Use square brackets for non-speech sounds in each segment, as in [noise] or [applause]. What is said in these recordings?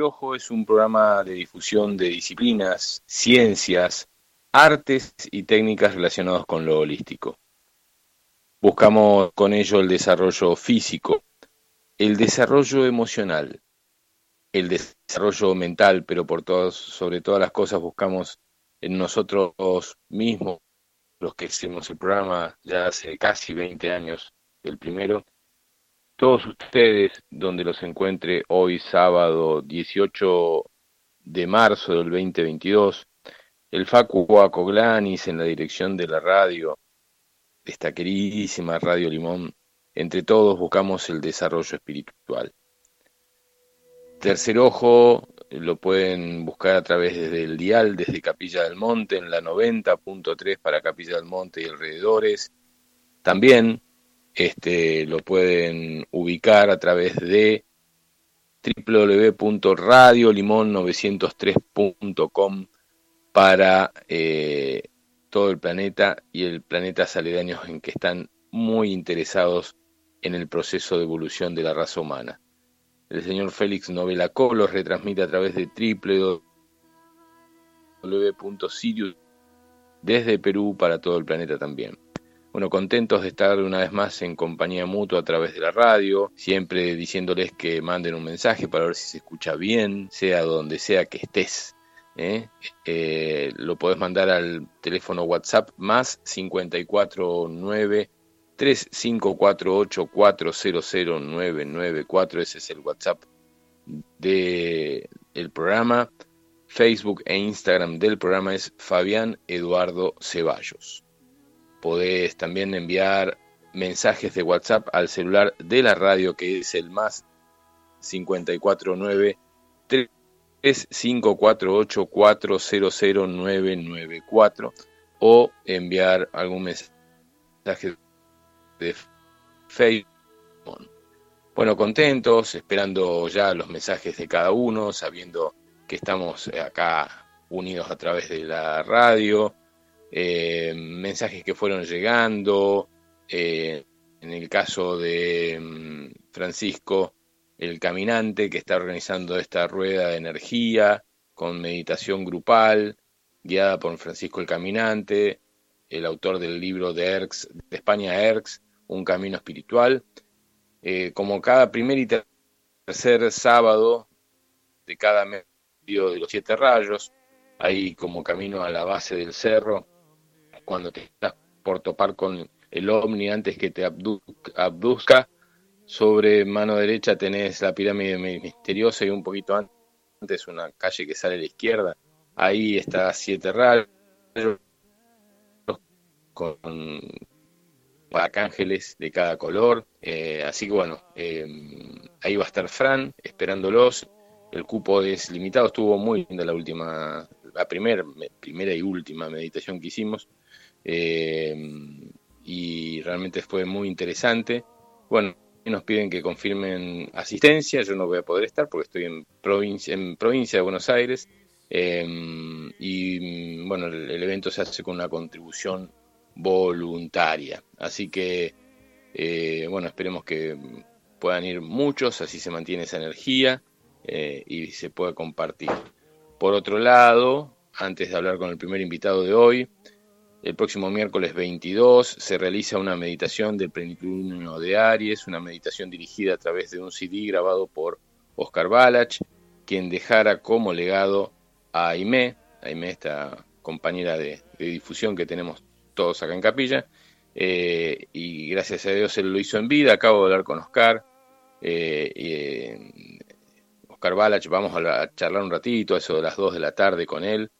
Ojo es un programa de difusión de disciplinas, ciencias, artes y técnicas relacionados con lo holístico. Buscamos con ello el desarrollo físico, el desarrollo emocional, el desarrollo mental, pero por todas, sobre todas las cosas buscamos en nosotros mismos, los que hicimos el programa ya hace casi 20 años, el primero, todos ustedes, donde los encuentre hoy sábado 18 de marzo del 2022, el Facu Acoglanis en la dirección de la radio, esta queridísima Radio Limón, entre todos buscamos el desarrollo espiritual. Tercer ojo lo pueden buscar a través del dial desde Capilla del Monte en la 90.3 para Capilla del Monte y alrededores. También este, lo pueden ubicar a través de www.radiolimon903.com para eh, todo el planeta y el planeta aledaños en que están muy interesados en el proceso de evolución de la raza humana. El señor Félix Novela los retransmite a través de www.sirius desde Perú para todo el planeta también. Bueno, contentos de estar una vez más en compañía mutua a través de la radio, siempre diciéndoles que manden un mensaje para ver si se escucha bien, sea donde sea que estés. ¿eh? Eh, lo podés mandar al teléfono WhatsApp más 549 3548 400994, ese es el WhatsApp del el programa. Facebook e Instagram del programa es Fabián Eduardo Ceballos. Podés también enviar mensajes de WhatsApp al celular de la radio que es el más 549 3548 400994 o enviar algún mensaje de Facebook. Bueno, contentos, esperando ya los mensajes de cada uno, sabiendo que estamos acá unidos a través de la radio, eh, mensajes que fueron llegando, eh, en el caso de mm, Francisco, el caminante que está organizando esta rueda de energía con meditación grupal, guiada por Francisco el Caminante, el autor del libro de, Erx, de España Erx, Un Camino Espiritual. Eh, como cada primer y tercer sábado de cada medio de los siete rayos, ahí como camino a la base del cerro, cuando te estás por topar con el ovni antes que te abduzca. Sobre mano derecha tenés la pirámide misteriosa y un poquito antes es una calle que sale a la izquierda. Ahí está Siete Rayos con arcángeles de cada color. Eh, así que bueno, eh, ahí va a estar Fran esperándolos. El cupo es limitado, estuvo muy linda la última, la primera, primera y última meditación que hicimos. Eh, y realmente fue muy interesante. Bueno, nos piden que confirmen asistencia, yo no voy a poder estar porque estoy en provincia, en provincia de Buenos Aires. y bueno, el evento se hace con una contribución voluntaria. Así que, eh, bueno, esperemos que puedan ir muchos, así se mantiene esa energía eh, y se puede compartir. Por otro lado, antes de hablar con el primer invitado de hoy, el próximo miércoles 22 se realiza una meditación del plenilunio de Aries, una meditación dirigida a través de un CD grabado por Oscar Balach, quien dejara como legado a Aimé, Aimé esta compañera de, difusión que tenemos todos acá en Capilla. Eh, y gracias a Dios él lo hizo en vida. Acabo de hablar con Oscar. Eh, eh, Oscar Balach, vamos a, charlar un ratito, eso de las 2 de la tarde con él.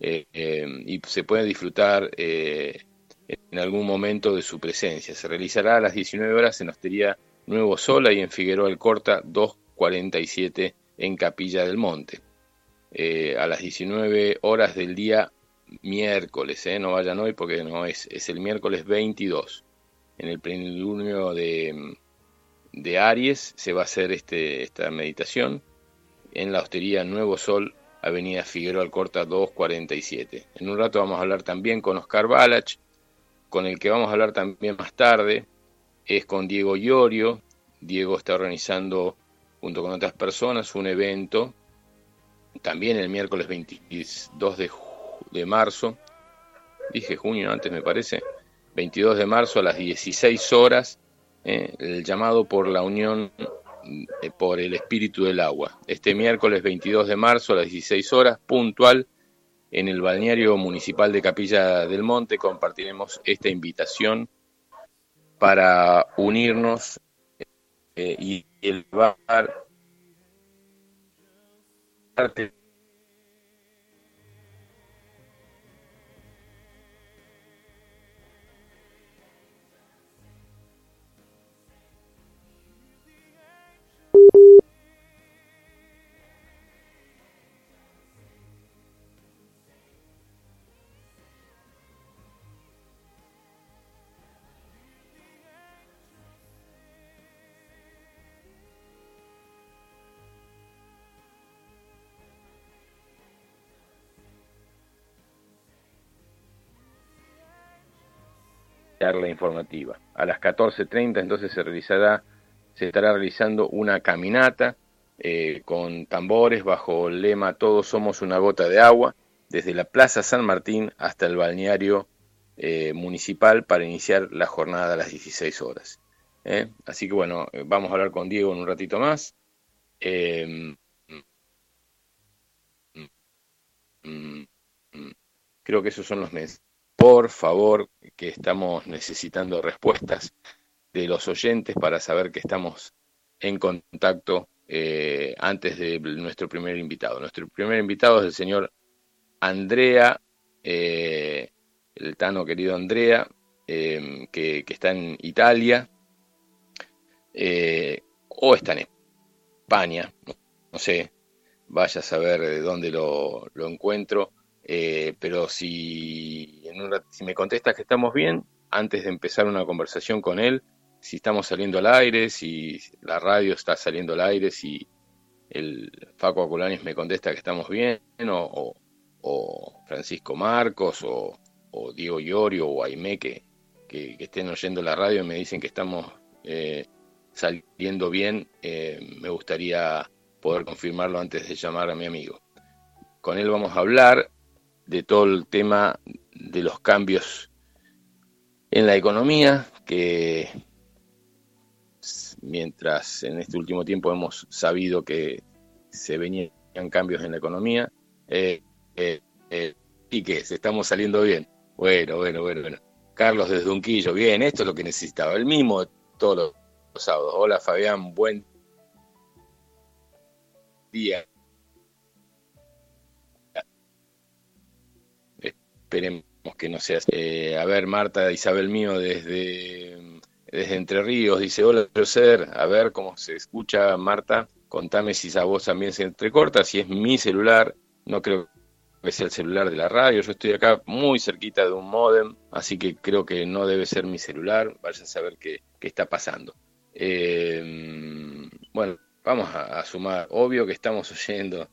Y se puede disfrutar en algún momento de su presencia. Se realizará a las 19 horas en Hostería Nuevo Sol y en Figueroa el Corta 247 en Capilla del Monte. a las 19 horas del día miércoles, ¿eh? no vayan hoy porque no es, es el miércoles 22. En el plenilunio de, de Aries se va a hacer este, esta meditación en la hostería Nuevo Sol, Avenida Figueroa Alcorta 247. En un rato vamos a hablar también con Oscar Balach, con el que vamos a hablar también más tarde, es con Diego Iorio. Diego está organizando junto con otras personas un evento también el miércoles 22 de de marzo, dije junio antes me parece, 22 de marzo a las 16 horas, eh, el llamado por la Unión por el Espíritu del Agua. Este miércoles 22 de marzo a las 16 horas, puntual, en el balneario municipal de Capilla del Monte, compartiremos esta invitación para unirnos eh, y elevar parte charla informativa. A las 14.30 entonces se realizará, se estará realizando una caminata eh, con tambores bajo el lema Todos somos una gota de agua, desde la Plaza San Martín hasta el balneario eh, municipal para iniciar la jornada a las 16 horas. ¿eh? Así que bueno, vamos a hablar con Diego en un ratito más. Em, mm, mm, mm, creo que esos son los mensajes por favor, que estamos necesitando respuestas de los oyentes para saber que estamos en contacto eh, antes de nuestro primer invitado. Nuestro primer invitado es el señor Andrea, eh, el tano querido Andrea, eh, que, está en Italia o está en España, no, sé, vaya a saber de dónde lo encuentro. Eh, pero si, me contestas que estamos bien, antes de empezar una conversación con él, si estamos saliendo al aire, si la radio está saliendo al aire, si el Faco Aculanis me contesta que estamos bien, o, Francisco Marcos, o, Diego Llorio, o Aimé, que, que, estén oyendo la radio y me dicen que estamos eh, saliendo bien, eh, me gustaría poder confirmarlo antes de llamar a mi amigo. Con él vamos a hablar de todo el tema de los cambios en la economía, que mientras en este último tiempo hemos sabido que se venían cambios en la economía, eh, eh, eh, y que se estamos saliendo bien. Bueno, bueno, bueno, bueno. Carlos desde Unquillo, bien, esto es lo que necesitaba, el mismo todos los sábados. Hola Fabián, buen día. Esperemos que no sea así. a ver, Marta Isabel mío desde, desde Entre Ríos dice, hola, ser, a ver cómo se escucha Marta, contame si esa voz también se entrecorta, si es mi celular, no creo que sea el celular de la radio, yo estoy acá muy cerquita de un modem, así que creo que no debe ser mi celular, vaya a saber qué, qué está pasando. Eh, bueno, vamos a, sumar, obvio que estamos oyendo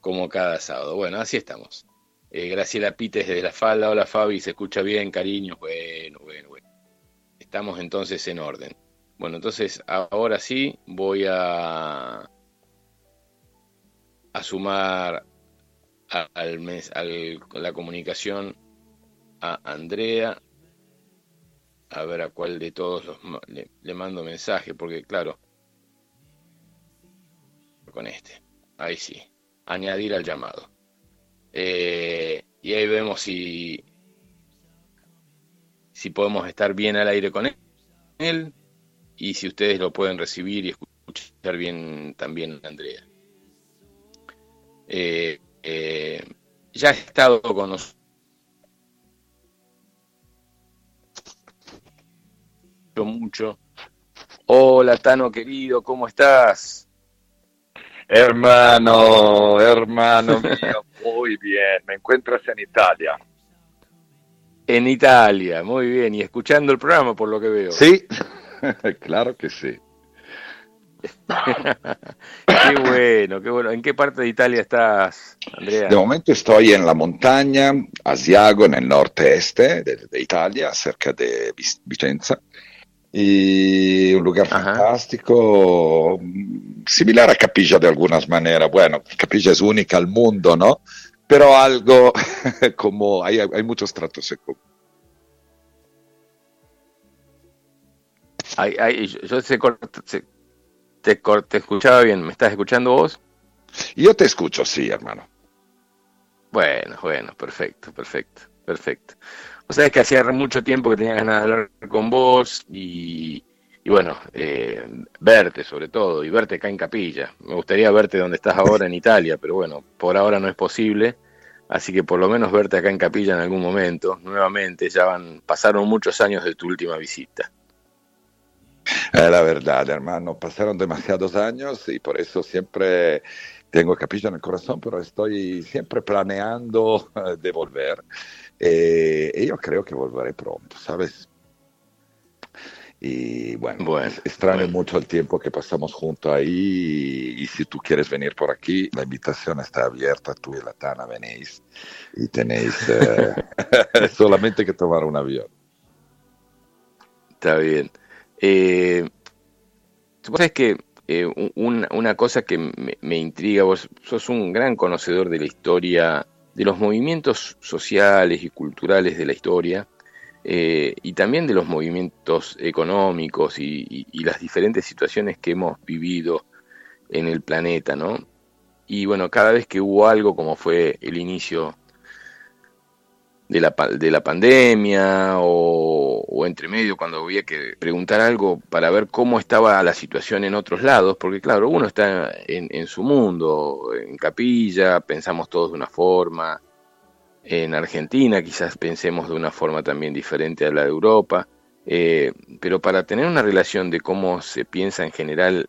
como cada sábado, bueno, así estamos. Eh, Graciela Pites desde la falda, hola Fabi, se escucha bien, cariño, bueno, bueno, bueno. Estamos entonces en orden. Bueno, entonces ahora sí voy a, a sumar al mes, la comunicación a Andrea, a ver a cuál de todos los, le, mando mensaje, porque claro, con este, ahí sí, añadir al llamado. Eh, y ahí vemos si, si podemos estar bien al aire con él y si ustedes lo pueden recibir y escuchar bien también Andrea. Eh, eh, ya ha estado con nosotros mucho. Hola Tano querido, ¿cómo estás? Hermano, hermano mío, muy bien. Me encuentras en Italia. En Italia, muy bien. Y escuchando el programa, por lo que veo. Sí, [laughs] claro que sí. [laughs] qué bueno, qué bueno. ¿En qué parte de Italia estás, Andrea? De momento estoy en la montaña, Asiago, en el norte-este de, Italia, cerca de Vicenza. Y un lugar fantástico, similar a Capilla de algunas maneras. Bueno, Capilla es única al mundo, ¿no? Pero algo [laughs] como hay, hay muchos tratos en común. yo sé, te, te escuchaba bien. ¿Me estás escuchando vos? Yo te escucho, sí, hermano. Bueno, bueno, perfecto, perfecto, perfecto. O sea, es que hacía mucho tiempo que tenía ganas de hablar con vos y, bueno, eh, verte sobre todo y verte acá en Capilla. Me gustaría verte donde estás ahora en Italia, pero bueno, por ahora no es posible. Así que por lo menos verte acá en Capilla en algún momento, nuevamente, ya van, pasaron muchos años de tu última visita. La verdad, hermano, pasaron demasiados años y por eso siempre tengo Capilla en el corazón, pero estoy siempre planeando eh, de volver. Eh, y yo creo que volveré pronto, ¿sabes? Y bueno, bueno extraño mucho el tiempo que pasamos juntos ahí. Y, si tú quieres venir por aquí, la invitación está abierta. Tú y la Tana venís y tenéis eh, [laughs] [laughs] solamente que tomar un avión. Está bien. Eh, sabes que eh, una, cosa que me, intriga, vos sos un gran conocedor de la historia, de los movimientos sociales y culturales de la historia, eh, y también de los movimientos económicos y, y, las diferentes situaciones que hemos vivido en el planeta, ¿no? Y bueno, cada vez que hubo algo como fue el inicio de la, de la pandemia o, entre medio cuando había que preguntar algo para ver cómo estaba la situación en otros lados, porque claro, uno está en, en su mundo, en capilla, pensamos todos de una forma, en Argentina quizás pensemos de una forma también diferente a la de Europa, eh, pero para tener una relación de cómo se piensa en general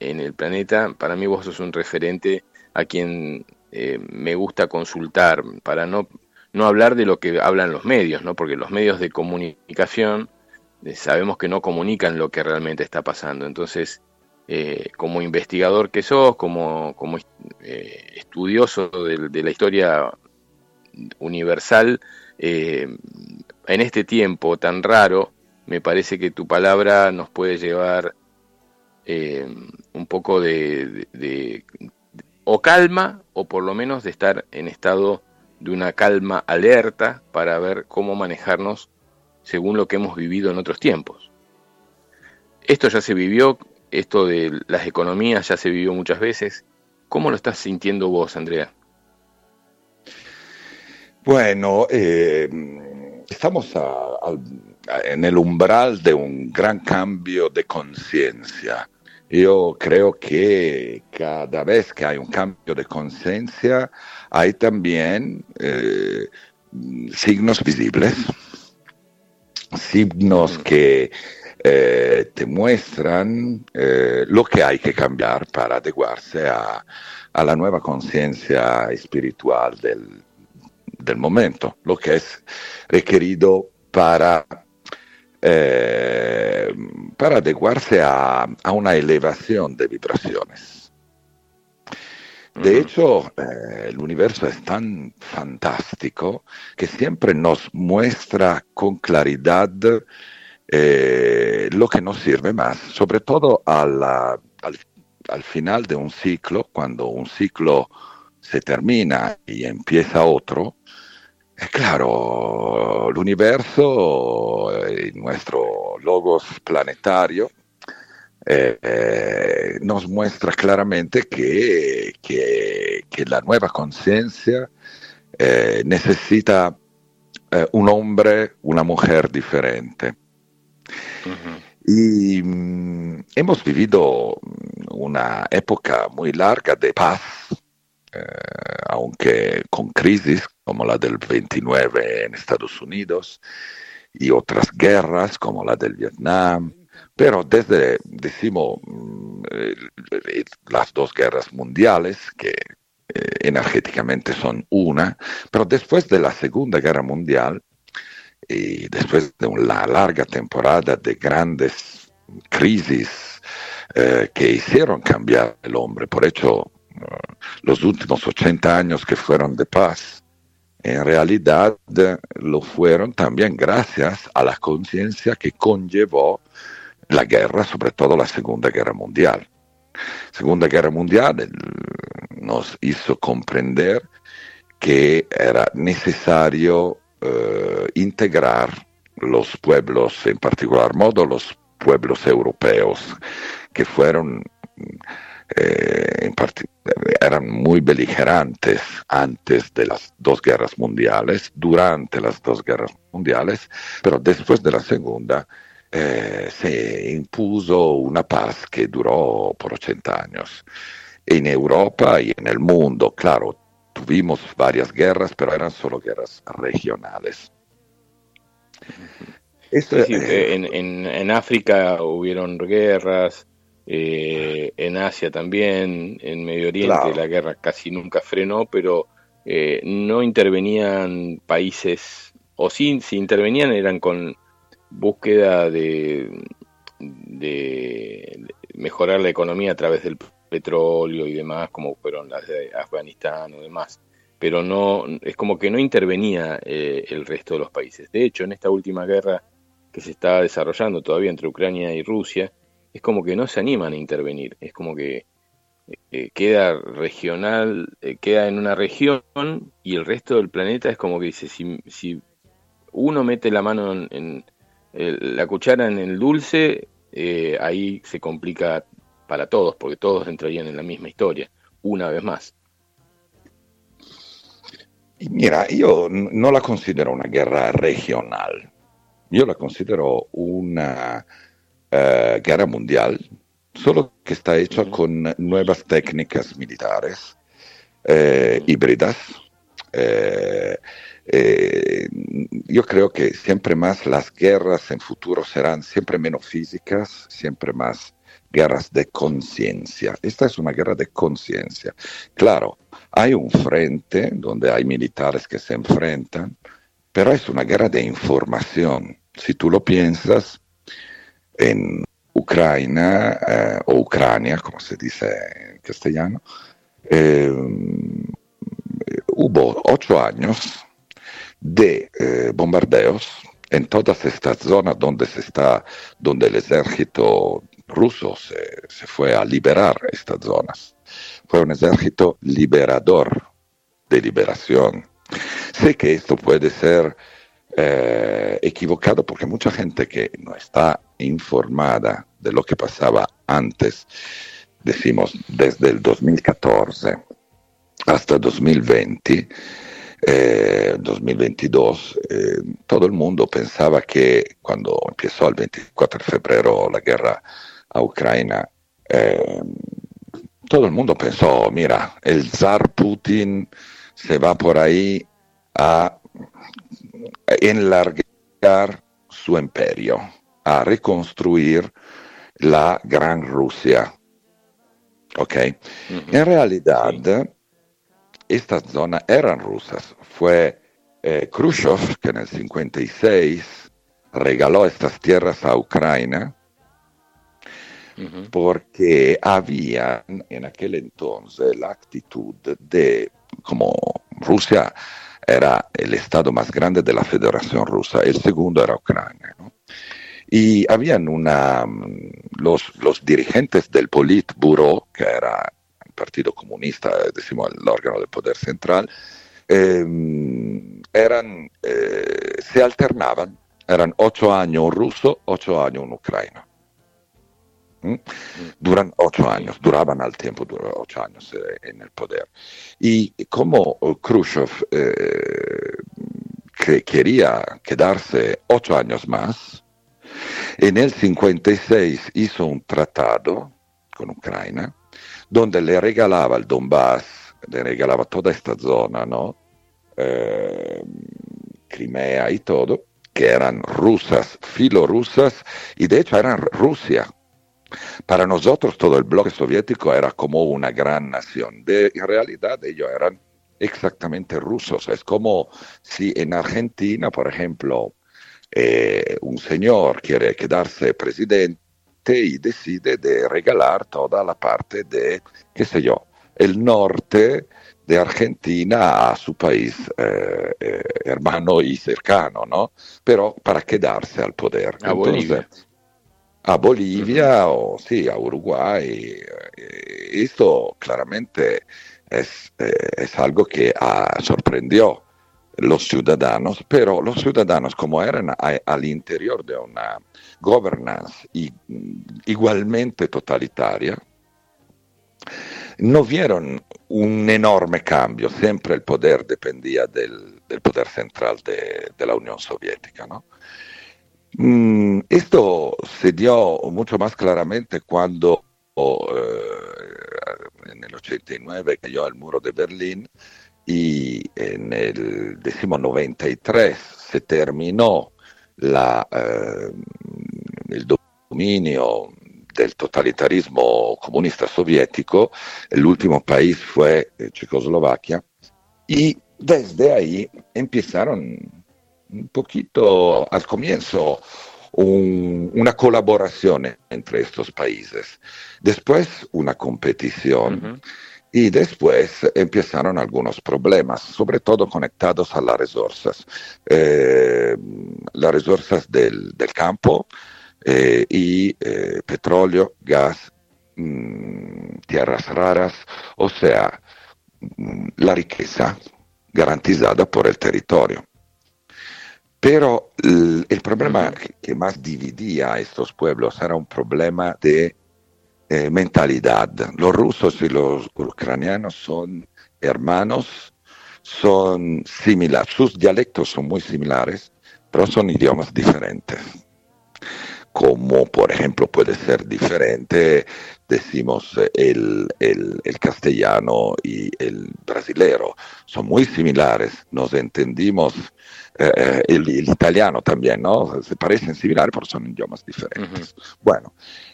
en el planeta, para mí vos sos un referente a quien eh, me gusta consultar, para no no hablar de lo que hablan los medios, ¿no? Porque los medios de comunicación eh, sabemos que no comunican lo que realmente está pasando. Entonces, eh, como investigador que sos, como, como eh, estudioso de, la historia universal, en este tiempo tan raro, me parece que tu palabra nos puede llevar un poco de, de, o calma, o por lo menos de estar en estado de una calma alerta para ver cómo manejarnos según lo que hemos vivido en otros tiempos. Esto ya se vivió, esto de las economías ya se vivió muchas veces. ¿Cómo lo estás sintiendo vos, Andrea? Bueno, eh, estamos en el umbral de un gran cambio de conciencia. Yo creo que cada vez que hay un cambio de conciencia, hay también eh, signos visibles, signos que eh, te muestran eh, lo que hay que cambiar para adecuarse a, la nueva conciencia espiritual del, momento, lo que es requerido para, eh, para adecuarse a, una elevación de vibraciones. De hecho, el universo es tan fantástico que siempre nos muestra con claridad eh, lo que nos sirve más, sobre todo al, al, final de un ciclo, cuando un ciclo se termina y empieza otro, es claro, el universo, eh, nuestro logos planetario, eh, nos muestra claramente que, que, que la nueva conciencia necesita un hombre, una mujer diferente. Y mm, hemos vivido una época muy larga de paz, eh, aunque con crisis como la del 29 en Estados Unidos y otras guerras como la del Vietnam, pero desde, decimos, mm, las dos guerras mundiales, que eh, energéticamente son una, pero después de la Segunda Guerra Mundial, y después de una larga temporada de grandes crisis eh, que hicieron cambiar el hombre, por hecho eh, los últimos 80 años que fueron de paz, en realidad lo fueron también gracias a la conciencia que conllevó la guerra, sobre todo la Segunda Guerra Mundial. Segunda Guerra Mundial nos hizo comprender que era necesario eh, integrar los pueblos, en particular modo los pueblos europeos, que fueron eh, eran muy beligerantes antes de las dos guerras mundiales, durante las dos guerras mundiales, pero después de la segunda eh, se impuso una paz que duró por 80 años. En Europa y en el mundo, claro, tuvimos varias guerras, pero eran solo guerras regionales. en, África hubieron guerras, eh, en Asia también, en Medio Oriente la guerra casi nunca frenó, pero eh, no intervenían países, o sí, si intervenían eran con búsqueda de, de mejorar la economía a través del petróleo y demás, como fueron las de Afganistán o demás, pero no, es como que no intervenía eh, el resto de los países. De hecho, en esta última guerra que se está desarrollando todavía entre Ucrania y Rusia, es como que no se animan a intervenir, es como que eh, queda regional, eh, queda en una región y el resto del planeta es como que dice, si, si uno mete la mano en, la cuchara en el dulce, ahí se complica para todos, porque todos entrarían en la misma historia, una vez más. Mira, yo no la considero una guerra regional, yo la considero una eh, guerra mundial, solo que está hecha con nuevas técnicas militares eh, híbridas. Eh, yo creo que siempre más las guerras en futuro serán siempre menos físicas, siempre más guerras de conciencia. Esta es una guerra de conciencia. Claro, hay un frente donde hay militares que se enfrentan, pero es una guerra de información. Si tú lo piensas, en Ucrania eh, o Ucrania, como se dice en castellano, eh, hubo ocho años de eh, bombardeos en todas estas zonas donde se está, donde el ejército ruso se, fue a liberar estas zonas. Fue un ejército liberador de liberación. Sé que esto puede ser eh, equivocado porque mucha gente que no está informada de lo que pasaba antes, decimos desde el 2014 hasta 2020, 2022, eh, eh, todo el mundo pensaba que cuando empezó el 24 de febrero la guerra a Ucrania, eh, todo el mundo pensó, mira, el zar Putin se va por ahí a enlargar su imperio, a reconstruir la Gran Rusia. ¿Ok? En realidad, estas zonas eran rusas. Fue eh, Khrushchev que en el 56 regaló estas tierras a Ucrania porque había en aquel entonces la actitud de, como Rusia era el estado más grande de la Federación Rusa, el segundo era Ucrania. Y habían una, los, los dirigentes del Politburo, que era Partido Comunista, decimos el órgano del poder central, ehm, eran, eh, se alternaban, eran ocho años un ruso, ocho años un ucraniano. Duran ocho años, duraban al tiempo ocho años eh, en el poder. Y como Khrushchev eh, que quería quedarse ocho años más, en el 56 hizo un tratado con Ucrania donde le regalaba el Donbass, le regalaba toda esta zona, ¿no? Eh, Crimea y todo, que eran rusas, filorusas, y de hecho eran Rusia, para nosotros todo el bloque soviético era como una gran nación. De, en realidad ellos eran exactamente rusos. Es como si en Argentina, por ejemplo, eh, un señor quiere quedarse presidente y decide de regalar toda la parte de, qué sé yo, el norte de Argentina a su país eh, eh, hermano y cercano, ¿no? Pero para quedarse al poder. A Bolivia a Bolivia o sí, a Uruguay. Eh, esto claramente es, eh, es algo que ha, sorprendió los ciudadanos, pero los ciudadanos como eran al interior de una governance igualmente totalitaria, no vieron un enorme cambio, siempre el poder dependía del, del poder central de, de, la Unión Soviética. ¿no? Mm, esto se dio mucho más claramente cuando eh, en el 89 cayó el muro de Berlín y en el décimo 93 se terminó la, eh, el dominio del totalitarismo comunista soviético, el último país fue eh, Checoslovaquia, y desde ahí empezaron un poquito al comienzo una colaboración entre estos países, después una competición y después empezaron algunos problemas, sobre todo conectados a las resources, eh, las resources del, campo eh, y eh, petróleo, gas, mm, tierras raras, o sea, mm, la riqueza garantizada por el territorio. Pero el, problema que, más dividía a estos pueblos era un problema de eh, mentalidad. Los rusos y los ucranianos son hermanos, son similares, sus dialectos son muy similares, pero son idiomas diferentes. Como por ejemplo puede ser diferente, decimos, el, el, el castellano y el brasilero. Son muy similares, nos entendimos eh, el, italiano también, ¿no? Se parecen similares, pero son idiomas diferentes. Bueno,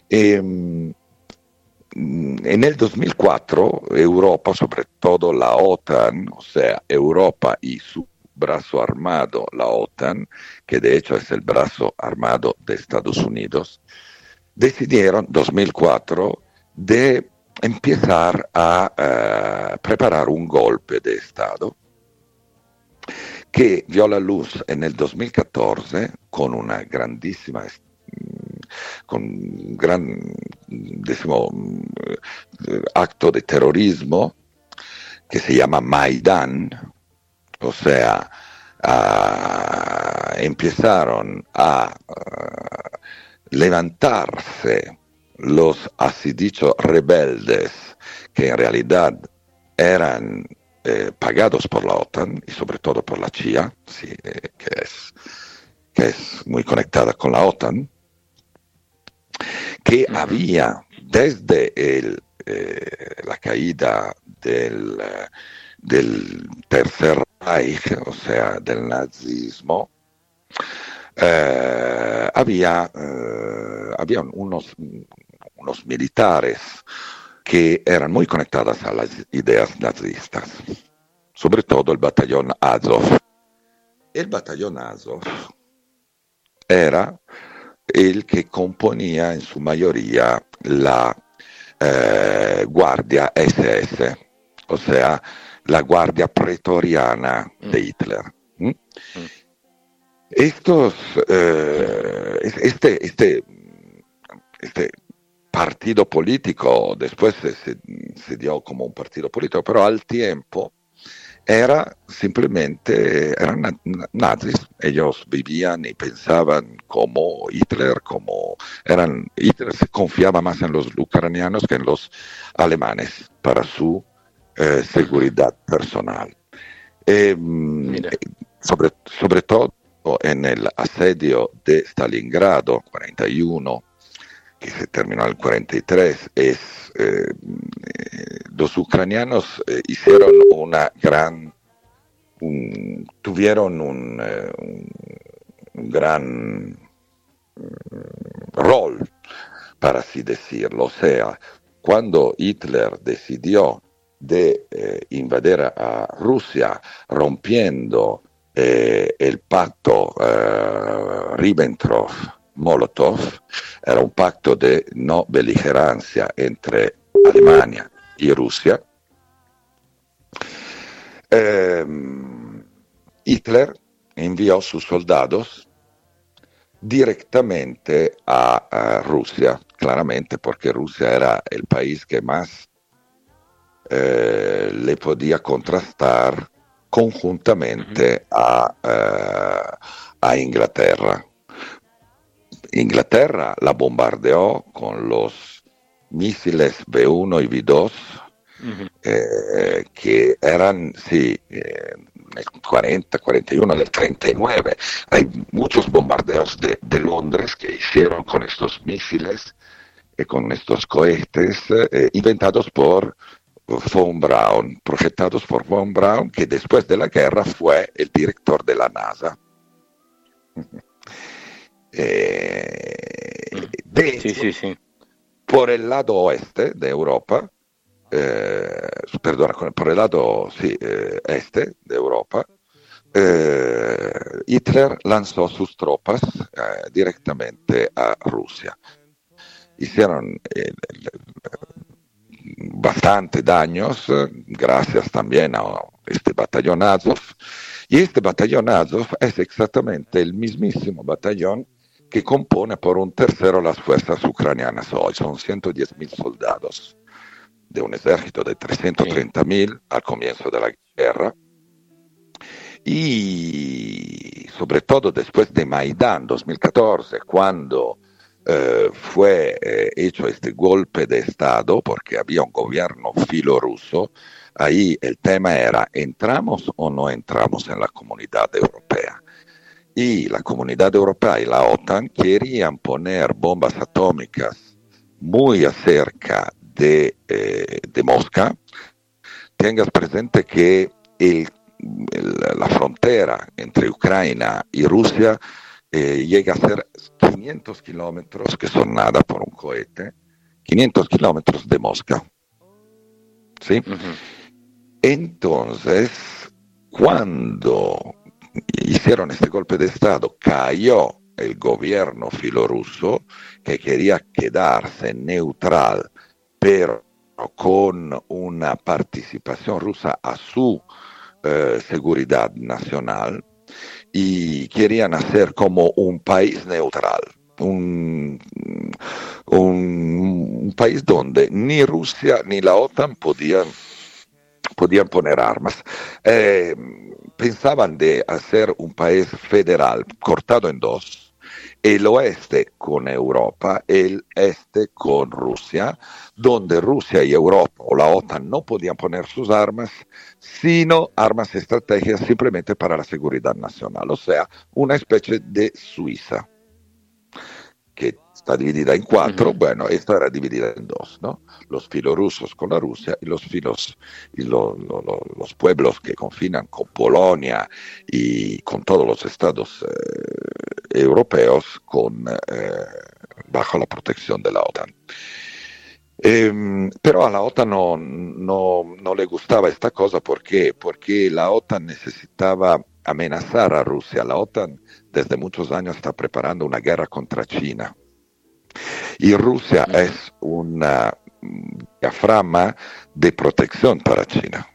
em, en el 2004 Europa, sobre todo la OTAN, o sea, Europa y su brazo armado, la OTAN, que de hecho es el brazo armado de Estados Unidos, decidieron 2004 de empezar a eh, preparar un golpe de Estado che vio la luz en el 2014 con una grandissima mm, con gran decimo, mm, acto de terrorismo que se llama Maidan, o sea, uh, empezaron a uh, levantarse los así dicho rebeldes que en realidad eran eh, pagados por la OTAN y sobre todo por la CIA, eh, que, es, que es muy conectada con la OTAN, que había desde el, eh, la caída del, del Tercer Reich, o sea, del nazismo, eh, había, eh, había unos, unos militares que eran muy conectados a las ideas nazistas, sobre todo el batallón Azov. El batallón Azov era el que componía en su mayoría la eh, Guardia SS, o sea, la Guardia Pretoriana de mm. Hitler. Mm. Estos, eh, este, este, este partido político, después se, se, dio como un partido político, pero al tiempo era simplemente, eran nazis, ellos vivían y pensaban como Hitler, como eran, Hitler se confiaba más en los ucranianos que en los alemanes para su eh, seguridad personal. Em, sobre, sobre todo en el asedio de Stalingrado 41, que se terminó en el 43, es, eh, los ucranianos eh, hicieron una gran, tuvieron un, eh, un gran mm, rol, para así decirlo. O sea, cuando Hitler decidió de invadir a Rusia rompiendo el pacto Ribbentrop Molotov era un pacto de no beligerancia entre Alemania y Rusia. Ehm, Hitler envió sus soldados directamente a, Rusia, claramente porque Rusia era el país que más eh, le podía contrastar conjuntamente a, eh, a Inglaterra. Inglaterra la bombardeó con los misiles B1 y B2, eh, que eran, sí, eh, el 40, 41, del 39. Hay muchos bombardeos de, Londres que hicieron con estos misiles y con estos cohetes eh, inventados por Von Braun, projetados por Von Braun, que después de la guerra fue el director de la NASA. Eh, de por el lado oeste de Europa, eh, perdona, por el lado sí, eh, este de Europa, Hitler lanzó sus tropas directamente a Rusia. Hicieron bastante daños, gracias también a este batallón Azov. Y este batallón Azov es exactamente el mismísimo batallón que compone por un tercero las fuerzas ucranianas hoy. Son 110 mil soldados de un ejército de 330 mil al comienzo de la guerra. Y sobre todo después de Maidán 2014, cuando eh, fue eh, hecho este golpe de Estado, porque había un gobierno filoruso, ahí el tema era, ¿entramos o no entramos en la comunidad europea? Y la comunidad europea y la OTAN querían poner bombas atómicas muy cerca de, eh, de Mosca, tengas presente que el, la frontera entre Ucrania y Rusia eh, llega a ser 500 kilómetros, que son nada por un cohete, 500 kilómetros de Mosca. ¿Sí? Entonces, cuando hicieron este golpe de Estado, cayó el gobierno filoruso que quería quedarse neutral, pero con una participación rusa a su eh, seguridad nacional y querían hacer como un país neutral, un, un, país donde ni Rusia ni la OTAN podían, podían poner armas. Eh, pensaban de hacer un país federal cortado en dos, el oeste con Europa, el este con Rusia, donde Rusia y Europa o la OTAN no podían poner sus armas, sino armas estratégicas simplemente para la seguridad nacional, o sea, una especie de Suiza, que está dividida en cuatro, bueno, esta era dividida en dos, ¿no? Los filorusos con la Rusia y los filos, y los pueblos que confinan con Polonia y con todos los estados eh, europeos con, eh, bajo la protección de la OTAN. Pero a la OTAN no, no, no, le gustaba esta cosa, ¿por qué? Porque la OTAN necesitaba amenazar a Rusia. La OTAN desde muchos años está preparando una guerra contra China. Y Rusia es. una diafragma de protección para China.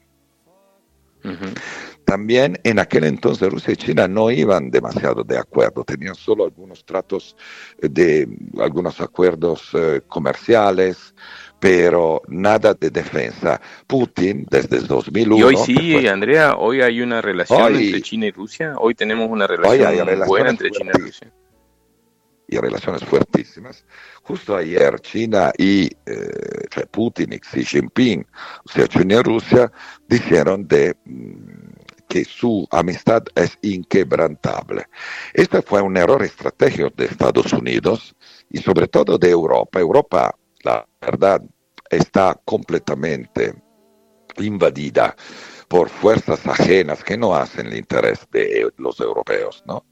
También en aquel entonces Rusia y China no iban demasiado de acuerdo, tenían solo algunos tratos de algunos acuerdos eh, comerciales, pero nada de defensa. Putin desde el 2001... Y hoy sí, Andrea, hoy hay una relación entre China y Rusia, hoy tenemos una relación buena entre China y Rusia y relaciones fuertísimas. Justo ayer China y eh, Putin y Xi Jinping, o sea, China y Rusia, dijeron de, mm, que su amistad es inquebrantable. Este fue un error estratégico de Estados Unidos y sobre todo de Europa. Europa, la verdad, está completamente invadida por fuerzas ajenas que no hacen el interés de los europeos, ¿no?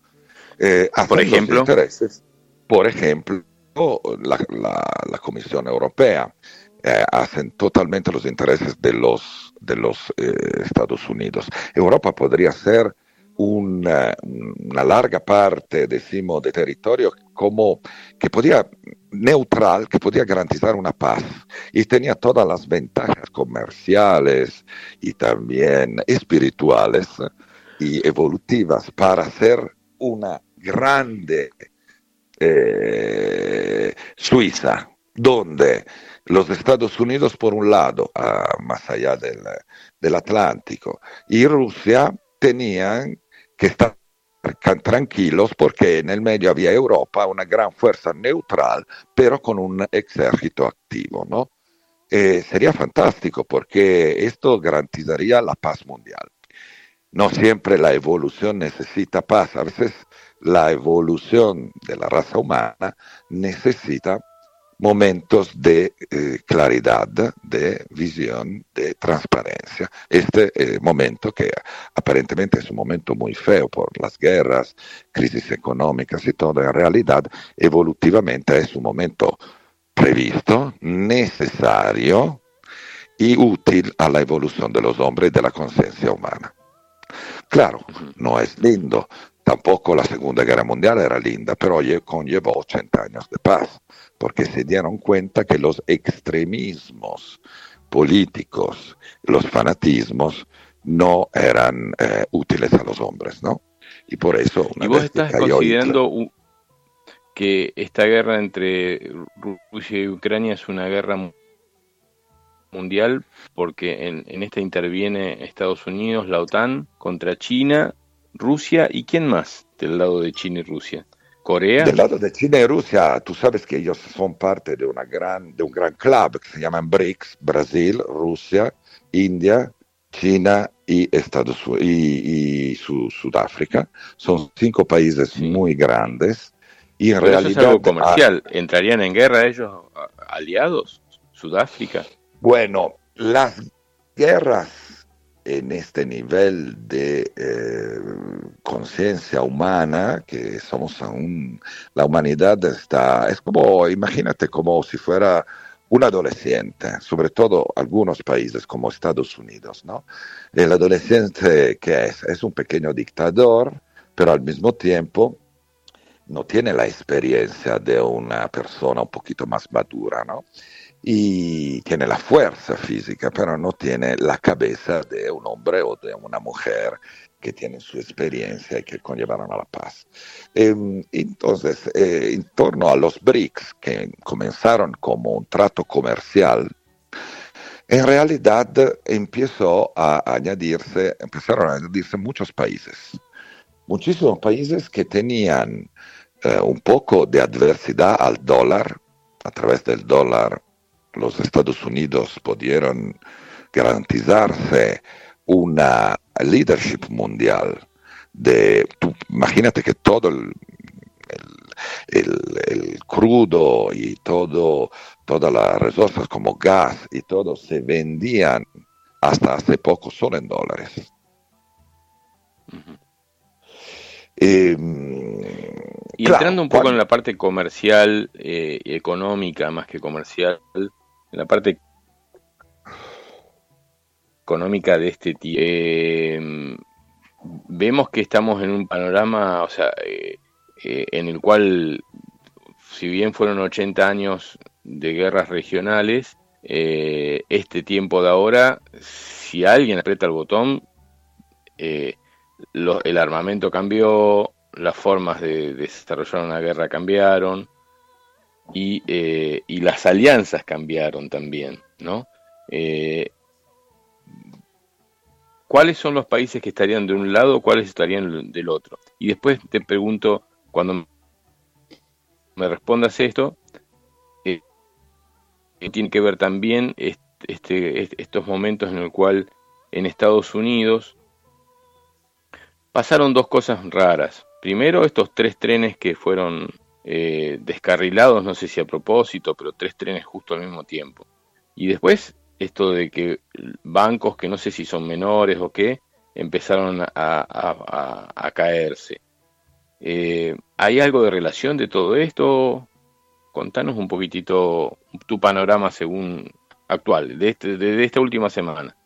Eh, por ejemplo, intereses por ejemplo, la, Comisión Europea eh, hacen totalmente los intereses de los, de los eh, Estados Unidos. Europa podría ser una, una, larga parte, decimos, de territorio como que podía neutral, que podía garantizar una paz y tenía todas las ventajas comerciales y también espirituales y evolutivas para ser una grande eh, Suiza, donde los Estados Unidos por un lado, más allá del, Atlántico, y Rusia tenían que estar tranquilos porque en el medio había Europa, una gran fuerza neutral, pero con un ejército activo, ¿no? Eh, sería fantástico porque esto garantizaría la paz mundial. No siempre la evolución necesita paz, a veces la evolución de la raza humana necesita momentos de eh, claridad, de visión, de transparencia. Este eh, momento que aparentemente es un momento muy feo por las guerras, crisis económicas y todo, en realidad evolutivamente es un momento previsto, necesario y útil a la evolución de los hombres y de la conciencia humana. Claro, no es lindo, Tampoco la Segunda Guerra Mundial era linda, pero conllevó 80 años de paz, porque se dieron cuenta que los extremismos políticos, los fanatismos, no eran eh, útiles a los hombres, ¿no? Y por eso... ¿Y vos estás considerando que esta guerra entre Rusia y Ucrania es una guerra mundial porque en, en esta interviene Estados Unidos, la OTAN, contra China Rusia y quién más del lado de China y Rusia. Corea. Del lado de China y Rusia, tú sabes que ellos son parte de, una gran, de un gran club que se llama BRICS, Brasil, Rusia, India, China y, Estados, y, y Sudáfrica. Son cinco países muy grandes. Y en realidad. es algo comercial. ¿Entrarían en guerra ellos aliados? Sudáfrica. Bueno, las guerras en este nivel de eh, conciencia humana que somos aún, la humanidad está, es como, imagínate como si fuera un adolescente, sobre todo algunos países como Estados Unidos, ¿no? El adolescente que es, es un pequeño dictador, pero al mismo tiempo no tiene la experiencia de una persona un poquito más madura, ¿no? Y tiene la fuerza física, pero no tiene la cabeza de un hombre o de una mujer que tienen su experiencia y que conllevaron a la paz. Em, entonces, eh, en torno a los BRICS, que comenzaron como un trato comercial, en realidad empezó a añadirse, empezaron a añadirse muchos países, muchísimos países que tenían eh, un poco de adversidad al dólar, a través del dólar los Estados Unidos pudieron garantizarse una leadership mundial. De, imagínate que todo el, el, crudo y todo, todas las resources como gas y todo se vendían hasta hace poco solo en dólares. Em, y entrando un poco en la parte comercial eh, y económica, más que comercial, en la parte económica de este tipo, em, vemos que estamos en un panorama, o sea, eh, eh, en el cual, si bien fueron 80 años de guerras regionales, este tiempo de ahora, si alguien aprieta el botón, el armamento cambió, las formas de, desarrollar una guerra cambiaron eh, y, las alianzas cambiaron también, ¿no? Eh, ¿Cuáles son los países que estarían de un lado, cuáles estarían del otro? Y después te pregunto, cuando me respondas esto, eh, tiene que ver también este, estos momentos en el cual en Estados Unidos pasaron dos cosas raras. Primero, estos tres trenes que fueron eh, descarrilados, no sé si a propósito, pero tres trenes justo al mismo tiempo. Y después, esto de que bancos que no sé si son menores o qué, empezaron a, caerse. Eh, ¿Hay algo de relación de todo esto? Contanos un poquitito tu panorama según actual, de, este, de esta última semana.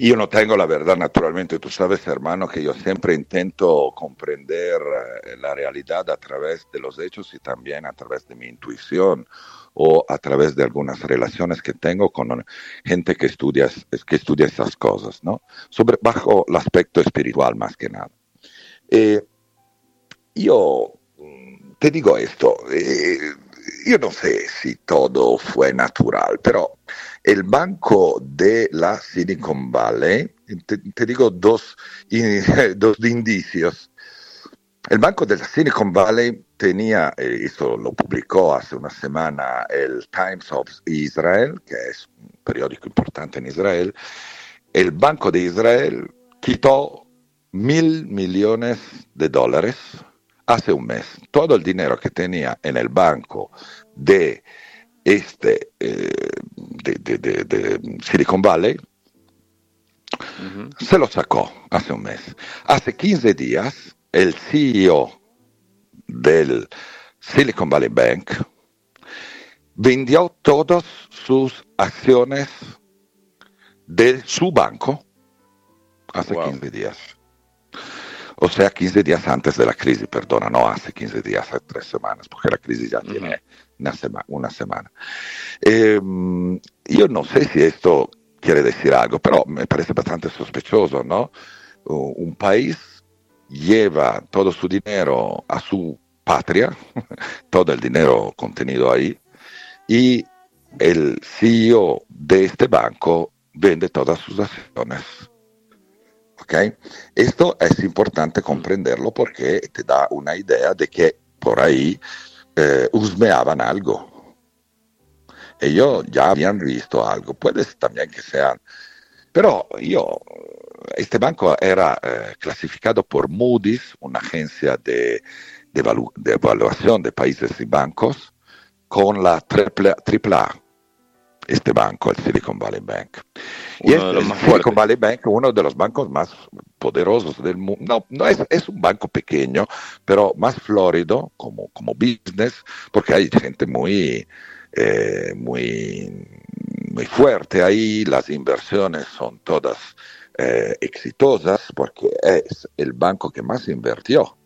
Yo no tengo la verdad, naturalmente. Tú sabes, hermano, que yo siempre intento comprender eh, la realidad a través de los hechos y también a través de mi intuición o a través de algunas relaciones que tengo con gente que estudia, que estudia esas cosas, ¿no? Sobre, bajo el aspecto espiritual más que nada. Eh, yo mm, te digo esto, eh, yo no sé si todo fue natural, pero el banco de la Silicon Valley, te, digo dos, [laughs] dos indicios. El banco de la Silicon Valley tenía, eh, eso lo publicó hace una semana el Times of Israel, que es un periódico importante en Israel, el Banco de Israel quitó mil millones de dólares hace un mes. Todo el dinero que tenía en el banco de este eh, de, Silicon Valley se lo sacó hace un mes. Hace 15 días el CEO del Silicon Valley Bank vendió todas sus acciones de su banco hace 15 días. O sea, 15 días antes de la crisis, perdona, no hace 15 días, hace tres semanas, porque la crisis ya tiene una, semana. Em, yo no sé si esto quiere decir algo, pero me parece bastante sospechoso, ¿no? Un país lleva todo su dinero a su patria, [laughs] todo el dinero contenido ahí, y el CEO de este banco vende todas sus acciones esto es importante comprenderlo porque te da una idea de que por ahí eh, husmeaban algo. Ellos ya habían visto algo, puede también que sean, pero yo, este banco era eh, clasificado por Moody's, una agencia de, de, evaluación de países y bancos, con la triple, triple A este banco, el Silicon Valley Bank. y es, el Silicon Valley Bank, uno de los bancos más poderosos del mundo. No, no es, es, un banco pequeño, pero más florido como, como business, porque hay gente muy, eh, muy, muy fuerte ahí, las inversiones son todas eh, exitosas, porque es el banco que más invirtió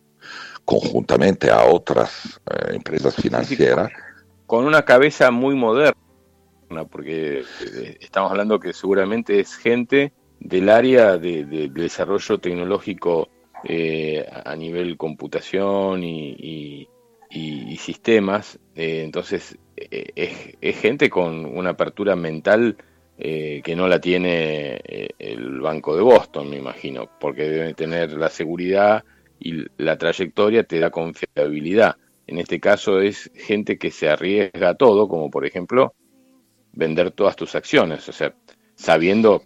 conjuntamente a otras eh, empresas financieras. con una cabeza muy moderna porque eh, estamos hablando que seguramente es gente del área de, desarrollo tecnológico eh, a nivel computación y, sistemas, eh, entonces es, gente con una apertura mental que no la tiene el Banco de Boston, me imagino, porque debe tener la seguridad y la trayectoria te da confiabilidad. En este caso es gente que se arriesga a todo, como por ejemplo vender todas tus acciones. O sea, sabiendo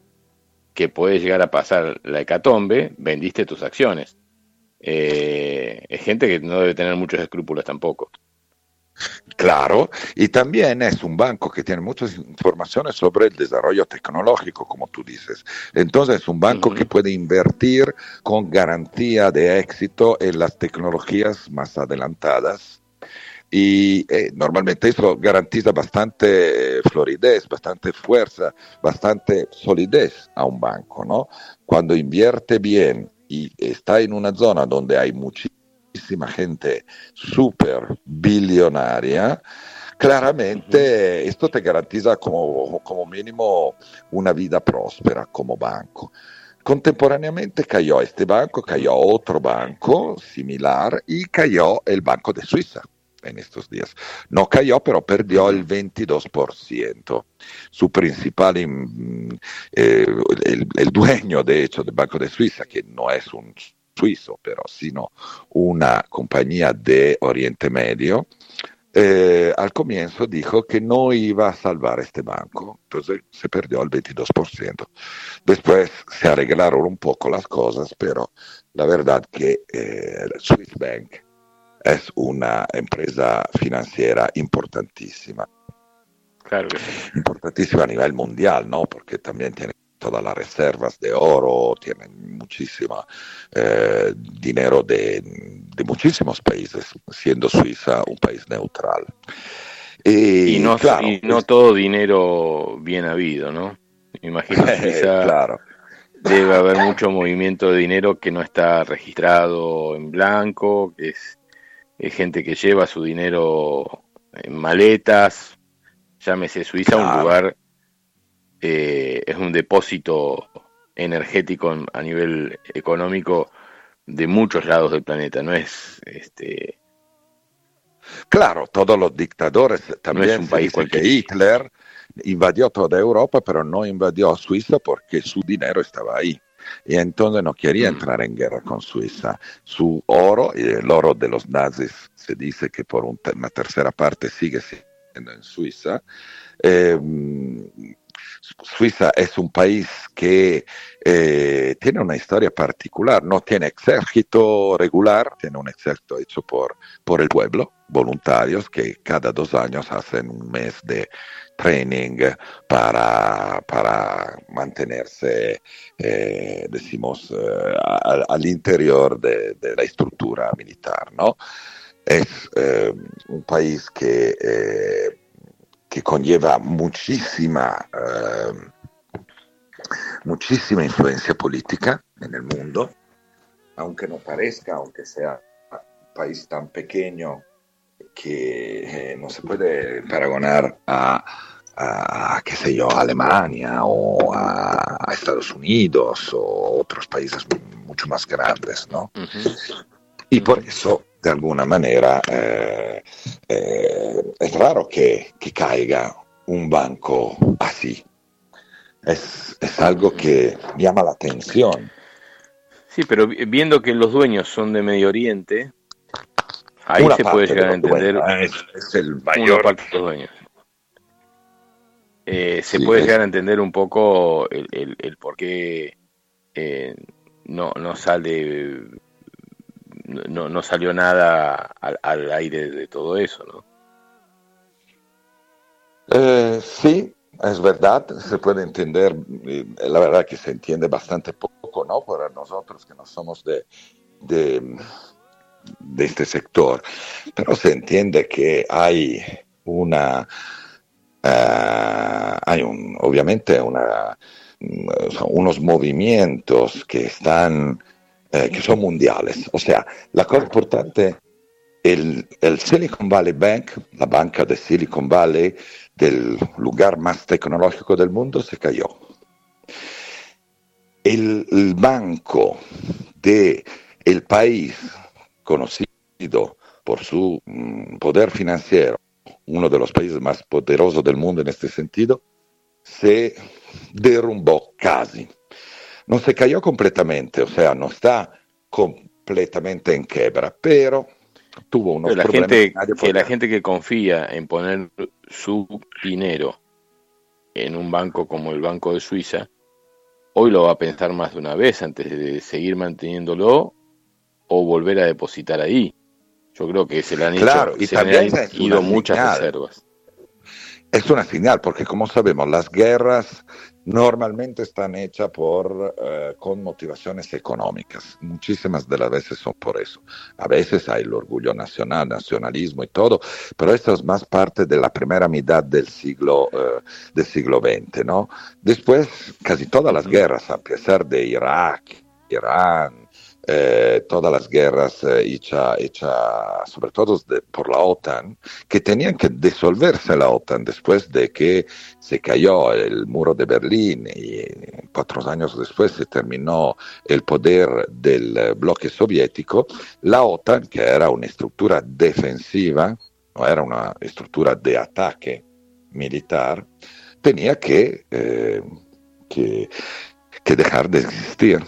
que puede llegar a pasar la hecatombe, vendiste tus acciones. eh, es gente que no debe tener muchos escrúpulos tampoco. Claro, y también es un banco que tiene muchas informaciones sobre el desarrollo tecnológico, como tú dices. Entonces es un banco que puede invertir con garantía de éxito en las tecnologías más adelantadas. Y eh, normalmente eso garantiza bastante floridez, bastante fuerza, bastante solidez a un banco, ¿no? Cuando invierte bien y está en una zona donde hay muchísimo gente super billonaria, claramente esto te garantiza como, como mínimo una vida próspera como banco. Contemporáneamente cayó este banco, cayó otro banco similar y cayó el Banco de Suiza en estos días. No cayó, pero perdió el 22%. Su principal, eh, el, el, dueño de hecho del Banco de Suiza, que no es un suizo, pero sino una compañía de Oriente Medio, eh, al comienzo dijo que no iba a salvar este banco, entonces se perdió el 22%. Después se arreglaron un poco las cosas, pero la verdad que eh, Swiss Bank es una empresa financiera importantísima. Claro Importantísima a nivel mundial, ¿no? Porque también tiene todas las reservas de oro, tienen muchísimo eh, dinero de, de, muchísimos países, siendo Suiza un país neutral. Y, no, y no todo dinero bien habido, ¿no? Imagino que [laughs] Suiza claro. debe haber mucho movimiento de dinero que no está registrado en blanco, que es, es gente que lleva su dinero en maletas, llámese Suiza, un lugar eh, es un depósito energético a nivel económico de muchos lados del planeta, no es este Claro, todos los dictadores también es un país que Hitler invadió toda Europa, pero no invadió Suiza porque su dinero estaba ahí. Y entonces no quería entrar en guerra con Suiza. Su oro, y el oro de los nazis, se dice que por una tercera parte sigue siendo en Suiza. Eh, Suiza es un país que eh, tiene una historia particular, no tiene ejército regular, tiene un ejército hecho por, por el pueblo, voluntarios que cada dos años hacen un mes de training para, para mantenerse, eh, decimos, eh, al, interior de, de, la estructura militar. ¿no? Es un país que que conlleva muchísima, eh, muchísima influencia política en el mundo, aunque no parezca, aunque sea un país tan pequeño que eh, no se puede paragonar a, a, qué sé yo, Alemania o a, Estados Unidos o otros países mucho más grandes, ¿no? Y por eso de alguna manera eh, eh, es raro que, que, caiga un banco así. Es, es, algo que llama la atención. Sí, pero viendo que los dueños son de Medio Oriente, ahí se puede llegar a entender. es, el mayor. Parte de los dueños. Eh, se puede llegar a entender un poco el, el, el por qué no, no sale no, no salió nada al, aire de todo eso, ¿no? Eh, sí, es verdad, se puede entender, la verdad que se entiende bastante poco, ¿no? Para nosotros que no somos de, de, este sector, pero se entiende que hay una, eh, hay un, obviamente una, unos movimientos que están eh, que son mundiales. O sea, la cosa importante, el, Silicon Valley Bank, la banca de Silicon Valley, del lugar más tecnológico del mundo, se cayó. El, banco de el país conocido por su mm, poder financiero, uno de los países más poderosos del mundo en este sentido, se derrumbó casi no se cayó completamente, o sea, no está completamente en quiebra, pero tuvo unos la Gente, que la gente que confía en poner su dinero en un banco como el Banco de Suiza, hoy lo va a pensar más de una vez antes de seguir manteniéndolo o volver a depositar ahí. Yo creo que se le han, hecho, y se le han ido muchas reservas. Es una señal, porque como sabemos, las guerras normalmente están hechas por, eh, con motivaciones económicas. Muchísimas de las veces son por eso. A veces hay el orgullo nacional, nacionalismo y todo, pero esto es más parte de la primera mitad del siglo, eh, del siglo XX. ¿no? Después, casi todas las guerras, a pesar de Irak, Irán, eh, todas las guerras eh, hechas sobre todo por la OTAN, que tenían que disolverse la OTAN después de que se cayó el muro de Berlín y cuatro años después se terminó el poder del bloque soviético, la OTAN, que era una estructura defensiva, no era una estructura de ataque militar, tenía eh, que, que dejar de existir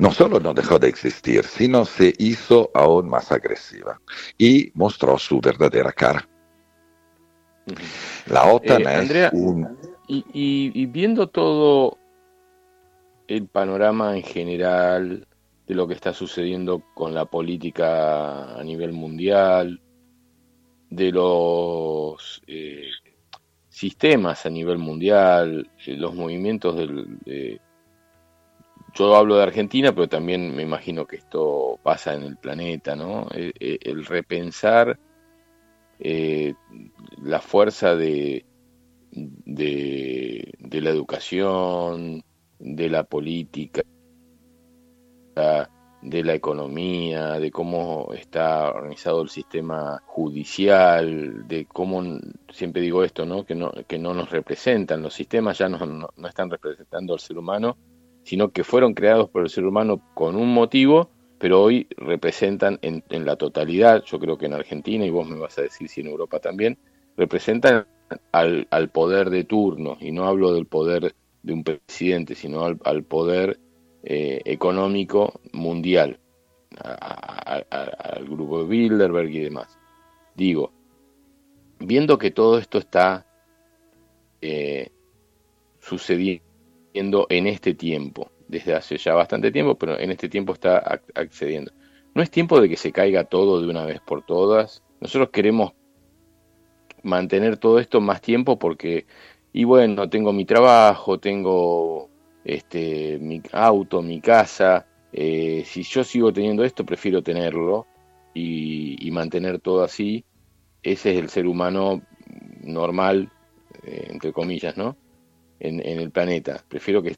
no solo no dejó de existir, sino se hizo aún más agresiva y mostró su verdadera cara. La OTAN eh, es un... Y, viendo todo el panorama en general de lo que está sucediendo con la política a nivel mundial, de los eh, sistemas a nivel mundial, eh, los movimientos del, yo hablo de Argentina, pero también me imagino que esto pasa en el planeta, ¿no? Eh, eh, el, repensar eh, la fuerza de, de, la educación, de la política, de la economía, de cómo está organizado el sistema judicial, de cómo, siempre digo esto, ¿no? Que no, que no nos representan, los sistemas ya no, no están representando al ser humano, sino que fueron creados por el ser humano con un motivo, pero hoy representan en, la totalidad, yo creo que en Argentina, y vos me vas a decir si en Europa también, representan al, poder de turno, y no hablo del poder de un presidente, sino al, poder eh, económico mundial, al grupo de Bilderberg y demás. Digo, viendo que todo esto está eh, sucediendo, en este tiempo, desde hace ya bastante tiempo, pero en este tiempo está accediendo. No es tiempo de que se caiga todo de una vez por todas. Nosotros queremos mantener todo esto más tiempo porque, y bueno, tengo mi trabajo, tengo este, mi auto, mi casa. Eh, si yo sigo teniendo esto, prefiero tenerlo y, mantener todo así. Ese es el ser humano normal, eh, entre comillas, ¿no? En, el planeta. Prefiero que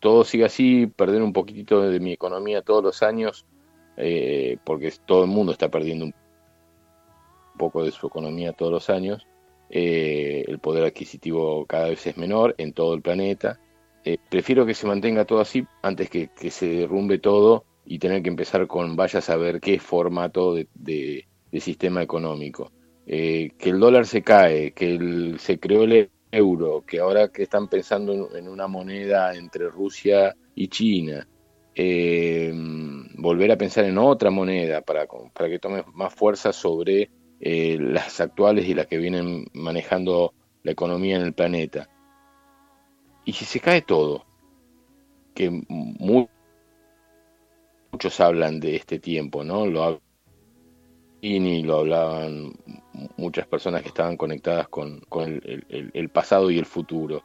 todo siga así, perder un poquitito de mi economía todos los años, eh, porque todo el mundo está perdiendo un poco de su economía todos los años. Eh, el poder adquisitivo cada vez es menor en todo el planeta. Eh, prefiero que se mantenga todo así antes que, se derrumbe todo y tener que empezar con vaya a saber qué formato de, de, sistema económico. que el dólar se cae, que el, se creó el euro, que ahora que están pensando en una moneda entre Rusia y China, eh, volver a pensar en otra moneda para, para que tome más fuerza sobre eh, las actuales y las que vienen manejando la economía en el planeta. Y si se cae todo, que muchos hablan de este tiempo, ¿no? Lo y lo hablaban muchas personas que estaban conectadas con, el, pasado y el futuro.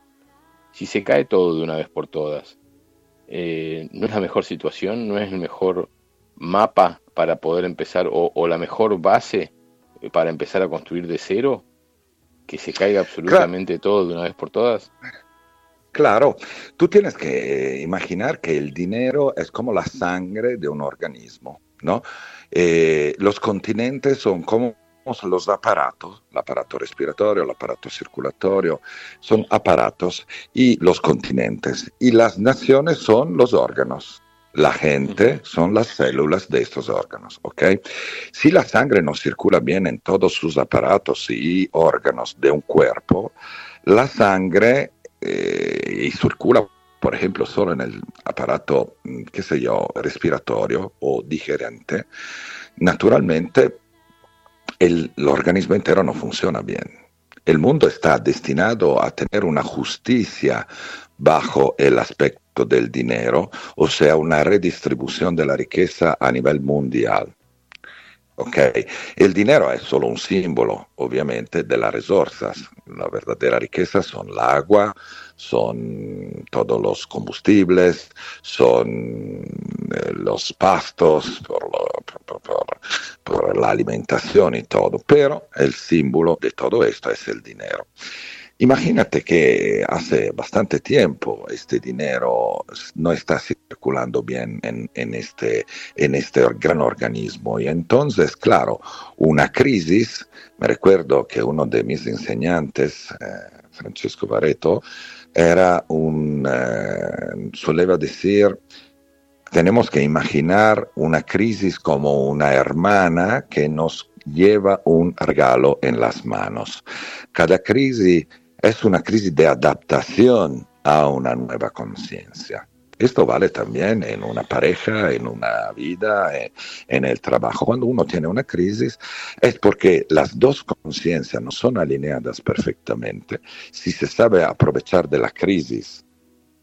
Si se cae todo de una vez por todas, eh, ¿no es la mejor situación? ¿No es el mejor mapa para poder empezar o, la mejor base para empezar a construir de cero? ¿Que se caiga absolutamente todo de una vez por todas? Claro, tú tienes que imaginar que el dinero es como la sangre de un organismo, ¿no? Eh, los continentes son como los aparatos, el aparato respiratorio, el aparato circulatorio, son aparatos y los continentes. Y las naciones son los órganos. La gente son las células de estos órganos, ¿ok? Si la sangre no circula bien en todos sus aparatos y órganos de un cuerpo, la sangre eh, circula por ejemplo, solo en el aparato, mm, qué sé yo, respiratorio o digerente, naturalmente el, organismo entero no funciona bien. El mundo está destinado a tener una justicia bajo el aspecto del dinero, o sea, una redistribución de la riqueza a nivel mundial. Okay. El dinero es solo un símbolo, obviamente, de las resources. La verdadera riqueza son el agua, son todos los combustibles, son eh, los pastos por, la alimentación y todo. Pero el símbolo de todo esto es el dinero. Imagínate que hace bastante tiempo este dinero no está circulando bien en, este, en este gran organismo y entonces, claro, una crisis, me recuerdo que uno de mis enseñantes, eh, Francesco era un, eh, soleva decir, tenemos que imaginar una crisis como una hermana que nos lleva un regalo en las manos. Cada crisis es una crisis de adaptación a una nueva conciencia. Esto vale también en una pareja, en una vida, en, el trabajo. Cuando uno tiene una crisis es porque las dos conciencias no son alineadas perfectamente. Si se sabe aprovechar de la crisis,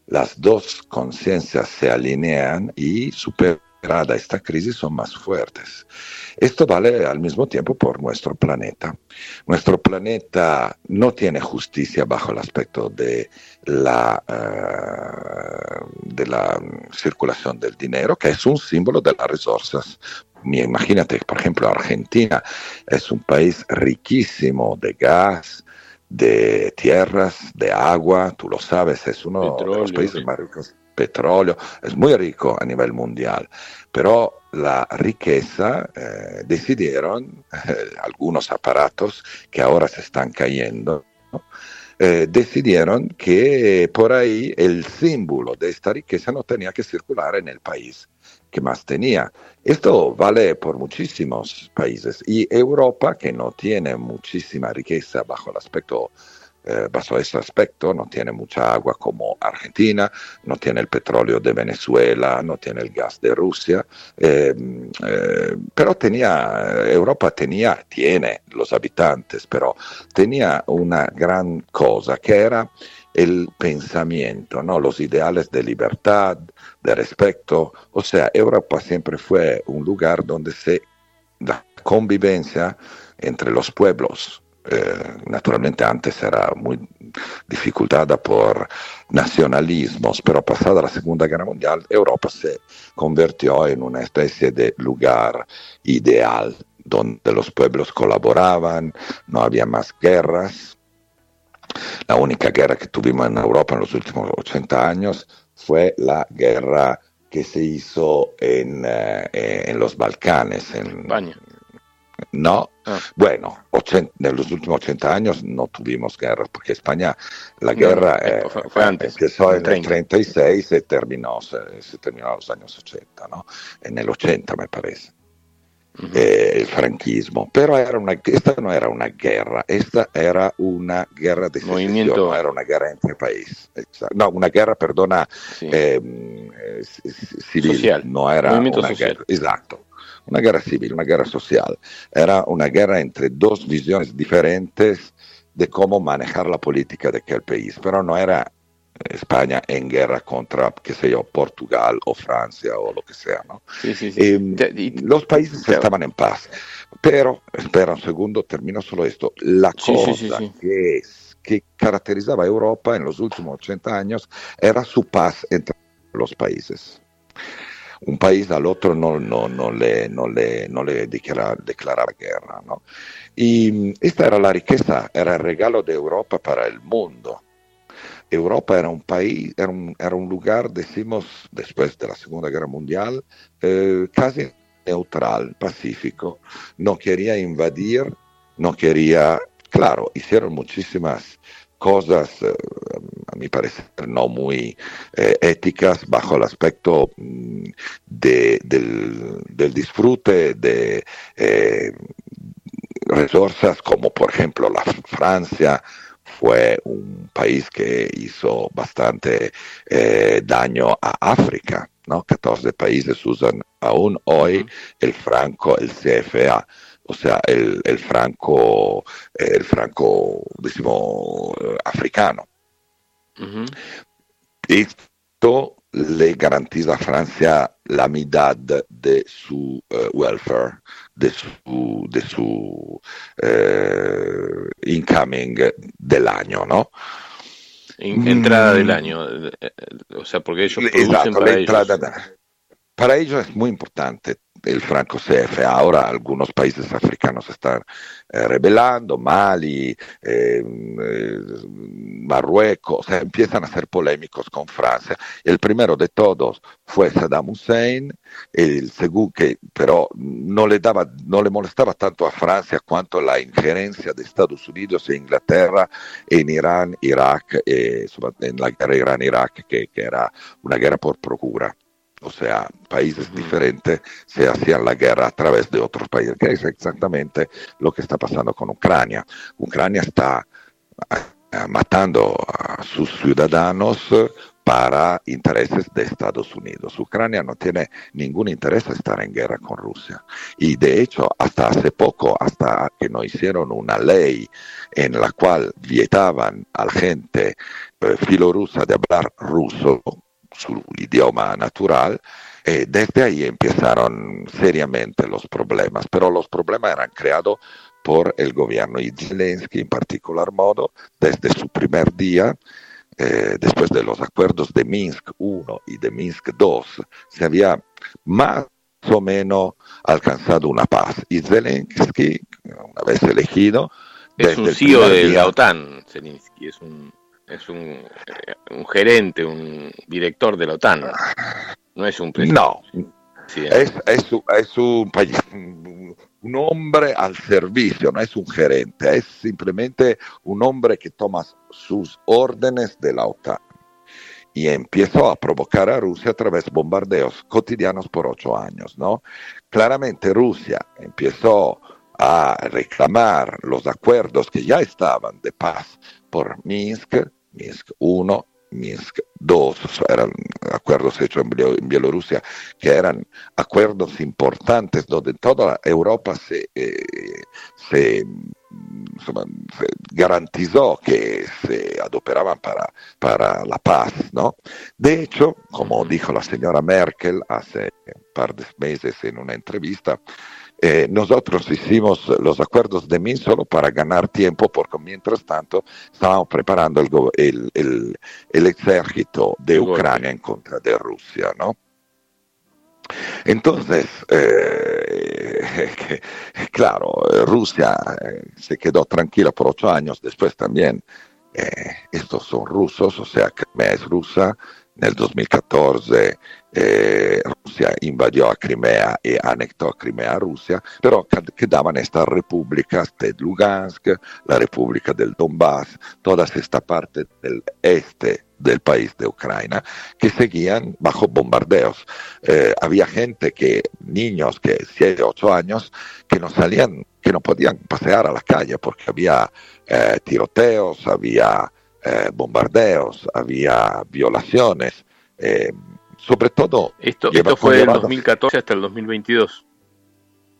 las dos conciencias se alinean y superan esta crisis son más fuertes. Esto vale al mismo tiempo por nuestro planeta. Nuestro planeta no tiene justicia bajo el aspecto de la, uh, de la circulación del dinero, que es un símbolo de las resources. Imagínate, por ejemplo, Argentina es un país riquísimo de gas, de tierras, de agua, tú lo sabes, es uno de los países más ricos petróleo, es muy rico a nivel mundial, pero la riqueza eh, decidieron eh, algunos aparatos que ahora se están cayendo, eh, decidieron que por ahí el símbolo de esta riqueza no tenía que circular en el país que más tenía. Esto vale por muchísimos países y Europa, que no tiene muchísima riqueza bajo el aspecto eh, bajo ese aspecto, no tiene mucha agua como Argentina, no tiene el petróleo de Venezuela, no tiene el gas de Rusia, eh, eh, pero tenía, Europa tenía, tiene los habitantes, pero tenía una gran cosa que era el pensamiento, ¿no? los ideales de libertad, de respeto. O sea, Europa siempre fue un lugar donde se, la convivencia entre los pueblos eh, naturalmente antes era muy dificultada por nacionalismos, pero pasada la Segunda Guerra Mundial, Europa se convirtió en una especie de lugar ideal donde los pueblos colaboraban, no había más guerras. La única guerra que tuvimos en Europa en los últimos 80 años fue la guerra que se hizo en, eh, en los Balcanes, en España. No, ah. bueno, en los últimos 80 años no tuvimos guerras, porque España, la guerra eh, fue, antes, empezó en el 36 y terminó, se, terminó en los años 80, ¿no? En el 80 me parece. Eh, el franquismo, pero era una, esta no era una guerra, esta era una guerra de movimiento, no era una guerra entre países, no, una guerra, perdona, em, eh, civil, no era una guerra, exacto, una guerra civil, una guerra social. Era una guerra entre dos visiones diferentes de cómo manejar la política de aquel país, pero no era España en guerra contra, qué sé yo, Portugal o Francia o lo que sea, ¿no? Sí, sí, sí. Eh, los países estaban en paz, pero, espera un segundo, termino solo esto, la cosa que, que caracterizaba a Europa en los últimos 80 años era su paz entre los países un país al otro no, no, no le, no le, no le declara, declaraba guerra. ¿no? Y esta era la riqueza, era el regalo de Europa para el mundo. Europa era un país, era un, era un lugar, decimos, después de la Segunda Guerra Mundial, eh, casi neutral, pacífico. No quería invadir, no quería, claro, hicieron muchísimas cosas, eh, a mi parecer, no muy eh, éticas bajo el aspecto mm, de, del, disfrute de eh, resources como por ejemplo la Francia fue un país que hizo bastante daño a África. ¿no? 14 países usan aún hoy el franco, el CFA o sea, el, el franco, el franco, decimos, africano. Y esto le garantiza a Francia la mitad de su uh, welfare, de su, de su uh, incoming del año, ¿no? entrada del mm. año, o sea, porque ellos producen Exacto, para ellos. Para ellos es muy importante el franco CFA. Ahora algunos países africanos están eh, rebelando, Mali, eh, eh, Marruecos, empiezan a ser polémicos con Francia. El primero de todos fue Saddam Hussein, el segundo que pero no le, daba, no le molestaba tanto a Francia cuanto la injerencia de Estados Unidos e Inglaterra en Irán, Irak, en la guerra Irán-Irak, que era una guerra por procura o sea, países diferentes se hacían la guerra a través de otros países, que es exactamente lo que está pasando con Ucrania. Ucrania está eh, matando a sus ciudadanos para intereses de Estados Unidos. Ucrania no tiene ningún interés en estar en guerra con Rusia. Y de hecho, hasta hace poco, hasta que no hicieron una ley en la cual vietaban a la gente eh, filorusa de hablar ruso, su idioma natural, y desde ahí empezaron seriamente los problemas, pero los problemas eran creados por el gobierno y Zelensky en particular modo, desde su primer día, eh, después de los acuerdos de Minsk I y de Minsk II, se había más o menos alcanzado una paz. Y Zelensky, una vez elegido, es un CEO de la OTAN, Zelensky, es un es un, un, gerente, un director de la OTAN. No es un presidente. No, es, es, es un, un, hombre al servicio, no es un gerente, es simplemente un hombre que toma sus órdenes de la OTAN y empezó a provocar a Rusia a través de bombardeos cotidianos por ocho años, ¿no? Claramente Rusia empezó a reclamar los acuerdos que ya estaban de paz por Minsk, Minsk 1, Minsk 2, eran acuerdos hechos en Bielorrusia, que eran acuerdos importantes donde toda Europa se, eh, se, garantizó que se adoperaban para, para la paz. ¿no? De hecho, como dijo la señora Merkel hace un par de meses en una entrevista, eh, nosotros hicimos los acuerdos de Minsk solo para ganar tiempo, porque mientras tanto estábamos preparando el, el, el, ejército de Ucrania en contra de Rusia, ¿no? Entonces, eh, [laughs] claro, Rusia eh, se quedó tranquila por ocho años, después también estos son rusos, o sea, Crimea es rusa, nel 2014 eh, Russia invadió a Crimea e annettò Crimea a Russia, però quedaban estas repúblicas de Lugansk, la República del Donbass, toda esta parte del este del país de Ucrania, que seguían bajo bombardeos. Eh, había gente que, niños que 7, 8 años, que no salían, que no podían pasear a la calle porque había eh, tiroteos, había eh, bombardeos, había violaciones, eh, sobre todo... Esto, esto fue del 2014 hasta el 2022.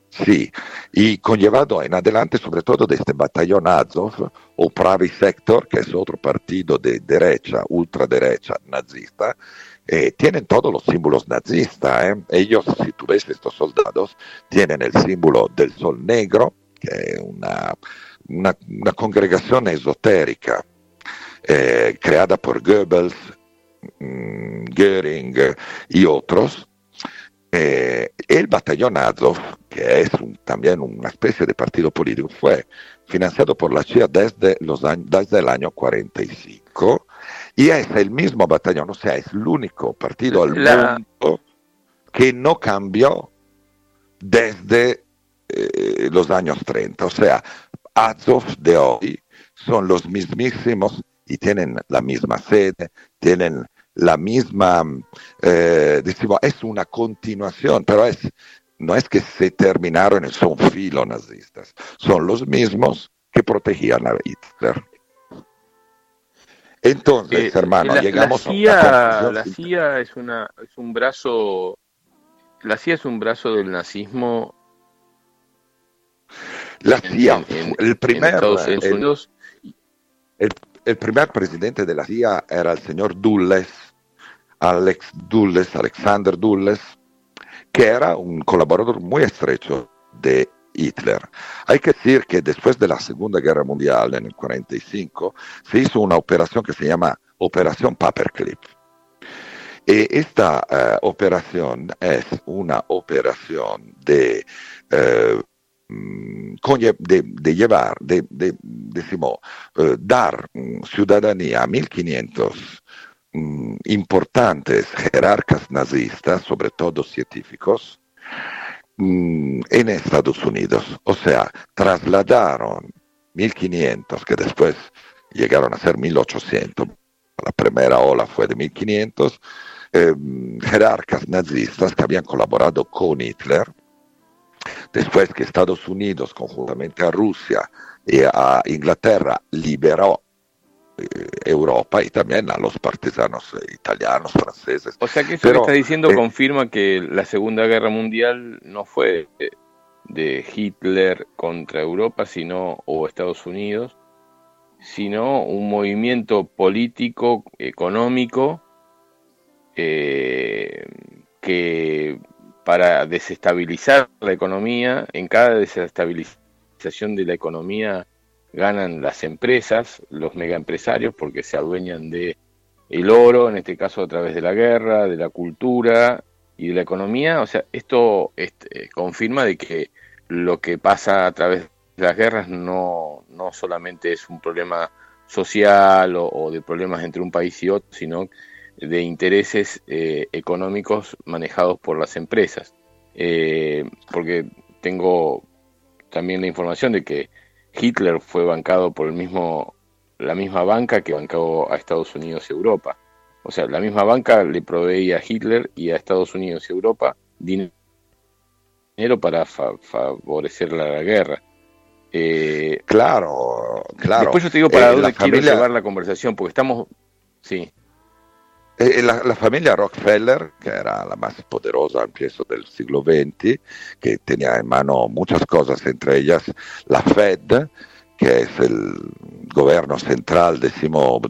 Sí, y conllevado en adelante sobre todo de este batallón Azov o Pravi Sector, que es otro partido de derecha, ultraderecha, nazista, eh, tienen todos los símbolos nazistas. ¿eh? Ellos, si tú ves estos soldados, tienen el símbolo del sol negro, que es una, una, una congregación esotérica eh, creada por Goebbels, mm, Göring y otros. Eh, el batallón Azov, que es también una especie de partido político, fue financiado por la CIA desde, los desde el año 45 y es el mismo batallón, o sea, es el único partido al mundo que no cambió desde eh, los años 30. O sea, Azov de hoy son los mismísimos y tienen la misma sede, tienen la misma, eh, decimos, es una continuación, pero es, no es que se terminaron y son filo nazistas, son los mismos que protegían a Hitler. Entonces, eh, hermano, llegamos la CIA, La CIA es, una, es un brazo, la CIA es un brazo del nazismo. La CIA, el primer, el, el primer presidente de la CIA era el señor Dulles, Alex Dulles, Alexander Dulles, que era un colaborador muy estrecho de Hitler. Hay que decir que después de la Segunda Guerra Mundial, en el 45, se hizo una operación que se llama Operación Paperclip. Y esta uh, operación es una operación de, uh, de, de, llevar, de, de uh, dar ciudadanía a 1500 um, importantes jerarcas nazistas, sobre todo científicos, en Estados Unidos. O sea, trasladaron 1500, que después llegaron a ser 1800, la primera ola fue de 1500, eh, jerarcas nazistas que habían colaborado con Hitler, después que Estados Unidos, conjuntamente a Rusia y a Inglaterra, liberó eh, Europa y también a los partisanos italianos, franceses. O sea que eso que está diciendo eh, confirma que la Segunda Guerra Mundial no fue de Hitler contra Europa, sino o Estados Unidos, sino un movimiento político, económico eh, que para desestabilizar la economía, en cada desestabilización de la economía ganan las empresas, los megaempresarios, porque se adueñan de el oro, en este caso a través de la guerra, de la cultura y de la economía. O sea, esto este, confirma de que lo que pasa a través de las guerras no, no solamente es un problema social o, o de problemas entre un país y otro, sino de intereses eh, económicos manejados por las empresas. Eh, porque tengo también la información de que Hitler fue bancado por el mismo, la misma banca que bancó a Estados Unidos y Europa. O sea, la misma banca le proveía a Hitler y a Estados Unidos y Europa dinero para favorecer la guerra. Eh, claro, claro. Después yo te digo para dónde quiero llevar la conversación, porque estamos... Sí. E la, la, familia Rockefeller, que era la más poderosa al empiezo del siglo XX, que tenía en mano muchas cosas, entre ellas la Fed, que es el gobierno central, decimos,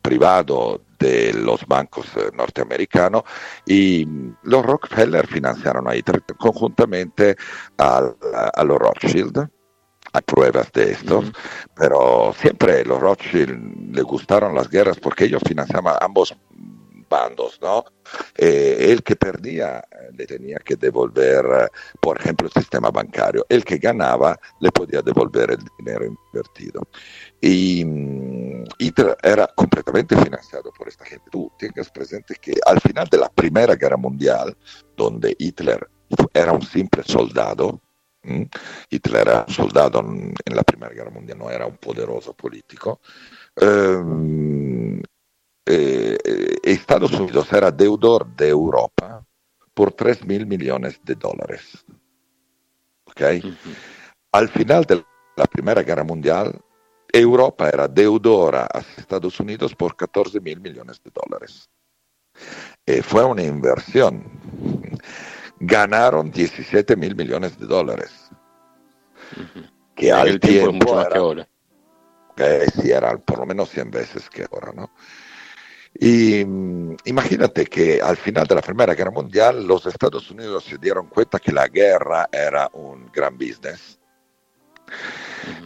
privado de los bancos norteamericanos y los Rockefeller financiaron ahí conjuntamente a, a los Rothschild hay pruebas de esto, pero siempre los Rothschild le gustaron las guerras porque ellos financiaban ambos bandos, ¿no? Eh, el que perdía eh, le tenía que devolver, eh, por ejemplo, el sistema bancario. El que ganaba le podía devolver el dinero invertido. Y um, Hitler era completamente financiado por esta gente. Tú tengas presente que al final de la Primera Guerra Mundial, donde Hitler era un simple soldado, Hitler era un soldado en la Primera Guerra Mundial, no era un poderoso político. Um, eh, eh, Estados Unidos era deudor de Europa por 3 mil millones de dólares. ¿Okay? Uh -huh. Al final de la Primera Guerra Mundial, Europa era deudora a Estados Unidos por 14 mil millones de dólares. Eh, fue una inversión. Ganaron 17 mil millones de dólares. Uh -huh. Que al el tiempo, tiempo era, que ahora. Eh, sí, era por lo menos 100 veces que ahora, ¿no? Y mm, imagínate que al final de la Primera Guerra Mundial los Estados Unidos se dieron cuenta que la guerra era un gran business.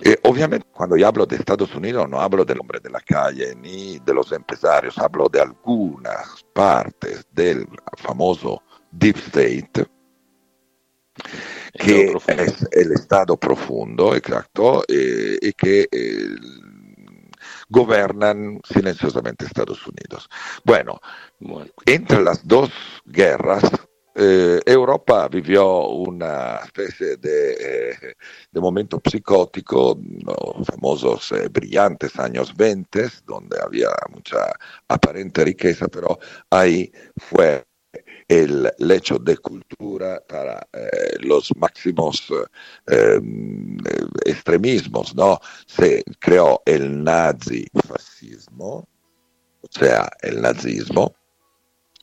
Eh, obviamente cuando yo hablo de Estados Unidos no hablo del hombre de la calle ni de los empresarios, hablo de algunas partes del famoso Deep State, que es el Estado profundo, exacto, eh, y que eh, gobernan silenciosamente Estados Unidos. Bueno, entre las dos guerras, eh, Europa vivió una especie de, eh, de momento psicótico, los famosos eh, brillantes años 20, donde había mucha aparente riqueza, pero ahí fue el lecho de cultura para eh, los máximos eh, extremismos, ¿no? Se creó el nazi-fascismo, o sea, el nazismo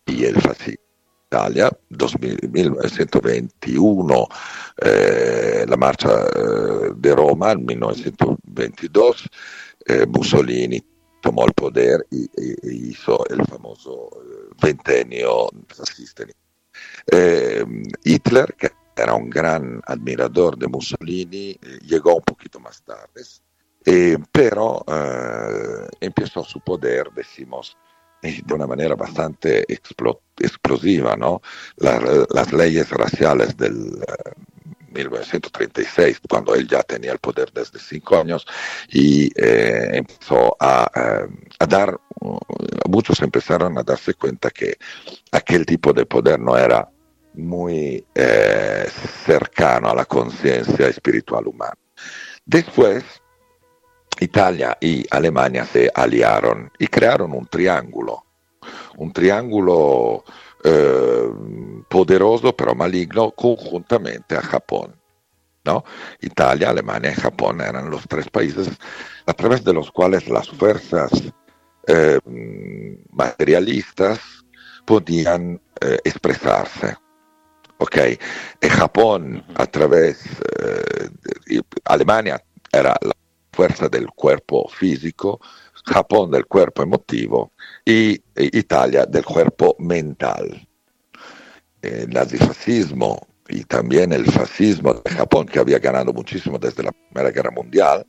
y el fascismo. Italia, 1921, eh, la marcha eh, de Roma, en 1922, eh, Mussolini tomó el poder y, hizo el famoso eh, ventenio fascista. Eh, Hitler, que era un gran admirador de Mussolini, eh, llegó un poquito más tarde, pero empezó su poder, decimos, de una manera bastante explosiva, ¿no? las leyes raciales del, 1936, cuando él ya tenía el poder desde cinco años y eh, empezó a, a, dar, muchos empezaron a darse cuenta que aquel tipo de poder no era muy eh, cercano a la conciencia espiritual humana. Después, Italia y Alemania se aliaron y crearon un triángulo, un triángulo eh, poderoso pero maligno conjuntamente a Japón. ¿no? Italia, Alemania y Japón eran los tres países a través de los cuales las fuerzas eh, materialistas podían eh, expresarse. ¿ok? Y Japón a través, de Alemania era la fuerza del cuerpo físico, Japón del cuerpo emotivo y Italia del cuerpo mental. El nazifascismo y también el fascismo de Japón, que había ganado muchísimo desde la Primera Guerra Mundial,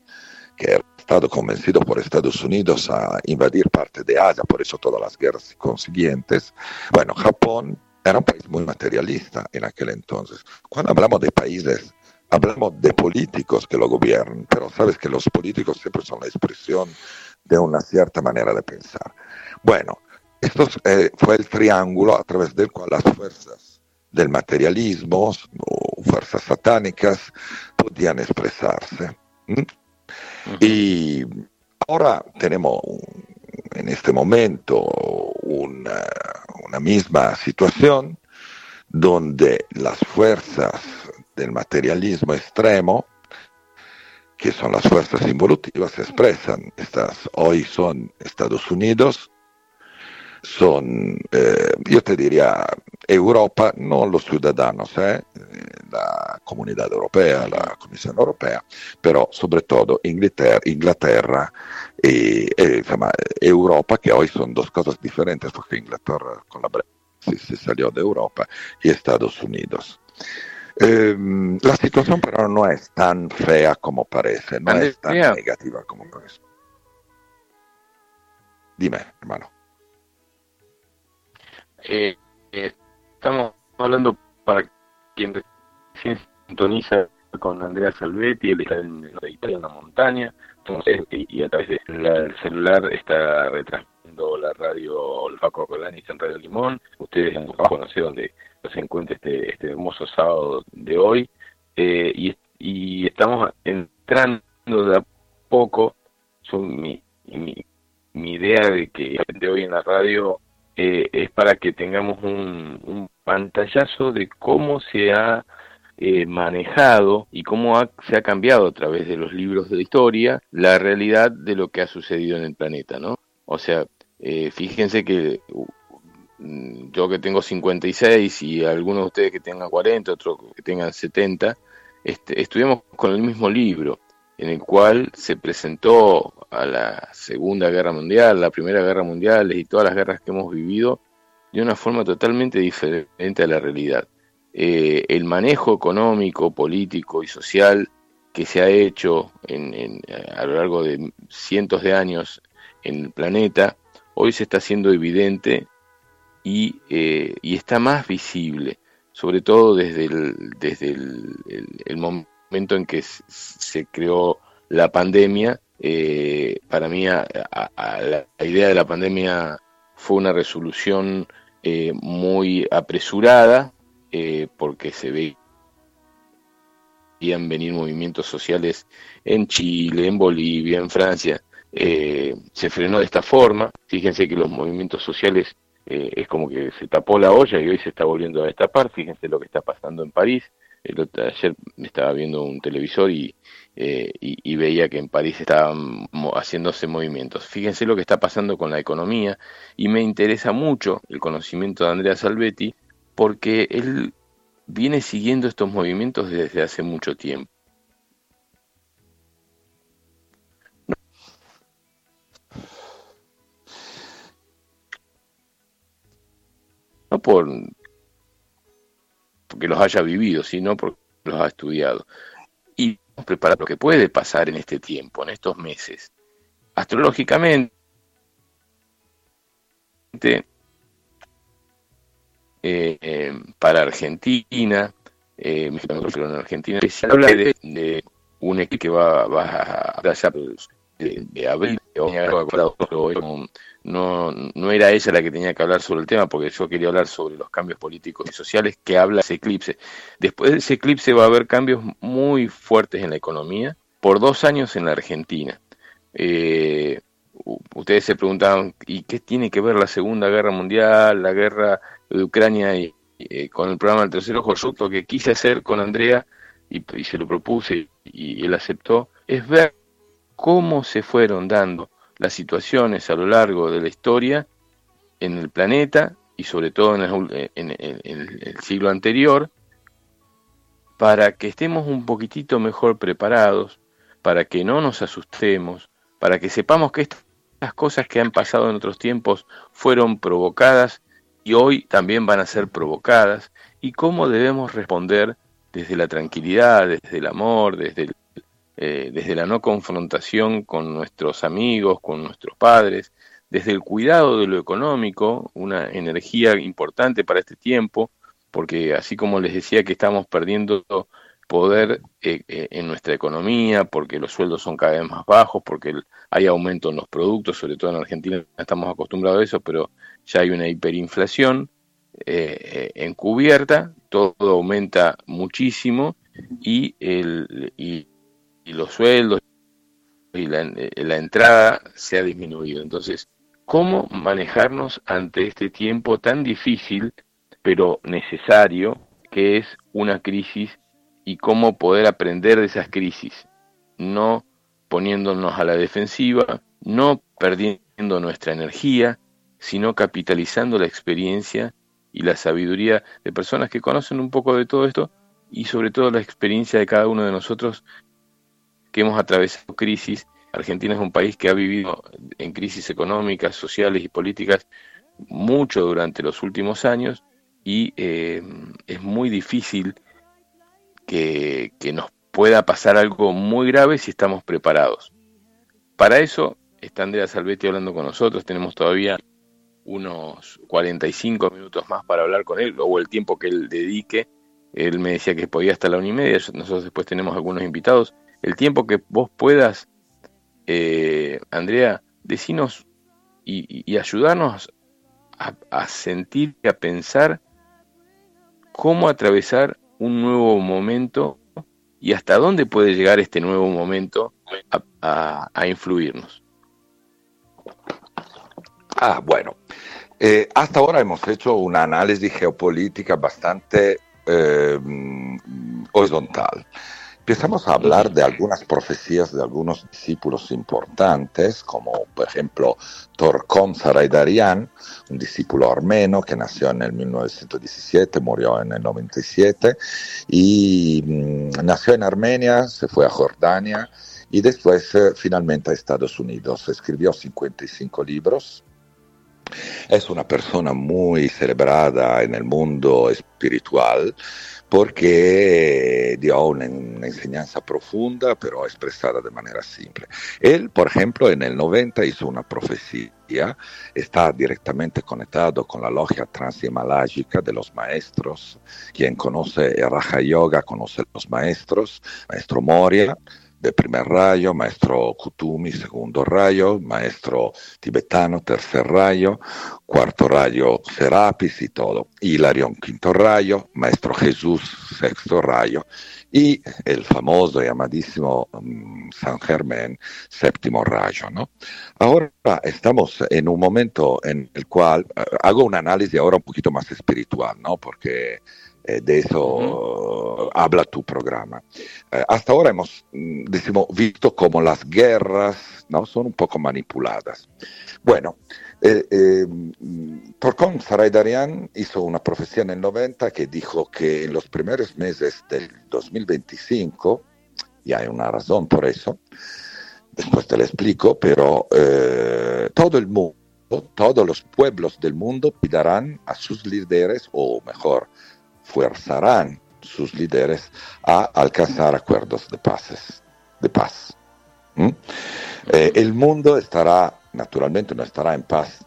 que ha estado convencido por Estados Unidos a invadir parte de Asia, por eso todas las guerras consiguientes. Bueno, Japón era un país muy materialista en aquel entonces. Cuando hablamos de países, hablamos de políticos que lo gobiernan, pero sabes que los políticos siempre son la expresión de una cierta manera de pensar. Bueno, esto eh, fue el triángulo a través del cual las fuerzas del materialismo o fuerzas satánicas podían expresarse. Y ahora tenemos en este momento una, una misma situación donde las fuerzas del materialismo extremo que son las fuerzas involutivas, se expresan. Estas hoy son Estados Unidos, son, eh, yo te diría, Europa, no los ciudadanos, eh, la comunidad europea, la Comisión Europea, pero sobre todo Inglaterra, Inglaterra y, Europa, que hoy son dos cosas diferentes, porque Inglaterra con la Brexit se salió de Europa y Estados Unidos. Em, la situación pero no es tan fea como parece, no es tan negativa como parece. Dime, hermano. Eh, estamos hablando para quien recién sintoniza con Andrea Salvetti, él está en, Italia, en la montaña, y a través del celular está retransmitiendo la radio Faco Rolani en Radio Limón. Ustedes han conocer dónde se encuentra este, este hermoso sábado de hoy. Eh, y, y, estamos entrando de a poco, son mi, mi, mi idea de que de hoy en la radio eh, es para que tengamos un, pantallazo de cómo se ha eh, manejado y cómo se ha cambiado a través de los libros de historia la realidad de lo que ha sucedido en el planeta, ¿no? O sea, eh, fíjense que uh, yo que tengo 56 y algunos de ustedes que tengan 40, otros que tengan 70, este, estudiamos con el mismo libro, en el cual se presentó a la Segunda Guerra Mundial, la Primera Guerra Mundial y todas las guerras que hemos vivido de una forma totalmente diferente a la realidad. Eh, el manejo económico, político y social que se ha hecho en, a lo largo de cientos de años en el planeta, hoy se está haciendo evidente y, eh, y está más visible, sobre todo desde el, desde el, momento en que se creó la pandemia. Eh, para mí la, idea de la pandemia fue una resolución muy apresurada, eh, porque se veían venir movimientos sociales en Chile, en Bolivia, en Francia. Eh, se frenó de esta forma. Fíjense que los movimientos sociales eh, es como que se tapó la olla y hoy se está volviendo a destapar. Fíjense lo que está pasando en París. El, ayer estaba viendo un televisor y, eh, y, y, veía que en París estaban haciéndose movimientos. Fíjense lo que está pasando con la economía y me interesa mucho el conocimiento de Andrea Salvetti porque él viene siguiendo estos movimientos desde hace mucho tiempo. No por porque los haya vivido, sino porque los ha estudiado. Y preparar lo que puede pasar en este tiempo, en estos meses. Astrológicamente, eh, para Argentina, eh, en Argentina, se habla de, un equipo que va, va a, de, de abril, no, no era ella la que tenía que hablar sobre el tema, porque yo quería hablar sobre los cambios políticos y sociales que habla ese eclipse. Después de ese eclipse va a haber cambios muy fuertes en la economía, por dos años en la Argentina. Eh, ustedes se preguntaban, ¿y qué tiene que ver la Segunda Guerra Mundial, la guerra de Ucrania y, eh, con el programa del tercer ojo? Lo que quise hacer con Andrea y, se lo propuse y, él aceptó, es ver cómo se fueron dando las situaciones a lo largo de la historia en el planeta y sobre todo en el, siglo anterior, para que estemos un poquitito mejor preparados, para que no nos asustemos, para que sepamos que estas cosas que han pasado en otros tiempos fueron provocadas y hoy también van a ser provocadas, y cómo debemos responder desde la tranquilidad, desde el amor, desde el eh, desde la no confrontación con nuestros amigos, con nuestros padres, desde el cuidado de lo económico, una energía importante para este tiempo, porque así como les decía que estamos perdiendo poder eh, eh, en nuestra economía, porque los sueldos son cada vez más bajos, porque hay aumento en los productos, sobre todo en Argentina estamos acostumbrados a eso, pero ya hay una hiperinflación encubierta, todo aumenta muchísimo y, el, y y los sueldos y eh, la, entrada se ha disminuido. Entonces, ¿cómo manejarnos ante este tiempo tan difícil, pero necesario, que es una crisis, y cómo poder aprender de esas crisis? No poniéndonos a la defensiva, no perdiendo nuestra energía, sino capitalizando la experiencia y la sabiduría de personas que conocen un poco de todo esto y sobre todo la experiencia de cada uno de nosotros que hemos atravesado crisis. Argentina es un país que ha vivido en crisis económicas, sociales y políticas mucho durante los últimos años y eh, es muy difícil que, nos pueda pasar algo muy grave si estamos preparados. Para eso está Andrea Salvetti hablando con nosotros, tenemos todavía unos 45 minutos más para hablar con él, o el tiempo que él dedique. Él me decía que podía hasta la una y media, nosotros después tenemos algunos invitados el tiempo que vos puedas, eh, Andrea, decinos y, ayudarnos a, sentir y a pensar cómo atravesar un nuevo momento y hasta dónde puede llegar este nuevo momento a, influirnos. Ah, bueno. Eh, hasta ahora hemos hecho una análisis geopolítica bastante eh, horizontal. Empezamos a hablar de algunas profecías de algunos discípulos importantes, como por ejemplo Torkom Saraydarian, un discípulo armeno que nació en el 1917, murió en el 97, y mm, nació en Armenia, se fue a Jordania y después eh, finalmente a Estados Unidos. Escribió 55 libros, es una persona muy celebrada en el mundo espiritual porque dio una, enseñanza profunda, pero expresada de manera simple. Él, por ejemplo, en el 90 hizo una profecía, está directamente conectado con la logia transhimalágica de los maestros. Quien conoce el Raja Yoga conoce los maestros, maestro Moria de primer rayo, maestro Kutumi, segundo rayo, maestro tibetano, tercer rayo, cuarto rayo Serapis y todo, Hilarión, quinto rayo, maestro Jesús, sexto rayo, y el famoso y mm, San Germán, séptimo rayo. ¿no? Ahora estamos en un momento en el cual eh, hago un análisis ahora un poquito más espiritual, ¿no? porque eh, de eso habla tu programa. Eh, hasta ahora hemos mm, decimos, visto como las guerras ¿no? son un poco manipuladas. Bueno, eh, eh, Torcon Saraydarian hizo una profecía en el 90 que dijo que en los primeros meses del 2025, y hay una razón por eso, después te lo explico, pero todo el mundo todos los pueblos del mundo pidarán a sus líderes, o mejor, fuerzarán sus líderes a alcanzar acuerdos de, de paz. Eh, el mundo estará, naturalmente no estará en paz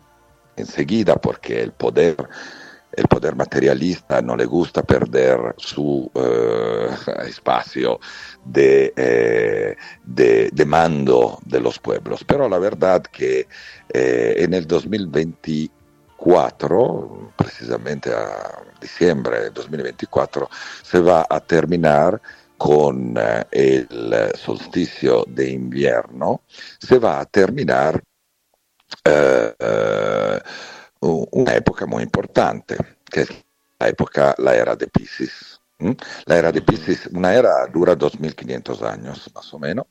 enseguida porque el poder el poder materialista no le gusta perder su eh, [laughs] espacio eh, de, de, mando de los pueblos. Pero la verdad que en el 2024, precisamente a diciembre del 2024, se va a terminar con el solsticio de invierno, se va a terminar una época muy importante, que es la época, la era de Pisces. La era de Pisces, una era dura 2500 años más o menos,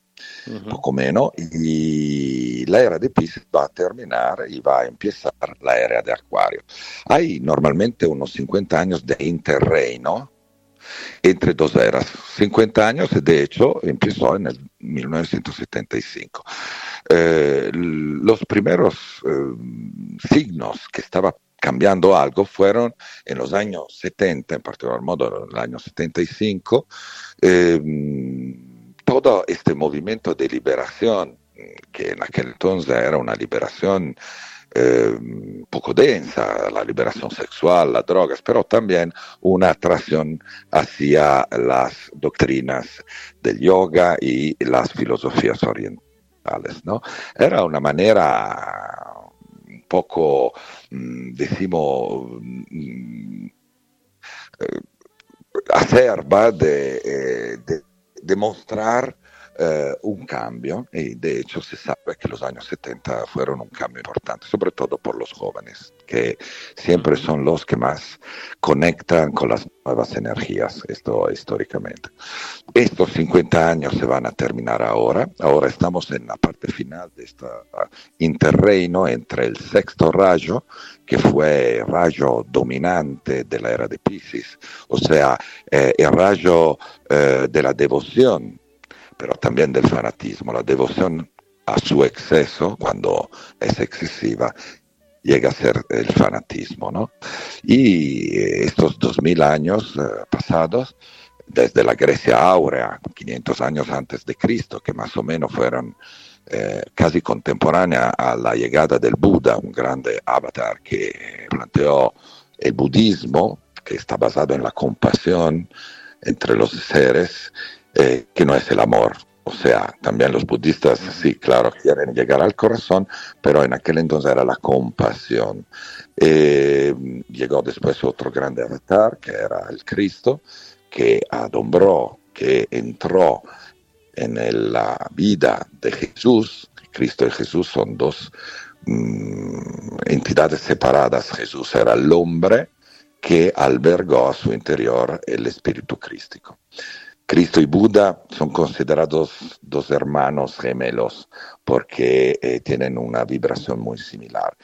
poco menos, y la era de Pisces va a terminar y va a empezar la era de Acuario. Hay normalmente unos 50 años de interreino entre dos eras. 50 años, de hecho, empezó en el 1975. Eh, los primeros eh, signos que estaba cambiando algo fueron en los años 70, en particular modo en el año 75, eh, todo este movimiento de liberación, que en aquel entonces era una liberación eh, poco densa, la liberación sexual, las drogas, pero también una atracción hacia las doctrinas del yoga y las filosofías orientales. ¿no? Era una manera un poco, mm, decimos, mm, eh, acerba de, eh, de demostrar eh, un cambio y de hecho se sabe que los años 70 fueron un cambio importante, sobre todo por los jóvenes, que siempre son los que más conectan con las nuevas energías, esto históricamente. Estos 50 años se van a terminar ahora, ahora estamos en la parte final de este interreino entre el sexto rayo, que fue el rayo dominante de la era de Pisces, o sea, eh, el rayo eh, de la devoción pero también del fanatismo. La devoción a su exceso, cuando es excesiva, llega a ser el fanatismo. ¿no? Y estos dos mil años eh, pasados, desde la Grecia áurea, 500 años antes de Cristo, que más o menos fueron eh, casi contemporánea a la llegada del Buda, un grande avatar que planteó el budismo, que está basado en la compasión entre los seres eh, que no es el amor. O sea, también los budistas, sí, claro, quieren llegar al corazón, pero en aquel entonces era la compasión. Eh, llegó después otro grande avatar, que era el Cristo, que adumbró, que entró en la vida de Jesús. Cristo y Jesús son dos mm, entidades separadas. Jesús era el hombre que albergó a su interior el espíritu crístico. Cristo y Buda son considerados dos hermanos gemelos porque eh, tienen una vibración muy similar.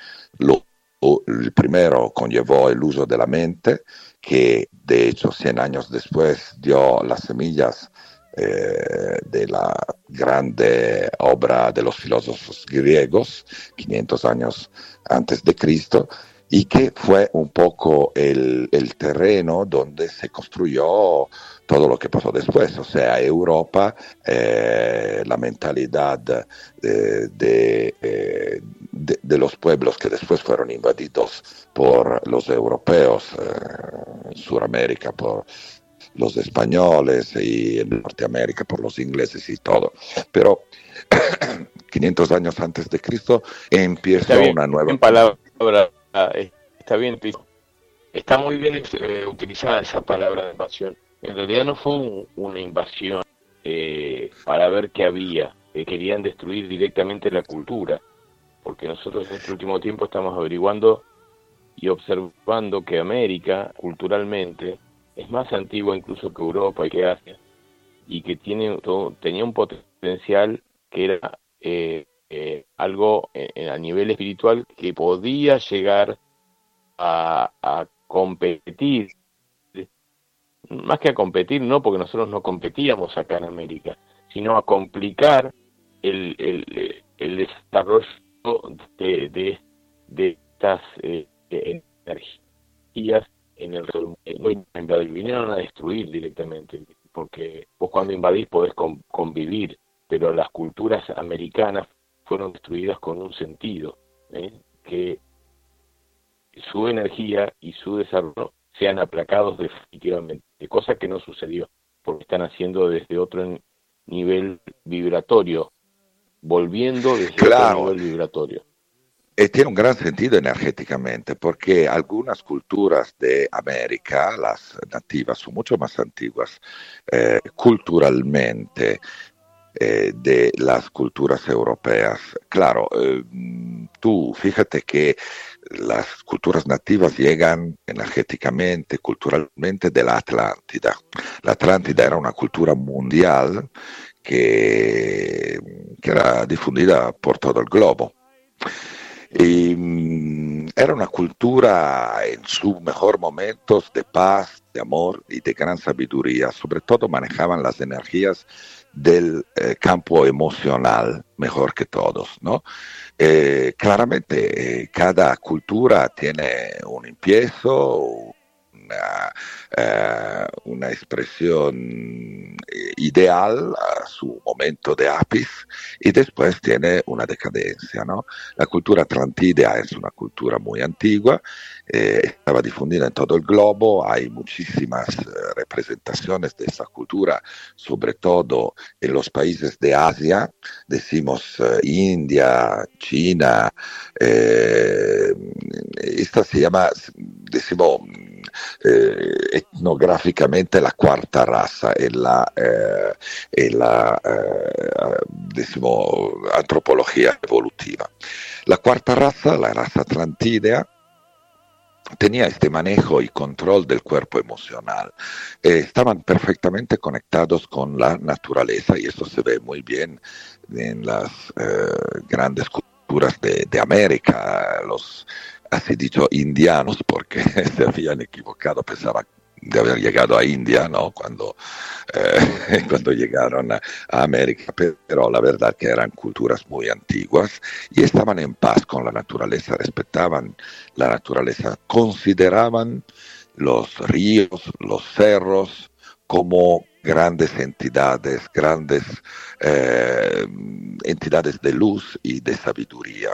el primero conllevó el uso de la mente, que de hecho 100 años después dio las semillas eh, de la grande obra de los filósofos griegos, 500 años antes de Cristo, y que fue un poco el, el terreno donde se construyó todo lo que pasó después, o sea, Europa, eh, la mentalidad eh, eh, de, de, los pueblos que después fueron invadidos por los europeos en Sudamérica, por los españoles y en Norteamérica por los ingleses y todo. Pero [coughs] 500 años antes de Cristo empieza una nueva... En palabra, está bien, está muy bien utilizada esa palabra de pasión en realidad no fue una invasión eh, para ver qué había, querían destruir directamente la cultura, porque nosotros en este último tiempo estamos averiguando y observando que América culturalmente es más antigua incluso que Europa y que Asia, y que tiene tenía un potencial que era eh, eh, algo a nivel espiritual que podía llegar a competir más que a competir, no porque nosotros no competíamos acá en América, sino a complicar el, el, el desarrollo de, de estas eh, energías en el no vinieron a destruir directamente, porque vos cuando invadís podés convivir, pero las culturas americanas fueron destruidas con un sentido, ¿eh? que su energía y su desarrollo sean aplacados definitivamente, cosa que no sucedió, porque están haciendo desde otro nivel vibratorio, volviendo desde otro nivel vibratorio. E tiene un gran sentido energéticamente porque algunas culturas de América, las nativas, son mucho más antiguas eh, culturalmente eh, de las culturas europeas. Claro, eh, tú fíjate que las culturas nativas llegan energéticamente, culturalmente de la Atlántida. La Atlántida era una cultura mundial que, que era difundida por todo el globo. Y, mm, era una cultura en sus mejor momentos de paz, de amor y de gran sabiduría. Sobre todo manejaban las energías del eh, campo emocional mejor que todos, ¿no? Eh, claramente eh, cada cultura tiene un empiezo, una, eh, una expresión eh, ideal a su momento de ápice y después tiene una decadencia. ¿no? La cultura atlantidea es una cultura muy antigua, eh, estaba difundida en todo el globo, hay muchísimas representaciones de esa cultura, sobre todo en los países de Asia, decimos eh, India, China, esta se llama, decimos, eh, etnográficamente la cuarta raza en la, eh, en la eh, decimo, antropología evolutiva. La cuarta raza, la raza atlantidea, tenía este manejo y control del cuerpo emocional. Eh, estaban perfectamente conectados con la naturaleza y eso se ve muy bien en las eh, grandes culturas de, de América, los así dicho indianos, porque [laughs] se habían equivocado, pensaban de haber llegado a India, ¿no? Cuando, eh, [laughs] cuando llegaron a, América, pero la verdad que eran culturas muy antiguas y estaban en paz con la naturaleza, respetaban la naturaleza, consideraban los ríos, los cerros como grandes entidades, grandes eh, entidades de luz y de sabiduría.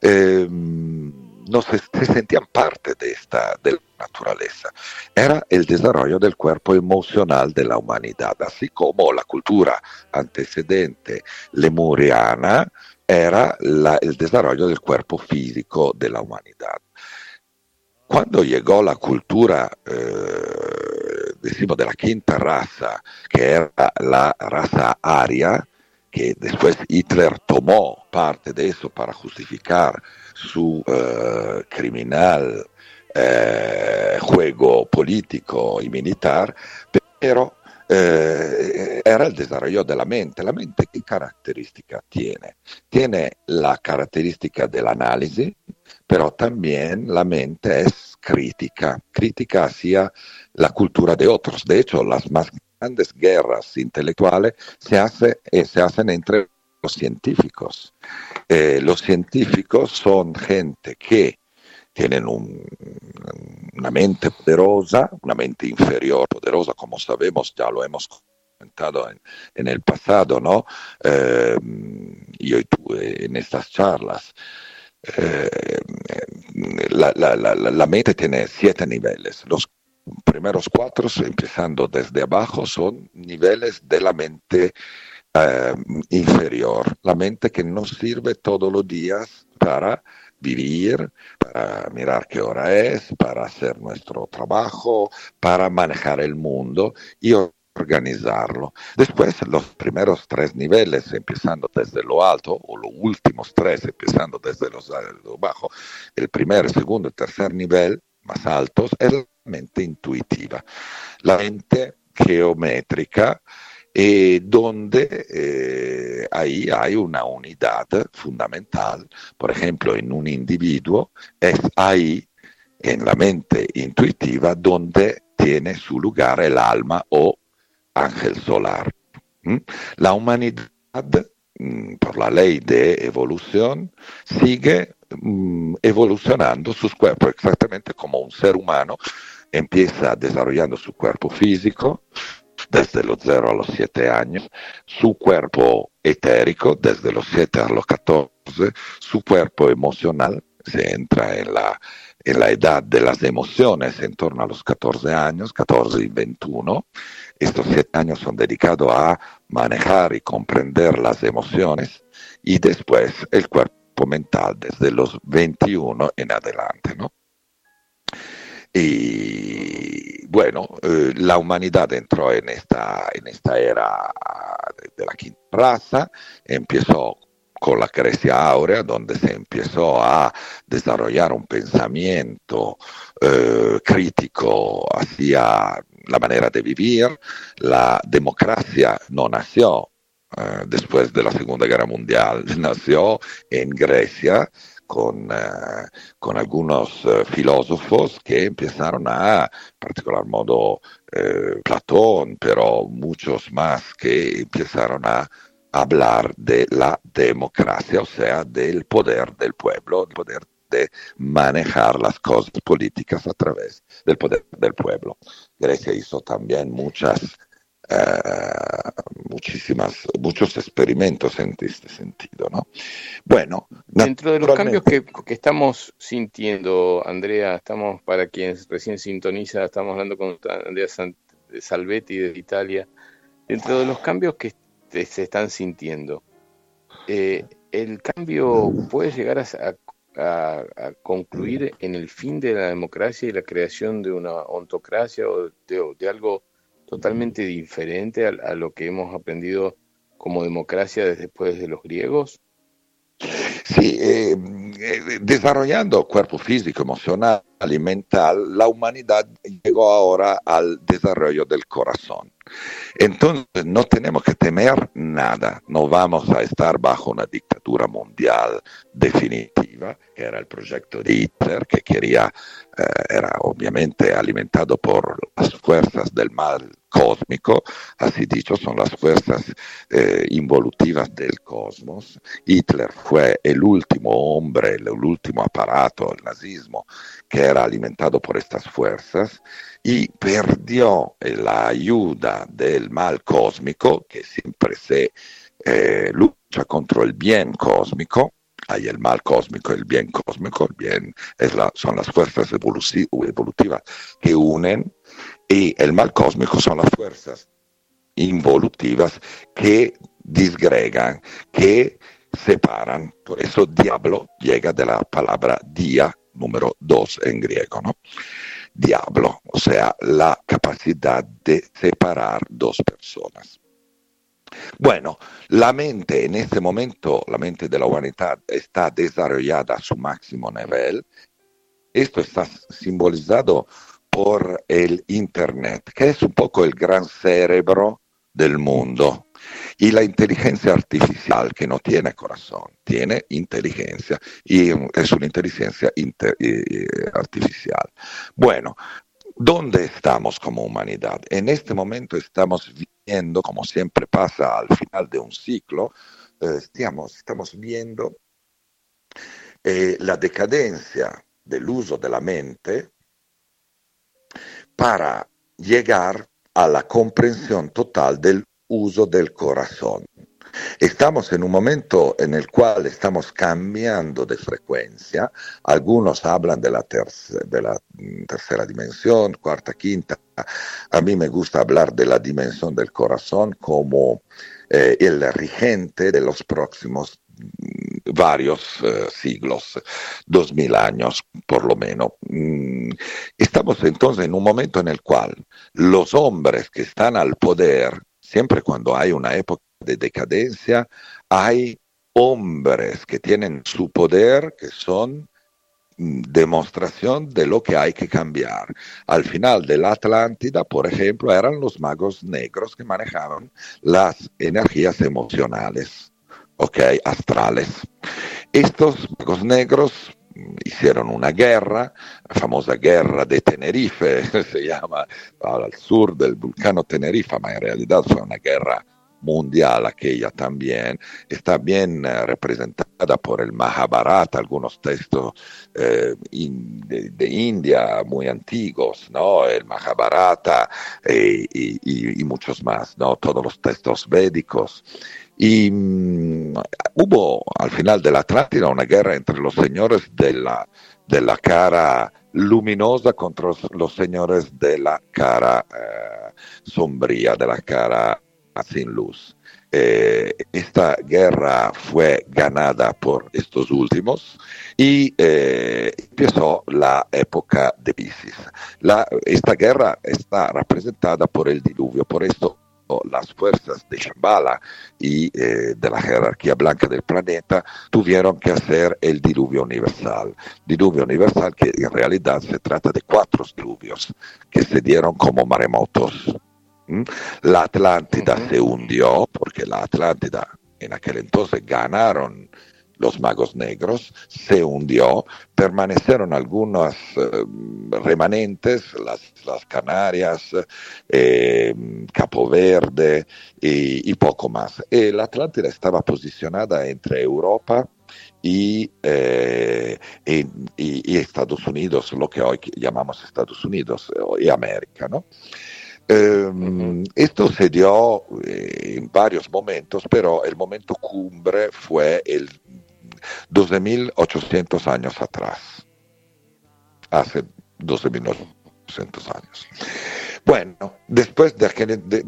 Eh, no se, se, sentían parte de esta de la naturaleza. Era el desarrollo del cuerpo emocional de la humanidad, así la cultura antecedente lemuriana era la, el desarrollo del cuerpo físico de la. Cuando llegó la cultura, eh, decimos, de la quinta raza, que era la raza aria, que después Hitler tomó parte de eso para justificar su uh, criminal eh, juego político y militar, pero eh, era el desarrollo de la mente. La mente, ¿qué característica tiene? Tiene la característica del análisis, pero también la mente es crítica, crítica hacia la cultura de otros. De hecho, las más grandes guerras intelectuales se, hace, eh, se hacen entre científicos. Eh, los científicos son gente que tienen un, una mente poderosa, una mente inferior poderosa, como sabemos, ya lo hemos comentado en, el pasado, ¿no? Yo y tú en estas charlas. Eh, la, la, la, la, mente tiene siete niveles. Los primeros cuatro, empezando desde abajo, son niveles de la mente eh, inferior, la mente que nos sirve todos los días para vivir, para mirar qué hora es, para hacer nuestro trabajo, para manejar el mundo y organizarlo. Después, los primeros tres niveles, empezando desde lo alto, o los últimos tres, empezando desde los, lo bajo, el primer, segundo y tercer nivel, más altos, es la mente intuitiva, la mente geométrica, eh, donde eh, ahí hay una unidad fundamental. Por ejemplo, en un individuo es ahí, en la mente intuitiva, donde tiene su lugar el alma o ángel solar. ¿Mm? La humanidad, mm, por la ley de evolución, sigue mm, evolucionando sus cuerpos, exactamente como un ser humano empieza desarrollando su cuerpo físico desde los 0 a los 7 años, su cuerpo etérico desde los 7 a los 14, su cuerpo emocional, se entra en la, en la edad de las emociones en torno a los 14 años, 14 y 21. Estos 7 años son dedicados a manejar y comprender las emociones y después el cuerpo mental desde los 21 en adelante. ¿no? Y bueno, eh, la humanidad entró en esta, en esta era de la quinta raza, empezó con la Grecia áurea, donde se empezó a desarrollar un pensamiento eh, crítico hacia la manera de vivir. La democracia no nació eh, después de la Segunda Guerra Mundial, [laughs] nació en Grecia con, eh, con algunos eh, filósofos que empezaron a, en particular modo eh, Platón, pero muchos más que empezaron a hablar de la democracia, o sea, del poder del pueblo, el poder de manejar las cosas políticas a través del poder del pueblo. Grecia hizo también muchas eh, muchísimas, muchos experimentos en este sentido. ¿no? Bueno, dentro de los cambios que, que, estamos sintiendo, Andrea, estamos para quienes recién sintoniza, estamos hablando con Andrea Salvetti de Italia, dentro de los cambios que se están sintiendo, eh, el cambio puede llegar a, a, concluir en el fin de la democracia y la creación de una ontocracia o de, de algo totalmente diferente a, lo que hemos aprendido como democracia desde después de los griegos? Sí, eh, eh, desarrollando cuerpo físico, emocional y mental, la humanidad llegó ahora al desarrollo del corazón. Entonces no tenemos que temer nada, no vamos a estar bajo una dictadura mundial definitiva, que era el proyecto de Hitler, que quería, eh, era obviamente alimentado por las fuerzas del mal cósmico, así dicho, son las fuerzas eh, involutivas del cosmos. Hitler fue el último hombre, el último aparato, nazismo, que era alimentado por estas fuerzas y perdió la ayuda del mal cósmico, que siempre se eh, lucha contra el bien cósmico. Hay el mal cósmico el bien cósmico. El bien es la, son las fuerzas evolutivas que unen y el mal cósmico son las fuerzas involutivas que disgregan, que separan. Por eso diablo llega de la palabra dia, número dos en griego, ¿no? diablo, o sea, la capacidad de separar dos personas. Bueno, la mente en este momento, la mente de la humanidad está desarrollada a su máximo nivel. Esto está simbolizado por el Internet, que es un poco el gran cerebro del mundo. Y la inteligencia artificial, que no tiene corazón, tiene inteligencia y es una inteligencia artificial. Bueno, ¿dónde estamos como humanidad? En este momento estamos viendo, como siempre pasa al final de un ciclo, eh, estamos, viendo eh, la decadencia del uso de la mente para llegar a la comprensión total del uso del corazón. Estamos en un momento en el cual estamos cambiando de frecuencia. Algunos hablan de la, de la tercera dimensión, cuarta, quinta. A mí me gusta hablar de la dimensión del corazón como eh, el regente de los próximos mm, varios eh, siglos, dos mil años por lo menos. Mm, estamos entonces en un momento en el cual los hombres que están al poder siempre cuando hay una época de decadencia, hay hombres que tienen su poder, que son mm, demostración de lo que hay que cambiar. Al final de la Atlántida, por ejemplo, eran los magos negros que manejaban las energías emocionales, ok, astrales. Estos magos negros mm, hicieron una guerra, la famosa guerra de Tenerife, [laughs] se llama al sur del vulcano Tenerife, ma en realidad fue una guerra mundial, aquella también, está bien eh, representada por el Mahabharata, algunos textos eh, de, India muy antiguos, ¿no? El Mahabharata eh, y, muchos más, ¿no? Todos los textos védicos. Y mm, hubo al final de la Atlántida una guerra entre los señores de la, de la cara luminosa contra los señores de la cara sombría, de la cara sin luz. Eh, esta guerra fue ganada por estos últimos y eh, empezó la época de Pisces. esta guerra está representada por el diluvio, por esto las fuerzas de Shambhala y eh, de la jerarquía blanca del planeta tuvieron que hacer el diluvio universal. Diluvio universal que en realidad se trata de cuatro diluvios que se dieron como maremotos. ¿Mm? La Atlántida se hundió porque la Atlántida en aquel entonces ganaron los magos negros, se hundió, permanecieron algunos eh, remanentes, las, Canarias, eh, Capo Verde y, poco más. La Atlántida estaba posicionada entre Europa y, eh, y, Estados Unidos, lo que hoy llamamos Estados Unidos y América, ¿no? Ehm, esto se dio en varios momentos, pero el momento cumbre fue el 12.800 años atrás, hace 12.800 años. Bueno, después de,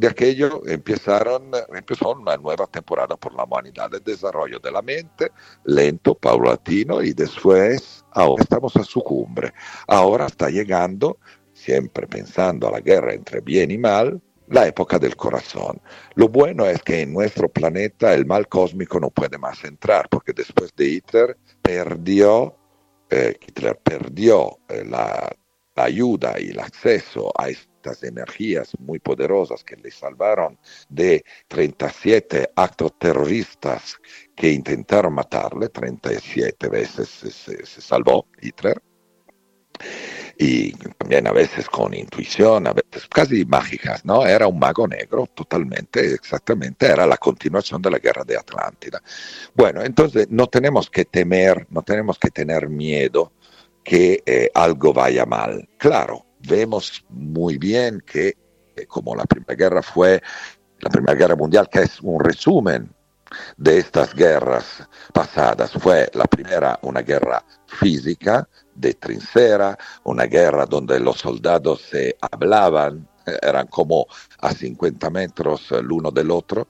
aquello empezaron, empezó una nueva temporada por la humanidad, el desarrollo de la mente, lento, paulatino, y después, ahora estamos a su cumbre. Ahora está llegando, siempre pensando a la guerra entre bien y mal, la época del corazón. Lo bueno es que en nuestro planeta el mal cósmico no puede más entrar, porque después de Hitler perdió, eh, Hitler perdió eh, la, ayuda y el acceso a estas energías muy poderosas que le salvaron de 37 actos terroristas que intentaron matarle, 37 veces se salvó Hitler y también a veces con intuición, a casi mágicas, ¿no? Era un mago negro totalmente, exactamente, era la continuación de la guerra de Atlántida. Bueno, entonces no tenemos que temer, no tenemos que tener miedo que eh, algo vaya mal. Claro, vemos muy bien que eh, como la Primera Guerra fue la Primera Guerra Mundial, que es un resumen de estas guerras pasadas, fue la primera una guerra física, de trinchera, una guerra donde los soldados se hablaban, [laughs] eran como a 50 metros el uno del otro.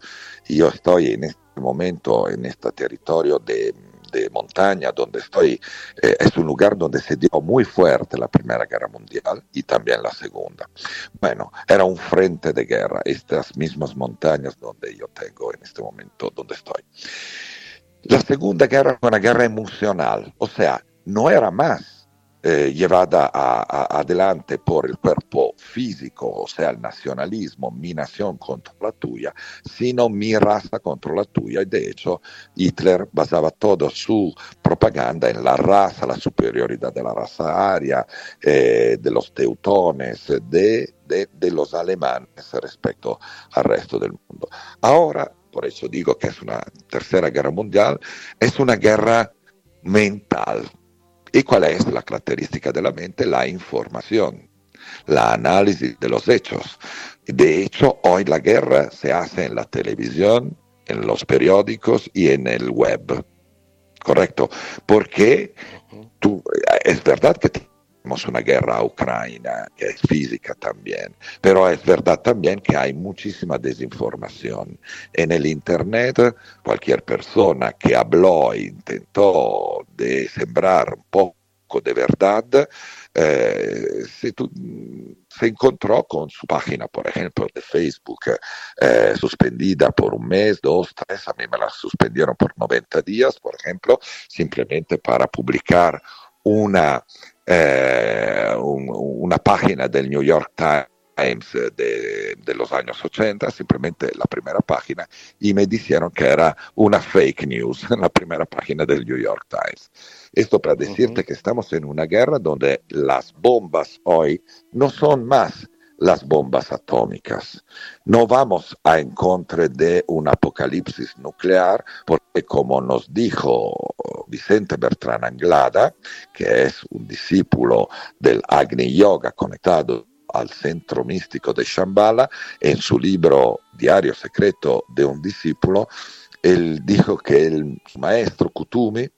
Yo estoy en este momento en este territorio de, de montaña donde estoy. Eh, es un lugar donde se dio muy fuerte la Primera Guerra Mundial y también la Segunda. Bueno, era un frente de guerra, estas mismas montañas donde yo tengo en este momento, donde estoy. La Segunda Guerra fue una guerra emocional, o sea, no era más eh, llevada adelante por el cuerpo físico, o sea, el nacionalismo, mi nación contra la tuya, sino mi raza contra la tuya. Y de hecho, Hitler basaba toda su propaganda en la raza, la superioridad de la raza aria, eh, de los teutones, de, de los alemanes respecto al resto del mundo. Ahora, por eso digo que es una tercera guerra mundial, es una guerra mental, ¿Y cuál es la característica de la mente? La información, la análisis de los hechos. De hecho, hoy la guerra se hace en la televisión, en los periódicos y en el web. ¿Correcto? Porque tú, es verdad que tenemos una guerra a Ucrania, que es física también, pero es verdad también que hay muchísima desinformación. En el Internet, cualquier persona que habló e intentó de sembrar un poco de verdad, eh, se, se, encontró con su página, por ejemplo, de Facebook, eh, suspendida por un mes, dos, tres, a mí me la suspendieron por 90 días, por ejemplo, simplemente para publicar una eh, una página del New York Times de, de, los años 80, simplemente la primera página, y me dijeron que era una fake news, [laughs] la primera página del New York Times. Esto para decirte que estamos en una guerra donde las bombas hoy no son más las bombas atómicas. No vamos a encontrar de un apocalipsis nuclear porque como nos dijo Vicente Bertrán Anglada, que es un discípulo del Agni Yoga conectado al centro místico de Shambhala, en su libro Diario Secreto de un discípulo, él dijo que el maestro Kutumi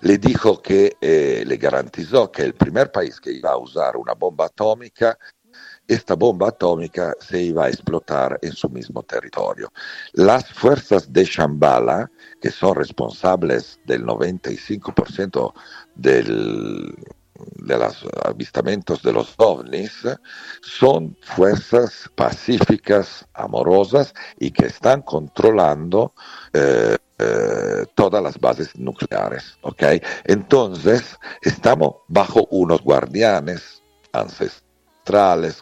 le dijo que eh, le garantizó que el primer país que iba a usar una bomba atómica esta bomba atómica se iba a explotar en su mismo territorio. Las fuerzas de Shambhala, que son responsables del 95% del, de los avistamientos de los ovnis, son fuerzas pacíficas, amorosas y que están controlando eh, eh, todas las bases nucleares. ¿okay? Entonces, estamos bajo unos guardianes ancestrales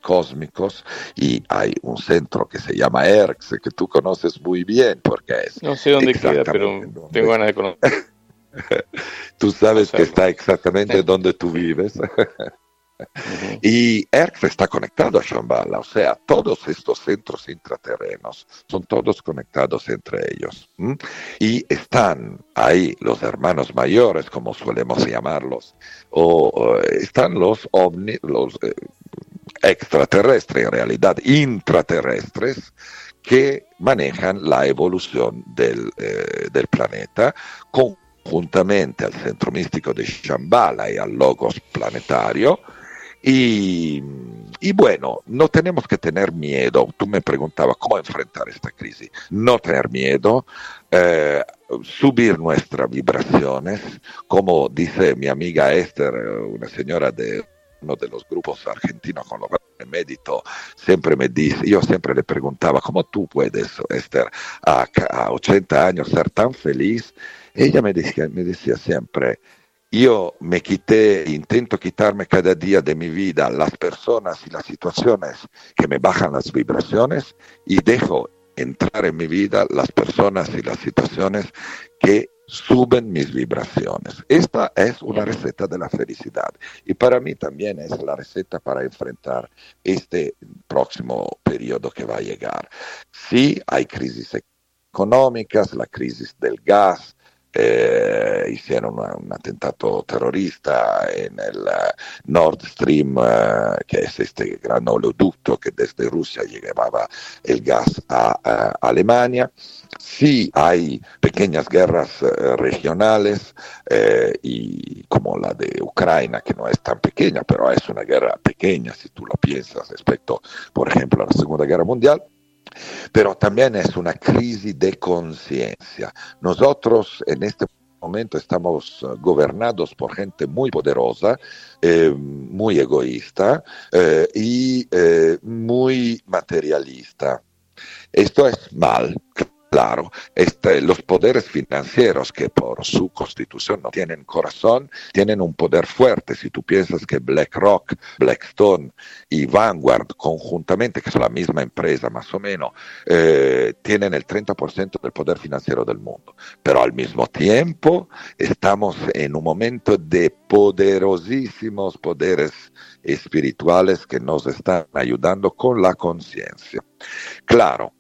cósmicos y hay un centro que se llama ERX que tú conoces muy bien porque es... No sé dónde queda, pero tengo ganas de conocer. [laughs] tú sabes que está exactamente donde tú vives. [laughs] Y ERX está conectado a Shambhala, o sea, todos estos centros intraterrenos son todos conectados entre ellos. Y están ahí los hermanos mayores, como solemos llamarlos, o, están los ovnis, los eh, extraterrestres, en realidad intraterrestres, que manejan la evolución del, eh, del planeta conjuntamente al centro místico de Shambhala y al logos planetario. Y, bueno, no tenemos que tener miedo. Tú me preguntabas cómo enfrentar esta crisis. No tener miedo, eh, subir nuestras vibraciones, como dice mi amiga Esther, una señora de uno de los grupos argentinos con los que me medito, siempre me dice, yo siempre le preguntaba, ¿cómo tú puedes, Esther, a, a 80 años ser tan feliz? Ella me decía, me decía siempre, yo me quité, intento quitarme cada día de mi vida las personas y las situaciones que me bajan las vibraciones y dejo entrar en mi vida las personas y las situaciones que suben mis vibraciones. Esta es una receta de la felicidad y para mí también es la receta para enfrentar este próximo periodo que va a llegar. Sí, hay crisis económicas, la crisis del gas, eh, hicieron un atentado terrorista en el eh, Nord Stream, eh, que es este gran oleoducto que desde Rusia llevaba el gas a, Alemania. Sí hay pequeñas guerras regionales, como la de Ucrania, que no es tan pequeña, pero es una guerra pequeña si tú lo piensas respecto, por ejemplo, a la Segunda Guerra Mundial pero también es una crisis de conciencia. Nosotros en este momento estamos eh, gobernados por gente muy poderosa, eh, muy egoísta eh, y muy materialista. Esto es mal, Claro, este, los poderes financieros que por su constitución no tienen corazón, tienen un poder fuerte. Si tú piensas que BlackRock, Blackstone y Vanguard conjuntamente, que son la misma empresa más o menos, eh, tienen el 30% del poder financiero del mundo. Pero al mismo tiempo estamos en un momento de poderosísimos poderes espirituales que nos están ayudando con la conciencia. Claro,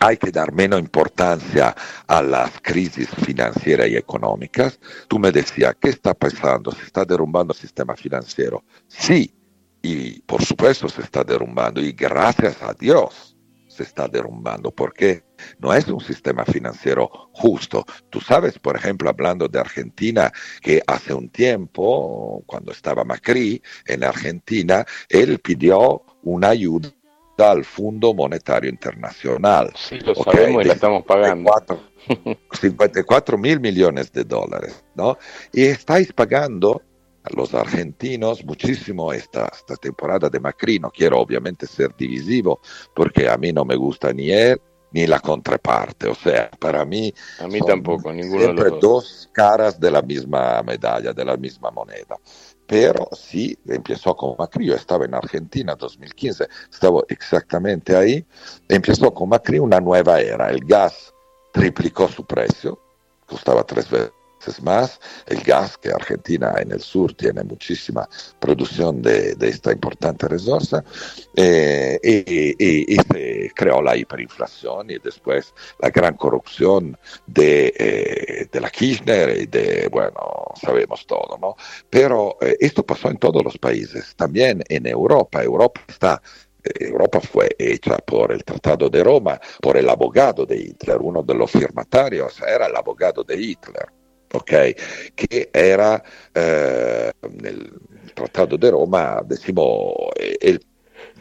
hay que dar menos importancia a las crisis financieras y económicas. Tú me decías, ¿qué está pasando? ¿Se está derrumbando el sistema financiero? Sí, y por supuesto se está derrumbando, y gracias a Dios se está derrumbando, porque no es un sistema financiero justo. Tú sabes, por ejemplo, hablando de Argentina, que hace un tiempo, cuando estaba Macri en Argentina, él pidió una ayuda al Fondo Monetario Internacional. Sí, lo sabemos y la estamos pagando. 54 mil millones de dólares, ¿no? Y estáis pagando a los argentinos muchísimo esta, esta temporada de Macri. No quiero obviamente ser divisivo porque a mí no me gusta ni él ni la contraparte. O sea, para mí, a mí tampoco, ninguno siempre de los dos. dos caras de la misma medalla, de la misma moneda pero sí empezó con Macri, yo estaba en Argentina en 2015, estaba exactamente ahí, empezó con Macri una nueva era, el gas triplicó su precio, costaba tres veces más, el gas, que Argentina en el sur tiene muchísima producción de, esta importante resource, eh, y, se creó la hiperinflación y después la gran corrupción de, eh, de la Kirchner y de, bueno, sabemos todo, ¿no? Pero eh, esto pasó en todos los países, también en Europa. Europa está Europa fue hecha por el Tratado de Roma, por el abogado de Hitler, uno de los firmatarios era el abogado de Hitler. Okay, que era eh, el Tratado de Roma, decimos, el,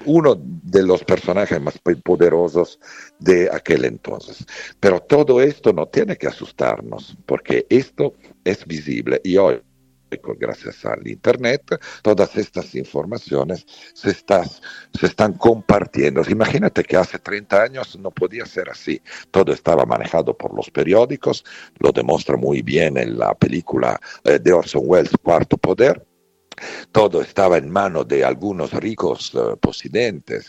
uno de los personajes más poderosos de aquel entonces. Pero todo esto no tiene que asustarnos, porque esto es visible y hoy gracias al Internet, todas estas informaciones se, están compartiendo. Imagínate que hace 30 años no podía ser así. Todo estaba manejado por los periódicos, lo demuestra muy bien en la película eh, de Orson Welles, Cuarto Poder todo estaba en manos de algunos ricos uh,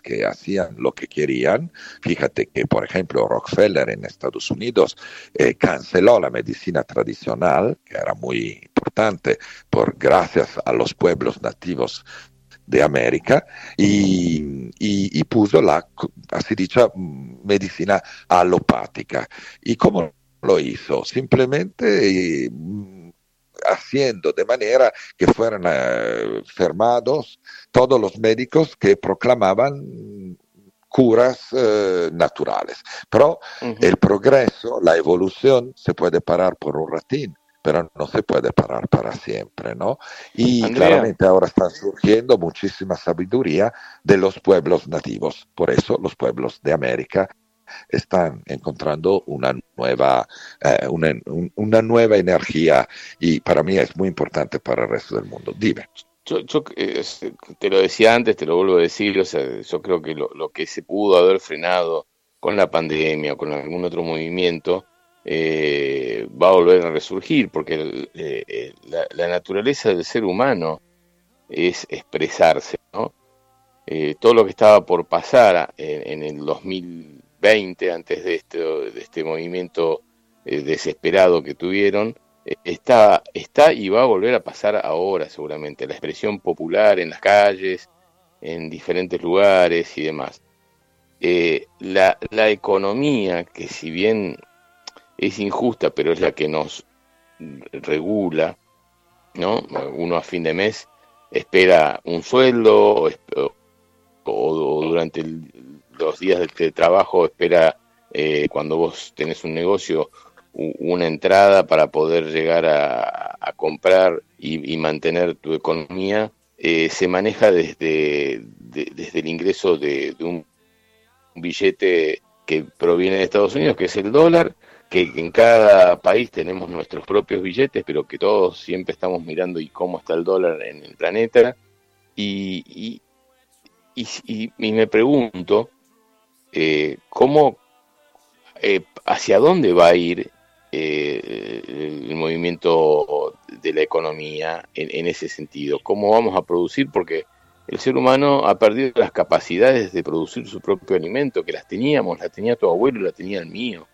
que hacían lo que querían. Fíjate que, por ejemplo, Rockefeller en Estados Unidos eh, canceló la medicina tradicional, que era muy importante por gracias a los pueblos nativos de América y, puso la, así dicha, medicina alopática. ¿Y cómo lo hizo? Simplemente eh, haciendo de manera que fueran eh, firmados todos los médicos que proclamaban curas eh, naturales. Pero el progreso, la evolución se puede parar por un ratín, pero no se puede parar para siempre, ¿no? Y claramente ahora está surgiendo muchísima sabiduría de los pueblos nativos. Por eso los pueblos de América están encontrando una nueva, eh, una, nueva energía y para mí es muy importante para el resto del mundo. Dime. Yo, te lo decía antes, te lo vuelvo a decir, yo creo que lo, que se pudo haber frenado con la pandemia o con algún otro movimiento eh, va a volver a resurgir, porque eh, la, naturaleza del ser humano es expresarse, ¿no? todo lo que estaba por pasar en, en el 2000 20, antes de este, de este movimiento eh, desesperado que tuvieron, eh, está, está y va a volver a pasar ahora seguramente. La expresión popular en las calles, en diferentes lugares y demás. Eh, la, la economía, que si bien es injusta, pero es la que nos regula, ¿no? Uno a fin de mes espera un sueldo o durante el, los días de trabajo espera eh, cuando vos tenés un negocio una entrada para poder llegar a, comprar y, mantener tu economía, eh, se maneja desde, desde el ingreso de, un billete que proviene de Estados Unidos, que es el dólar, que en cada país tenemos nuestros propios billetes, pero que todos siempre estamos mirando y cómo está el dólar en el planeta. Y, y, y me pregunto, eh, cómo, eh, hacia dónde va a ir eh, el movimiento de la economía en, ese sentido, cómo vamos a producir, porque el ser humano ha perdido las capacidades de producir su propio alimento, que las teníamos, la tenía tu abuelo, la tenía el mío,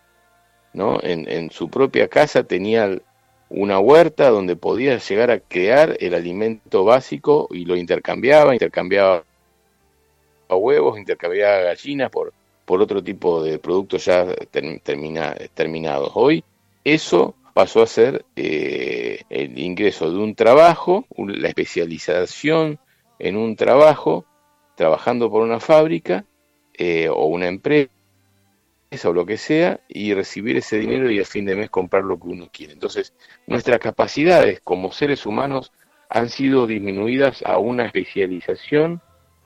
¿no? En, en su propia casa tenía una huerta donde podía llegar a crear el alimento básico y lo intercambiaba, intercambiaba huevos, intercambiaba gallinas por, por otro tipo de productos ya termina, terminados. Hoy eso pasó a ser eh, el ingreso de un trabajo, la especialización en un trabajo, trabajando por una fábrica eh, o una empresa o lo que sea, y recibir ese dinero y a fin de mes comprar lo que uno quiere. Entonces, nuestras capacidades como seres humanos han sido disminuidas a una especialización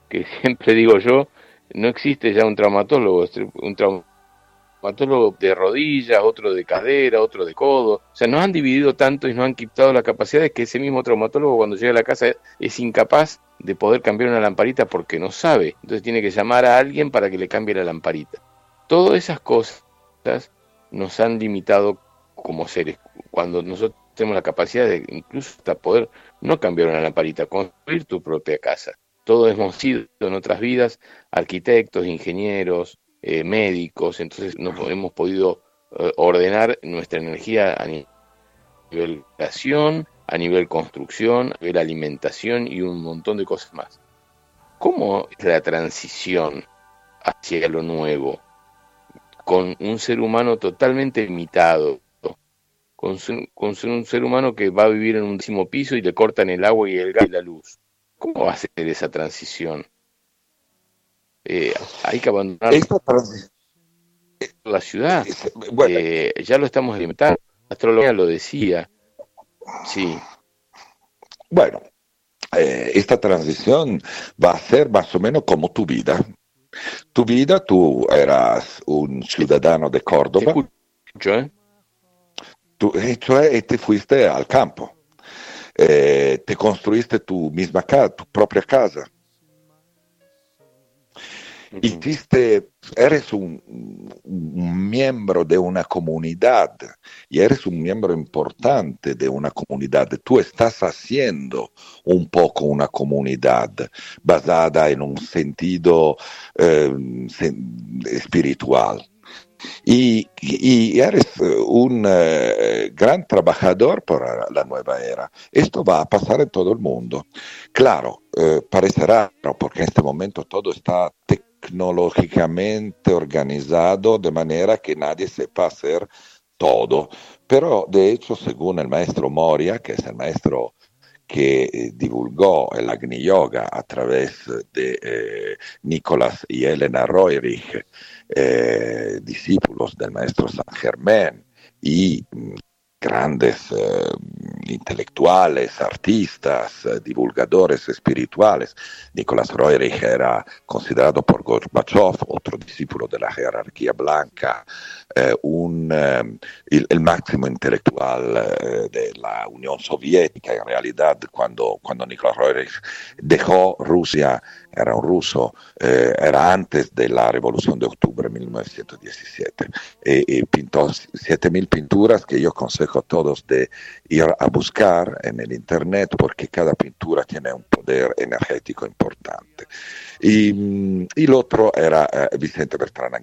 que [laughs] siempre digo yo, no existe ya un traumatólogo, un traumatólogo de rodillas, otro de cadera, otro de codo. O sea, nos han dividido tanto y nos han quitado la capacidad de que ese mismo traumatólogo cuando llega a la casa es incapaz de poder cambiar una lamparita porque no sabe. Entonces tiene que llamar a alguien para que le cambie la lamparita. Todas esas cosas nos han limitado como seres. Cuando nosotros tenemos la capacidad de incluso hasta poder no cambiar una lamparita, construir tu propia casa todos hemos sido en otras vidas arquitectos, ingenieros, eh, médicos, entonces nos hemos podido eh, ordenar nuestra energía a nivel creación, a nivel construcción, a nivel alimentación y un montón de cosas más. ¿Cómo es la transición hacia lo nuevo? Con un ser humano totalmente limitado, con, un ser humano que va a vivir en un décimo piso y le cortan el agua y el gas y la luz. ¿Cómo va a ser esa transición? Eh, hay que abandonar la ciudad. Eh, ya lo estamos alimentando. La astrología lo decía. Sí. Bueno, eh, esta transición va a ser más o menos como tu vida. Tu vida, tú eras un ciudadano de Córdoba. ¿eh? Tú, cioè, te fuiste al campo. Eh, te construiste tu misma casa, tu propia casa. Hiciste, eres un, un, miembro de una comunidad y eres un miembro importante de una comunidad. Tú estás haciendo un poco una comunidad basada en un sentido eh, espiritual. Y, eres un uh, gran trabajador para la nueva era. Esto va a pasar en todo el mundo. Claro, uh, parecerá, porque en este momento todo está tecnológicamente organizado de manera que nadie sepa hacer todo. Pero de hecho, según el maestro Moria, que es el maestro que eh, divulgó el Agni Yoga a través de eh, Nicolás y Elena Roerich, eh, discípulos del maestro San Germán y mm, grandes eh, intelectuales, artistas, eh, divulgadores espirituales. Nicolás Roerich era considerado por Gorbachev, otro discípulo de la jerarquía blanca, eh, un, el, el, máximo intelectual de la Unión Soviética. En realidad, cuando, cuando Nicolás Roerich dejó Rusia, era un ruso, eh, era antes de la Revolución de Octubre de 1917, y, y pintó 7.000 pinturas que yo aconsejo a todos de ir a buscar en el Internet porque cada pintura tiene un poder energético importante. Y, el otro era eh, Vicente Bertrand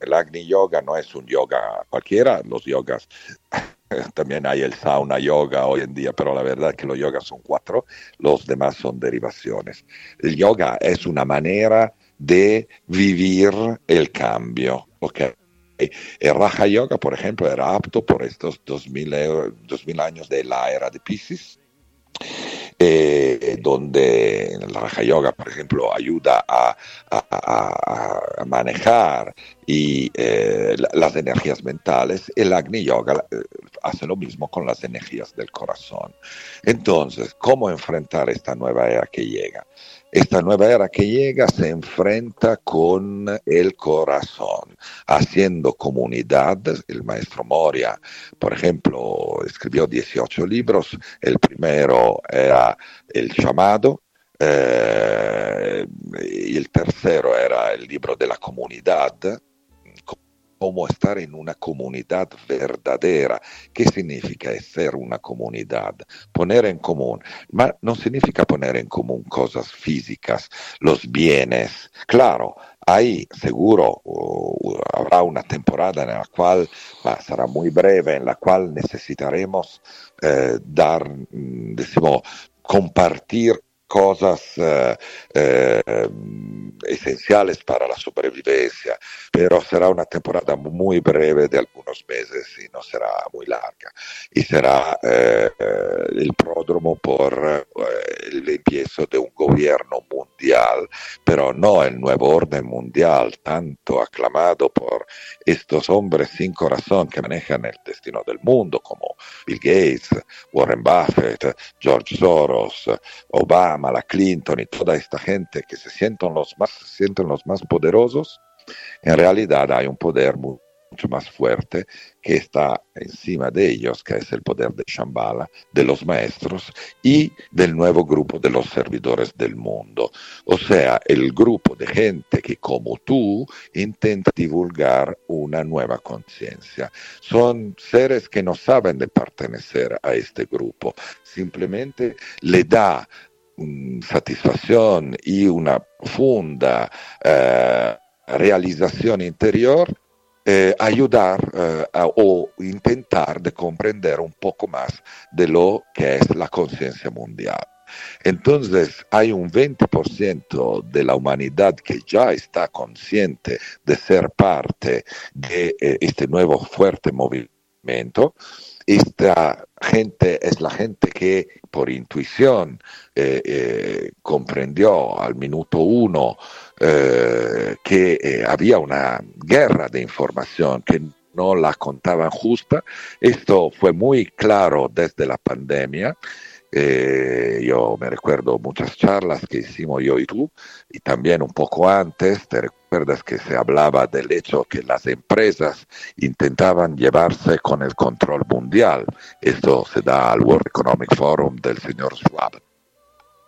El Agni Yoga no es un yoga cualquiera, los yogas [laughs] también hay el sauna yoga hoy en día, pero la verdad es que los yogas son cuatro, los demás son derivaciones. El yoga es una manera de vivir el cambio. Okay. El Raja Yoga, por ejemplo, era apto por estos 2000, 2000 años de la era de Pisces, eh, donde el Raja Yoga, por ejemplo, ayuda a, manejar y eh, las energías mentales, el Agni Yoga eh, hace lo mismo con las energías del corazón. Entonces, ¿cómo enfrentar esta nueva era que llega? Esta nueva era que llega se enfrenta con el corazón, haciendo comunidad. El maestro Moria, por ejemplo, escribió 18 libros. El primero era El llamado, eh, el tercero era el libro de la comunidad, cómo estar en una comunidad verdadera. ¿Qué significa ser una comunidad? Poner en común. Pero no significa poner en común cosas físicas, los bienes. Claro, ahí seguro habrá una temporada en la cual será muy breve, en la cual necesitaremos eh, dar, mm, decimos, compartir cosas eh, eh, esenciales para la supervivencia, pero será una temporada muy breve de algunos meses y no será muy larga. Y será eh, el pródromo por el empiezo de un gobierno mundial, pero no el nuevo orden mundial, tanto aclamado por estos hombres sin corazón que manejan el destino del mundo, como Bill Gates, Warren Buffett, George Soros, Obama, la Clinton y toda esta gente que se sienten los más, se sienten los más poderosos, en realidad hay un poder mucho más fuerte que está encima de ellos, que es el poder de Shambhala, de los maestros y del nuevo grupo de los servidores del mundo. O sea, el grupo de gente que como tú intenta divulgar una nueva conciencia. Son seres que no saben pertenecer a este grupo, simplemente le da satisfacción y una profunda eh, realización interior eh, ayudar eh, o intentar de comprender un poco más de lo que es la conciencia mundial. Entonces hay un 20% de la humanidad que ya está consciente de ser parte de este nuevo fuerte movimiento. Esta gente es la gente que por intuición comprendió al minuto uno eh, que eh, había una guerra de información que no la contaban justa. Esto fue muy claro desde la pandemia. Eh, yo me recuerdo muchas charlas que hicimos yo y tú, y también un poco antes, te recuerdas que se hablaba del hecho que las empresas intentaban llevarse con el control mundial. Esto se da al World Economic Forum del señor Schwab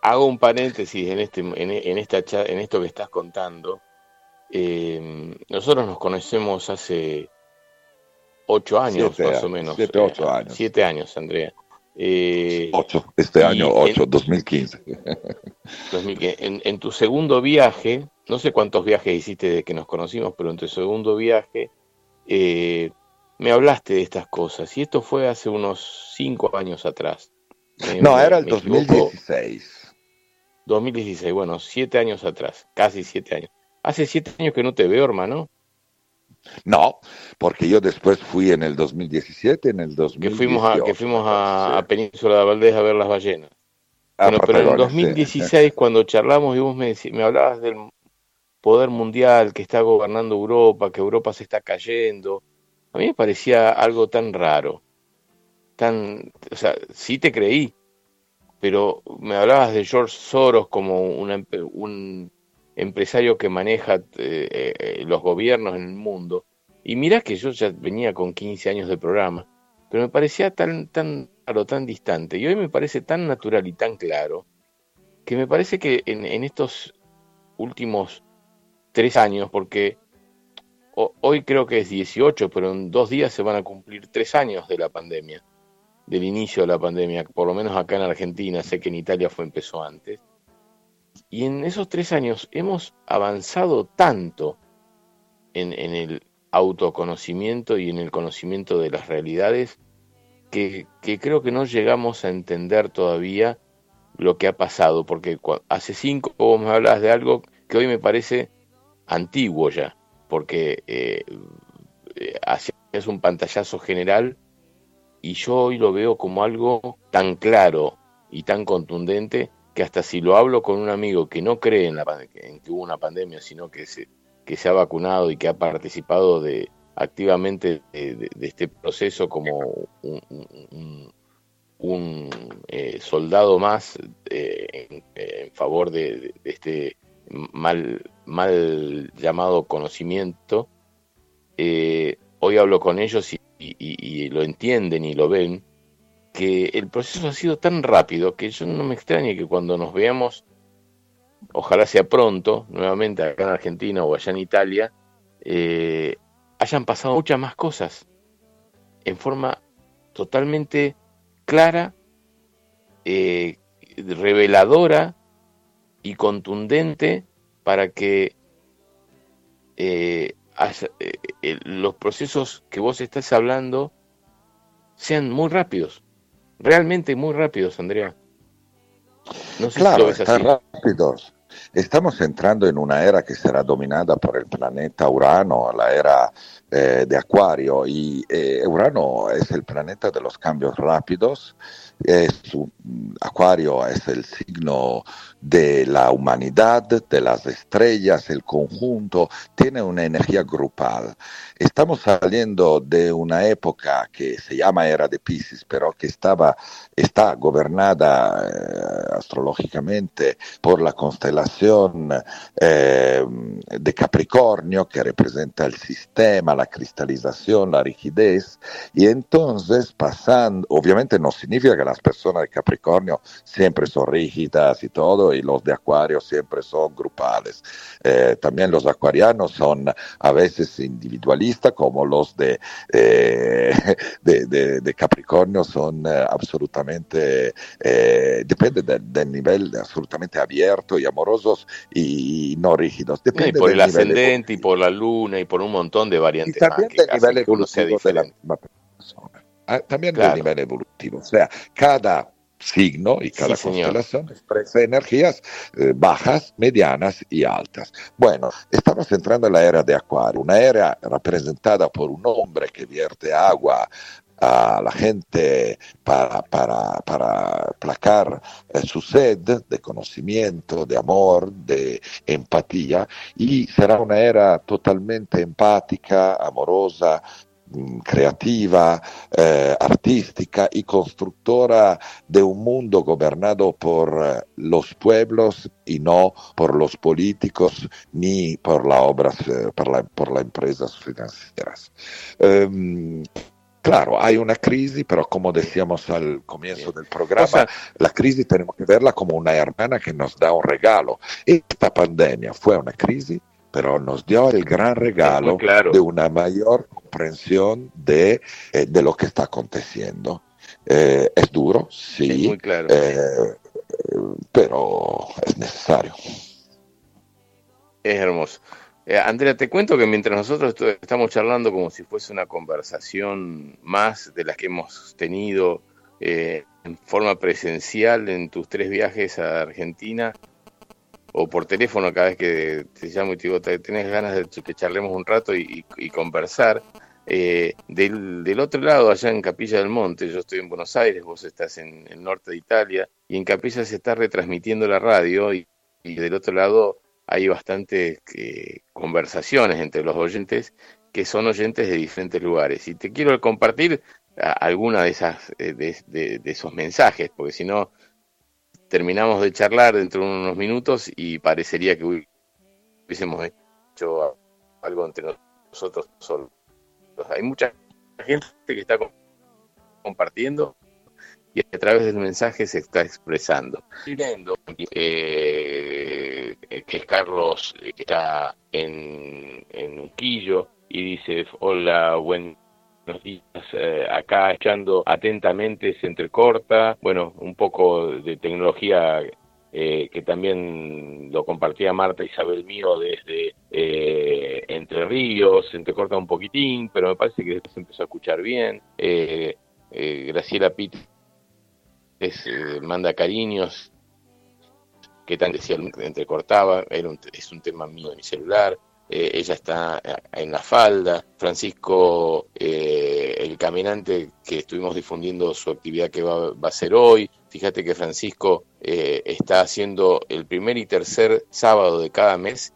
hago un paréntesis en, este, en, esta, en esto que estás contando. Eh, nosotros nos conocemos hace ocho años, más o menos. Siete, ocho años. Siete años, Andrea. Eh, ocho, este año, ocho, 2015. [laughs] En, en, tu segundo viaje, no sé cuántos viajes hiciste desde que nos conocimos, pero en tu segundo viaje eh, me hablaste de estas cosas. Y esto fue hace unos cinco años atrás. no, era el 2016. 2016, bueno, siete años atrás, casi siete años. Hace siete años que no te veo, hermano. No, porque yo después fui en el 2017, en el 2018. Que fuimos a, que fuimos a, Península de Valdés a ver las ballenas. Ah, bueno, pero en el 2016, cuando charlamos y vos me, me hablabas del poder mundial que está gobernando Europa, que Europa se está cayendo, a mí me parecía algo tan raro. Tan, o sea, sí te creí, pero me hablabas de George Soros como un empresario que maneja eh, eh, los gobiernos en el mundo. Y mira que yo ya venía con 15 años de programa, pero me parecía tan, tan claro, tan distante. Y hoy me parece tan natural y tan claro, que me parece que en, estos últimos tres años, porque hoy creo que es 18, pero en dos días se van a cumplir tres años de la pandemia del inicio de la pandemia, por lo menos acá en Argentina, sé que en Italia fue empezó antes. Y en esos tres años hemos avanzado tanto en, el autoconocimiento y en el conocimiento de las realidades que, creo que no llegamos a entender todavía lo que ha pasado, porque hace cinco vos me hablabas de algo que hoy me parece antiguo ya, porque eh, eh un pantallazo general y yo hoy lo veo como algo tan claro y tan contundente que hasta si lo hablo con un amigo que no cree en, la, en que hubo una pandemia, sino que se, que se ha vacunado y que ha participado de, activamente de, este proceso como un, eh, soldado más eh, en, favor de, este mal, mal llamado conocimiento, eh, hoy hablo con ellos y y, lo entienden y lo ven, que el proceso ha sido tan rápido que yo no me extrañe que cuando nos veamos, ojalá sea pronto, nuevamente acá en Argentina o allá en Italia, eh, hayan pasado muchas más cosas en forma totalmente clara, eh, reveladora y contundente para que eh, eh, los procesos que vos estás hablando sean muy rápidos, realmente muy rápidos, Andrea. No sé claro, si están rápidos. Estamos entrando en una era que será dominada por el planeta Urano, la era eh, de Acuario, y eh, Urano es el planeta de los cambios rápidos. Es Acuario es el signo de la humanidad, de las estrellas, el conjunto, tiene una energía grupal. Estamos saliendo de una época que se llama era de Pisces, pero que estaba, está gobernada eh, astrológicamente por la constelación eh, de Capricornio, que representa el sistema, la cristalización, la rigidez, y entonces pasando, obviamente no significa que las personas de Capricornio siempre son rígidas y todo, y los de Acuario siempre son grupales. Eh, también los acuarianos son a veces individualistas, como los de, eh, [laughs] de, Capricornio son eh, absolutamente, depende del, nivel absolutamente abierto y amorosos y no rígidos. Depende y por el ascendente y por la luna y por un montón de variantes inconvenientes. también del nivel evolutivo de la misma persona. Ah, también del nivel evolutivo. O sea, cada signo y cada constelación expresa energías eh, bajas, medianas y altas. Bueno, estamos entrando en la era de Acuario, una era representada por un hombre que vierte agua a la gente para, para, para placar eh, su sed de conocimiento, de amor, de empatía, y será una era totalmente empática, amorosa, creativa, eh, artística y constructora de un mundo gobernado por eh, los pueblos y no por los políticos ni por, la obras, por, la, por las empresas financieras. Um, Claro, hay una crisis, pero como decíamos al comienzo del programa, la crisis tenemos que verla como una hermana que nos da un regalo. Esta pandemia fue una crisis, pero nos dio el gran regalo de una mayor comprensión de, eh, de, lo que está aconteciendo. Eh, es duro, sí, muy claro. Eh, pero es necesario. Es hermoso. Andrea, te cuento que mientras nosotros estamos charlando como si fuese una conversación más de las que hemos tenido en forma presencial en tus tres viajes a Argentina o por teléfono cada vez que te llamo y te digo, tenés ganas de que charlemos un rato y, conversar. Eh, del, otro lado, allá en Capilla del Monte, yo estoy en Buenos Aires, vos estás en el norte de Italia, y en Capilla se está retransmitiendo la radio, y del otro lado hay bastantes eh, conversaciones entre los oyentes que son oyentes de diferentes lugares. Y te quiero compartir alguna de esas eh, de, esos mensajes, porque si no terminamos de charlar dentro de unos minutos y parecería que hubiésemos hecho algo entre nosotros solos. Hay mucha gente que está compartiendo y a través del mensaje se está expresando. Eh, que es Carlos, eh, que está en, en Unquillo, y dice, hola, buenos días, eh, acá echando atentamente, se entrecorta, bueno, un poco de tecnología que también lo compartía Marta Isabel mío desde Entre Ríos, se entrecorta un poquitín, pero me parece que después se empezó a escuchar bien. Graciela Pitt es, eh, manda cariños, que tan decía, entrecortaba, era es un tema mío de mi celular, eh, ella está eh, en la falda, Francisco, el caminante que estuvimos difundiendo su actividad que va, a ser hoy, fíjate que Francisco está haciendo el primer y tercer sábado de cada mes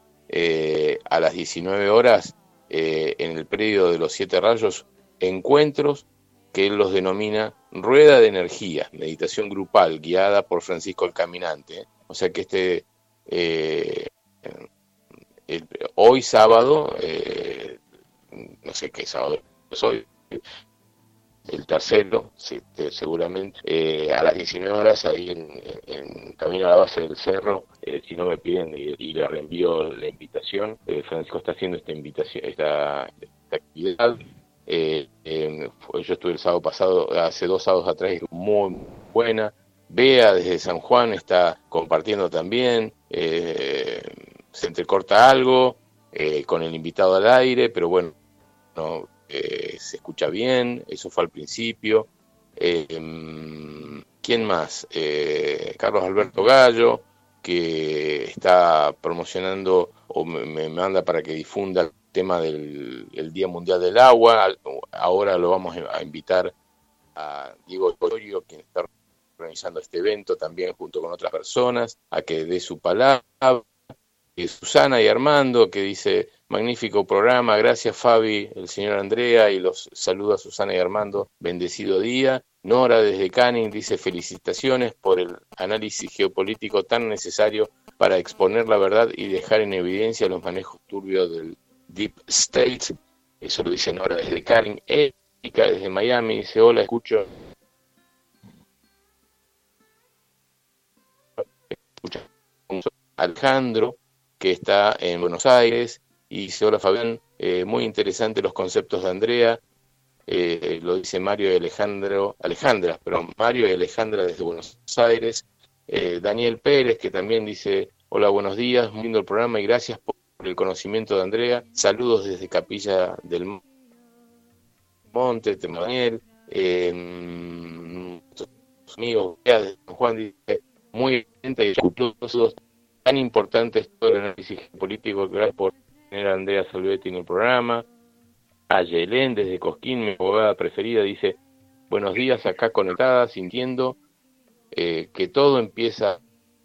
a las 19 horas en el predio de los Siete Rayos encuentros que él los denomina Rueda de Energía, meditación grupal guiada por Francisco el Caminante. O sea que este, eh, hoy sábado, eh, no sé qué sábado es hoy, el tercero, seguramente, eh, a las 19 horas ahí en, camino a la base del cerro, si no me piden y, le reenvío la invitación, Francisco está haciendo esta invitación, esta actividad eh, yo estuve el sábado pasado, hace dos sábados atrás, muy buena. Bea desde San Juan está compartiendo también. Eh, se entrecorta algo eh, con el invitado al aire, pero bueno, no, eh, se escucha bien. Eso fue al principio. ¿Quién más? Carlos Alberto Gallo, que está promocionando o me manda para que difunda tema del Día Mundial del Agua. Ahora lo vamos a invitar a Diego Torio, quien está organizando este evento también junto con otras personas, a que dé su palabra. Susana y Armando, que dice, magnífico programa, gracias Fabi, el señor Andrea, y los saluda Susana y Armando, bendecido día. Nora desde Canning dice felicitaciones por el análisis geopolítico tan necesario para exponer la verdad y dejar en evidencia los manejos turbios del Deep State, eso lo dicen ahora desde Karen, Erika desde Miami, dice, hola, escucho. Alejandro, que está en Buenos Aires, y dice, hola Fabián, eh, muy interesante los conceptos de Andrea, eh, lo dice Mario y Alejandro, Alejandra, pero Mario y Alejandra desde Buenos Aires, eh, Daniel Pérez, que también dice, hola, buenos días, muy lindo el programa y gracias por el conocimiento de Andrea. Saludos desde Capilla del Monte, de eh, amigos Juan dice, muy y tan importante todo el análisis político. Gracias por tener a Andrea Salvetti en el programa. A Yelén desde Cosquín, mi abogada preferida, dice, buenos días acá conectada, sintiendo eh, que todo empieza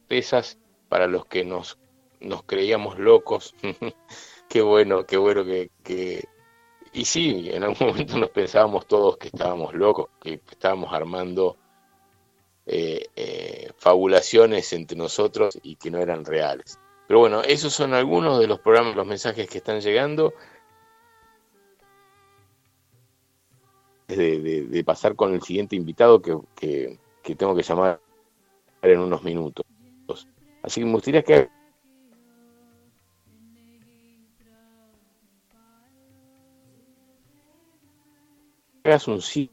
pesas para los que nos, nos creíamos locos. [laughs] qué bueno, qué bueno que, que... Y sí, en algún momento nos pensábamos todos que estábamos locos, que estábamos armando eh, eh, fabulaciones entre nosotros y que no eran reales. Pero bueno, esos son algunos de los programas, los mensajes que están llegando. De, de, pasar con el siguiente invitado que, que, tengo que llamar en unos minutos. Así que me gustaría que hagas un sí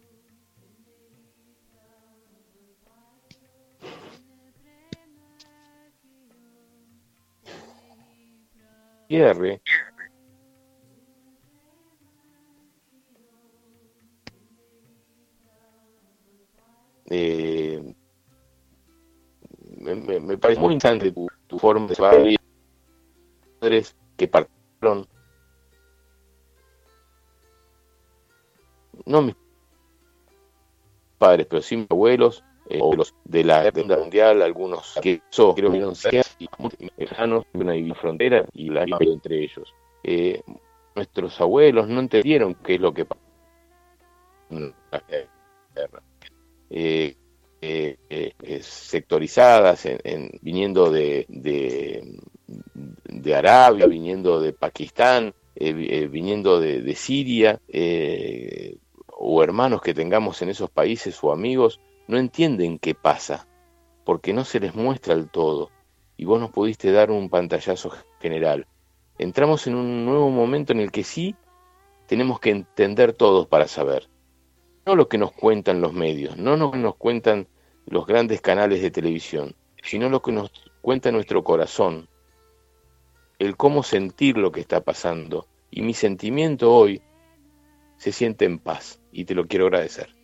cierre eh, me, me, parece muy interesante tu, tu forma de padres que partieron. No mis padres pero sí mis abuelos eh, o de la Segunda Mundial, algunos que eso creo que vieron y lejanos, una frontera y la entre ellos. Eh, nuestros abuelos no entendieron qué es lo que pasó en la guerra. Eh sectorizadas, en, viniendo de, de, de, Arabia, viniendo de Pakistán, viniendo de, de Siria, o hermanos que tengamos en esos países o amigos, no entienden qué pasa, porque no se les muestra el todo, y vos nos pudiste dar un pantallazo general. Entramos en un nuevo momento en el que sí tenemos que entender todos para saber. No lo que nos cuentan los medios, no lo que nos cuentan los grandes canales de televisión, sino lo que nos cuenta nuestro corazón, el cómo sentir lo que está pasando. Y mi sentimiento hoy se siente en paz, y te lo quiero agradecer.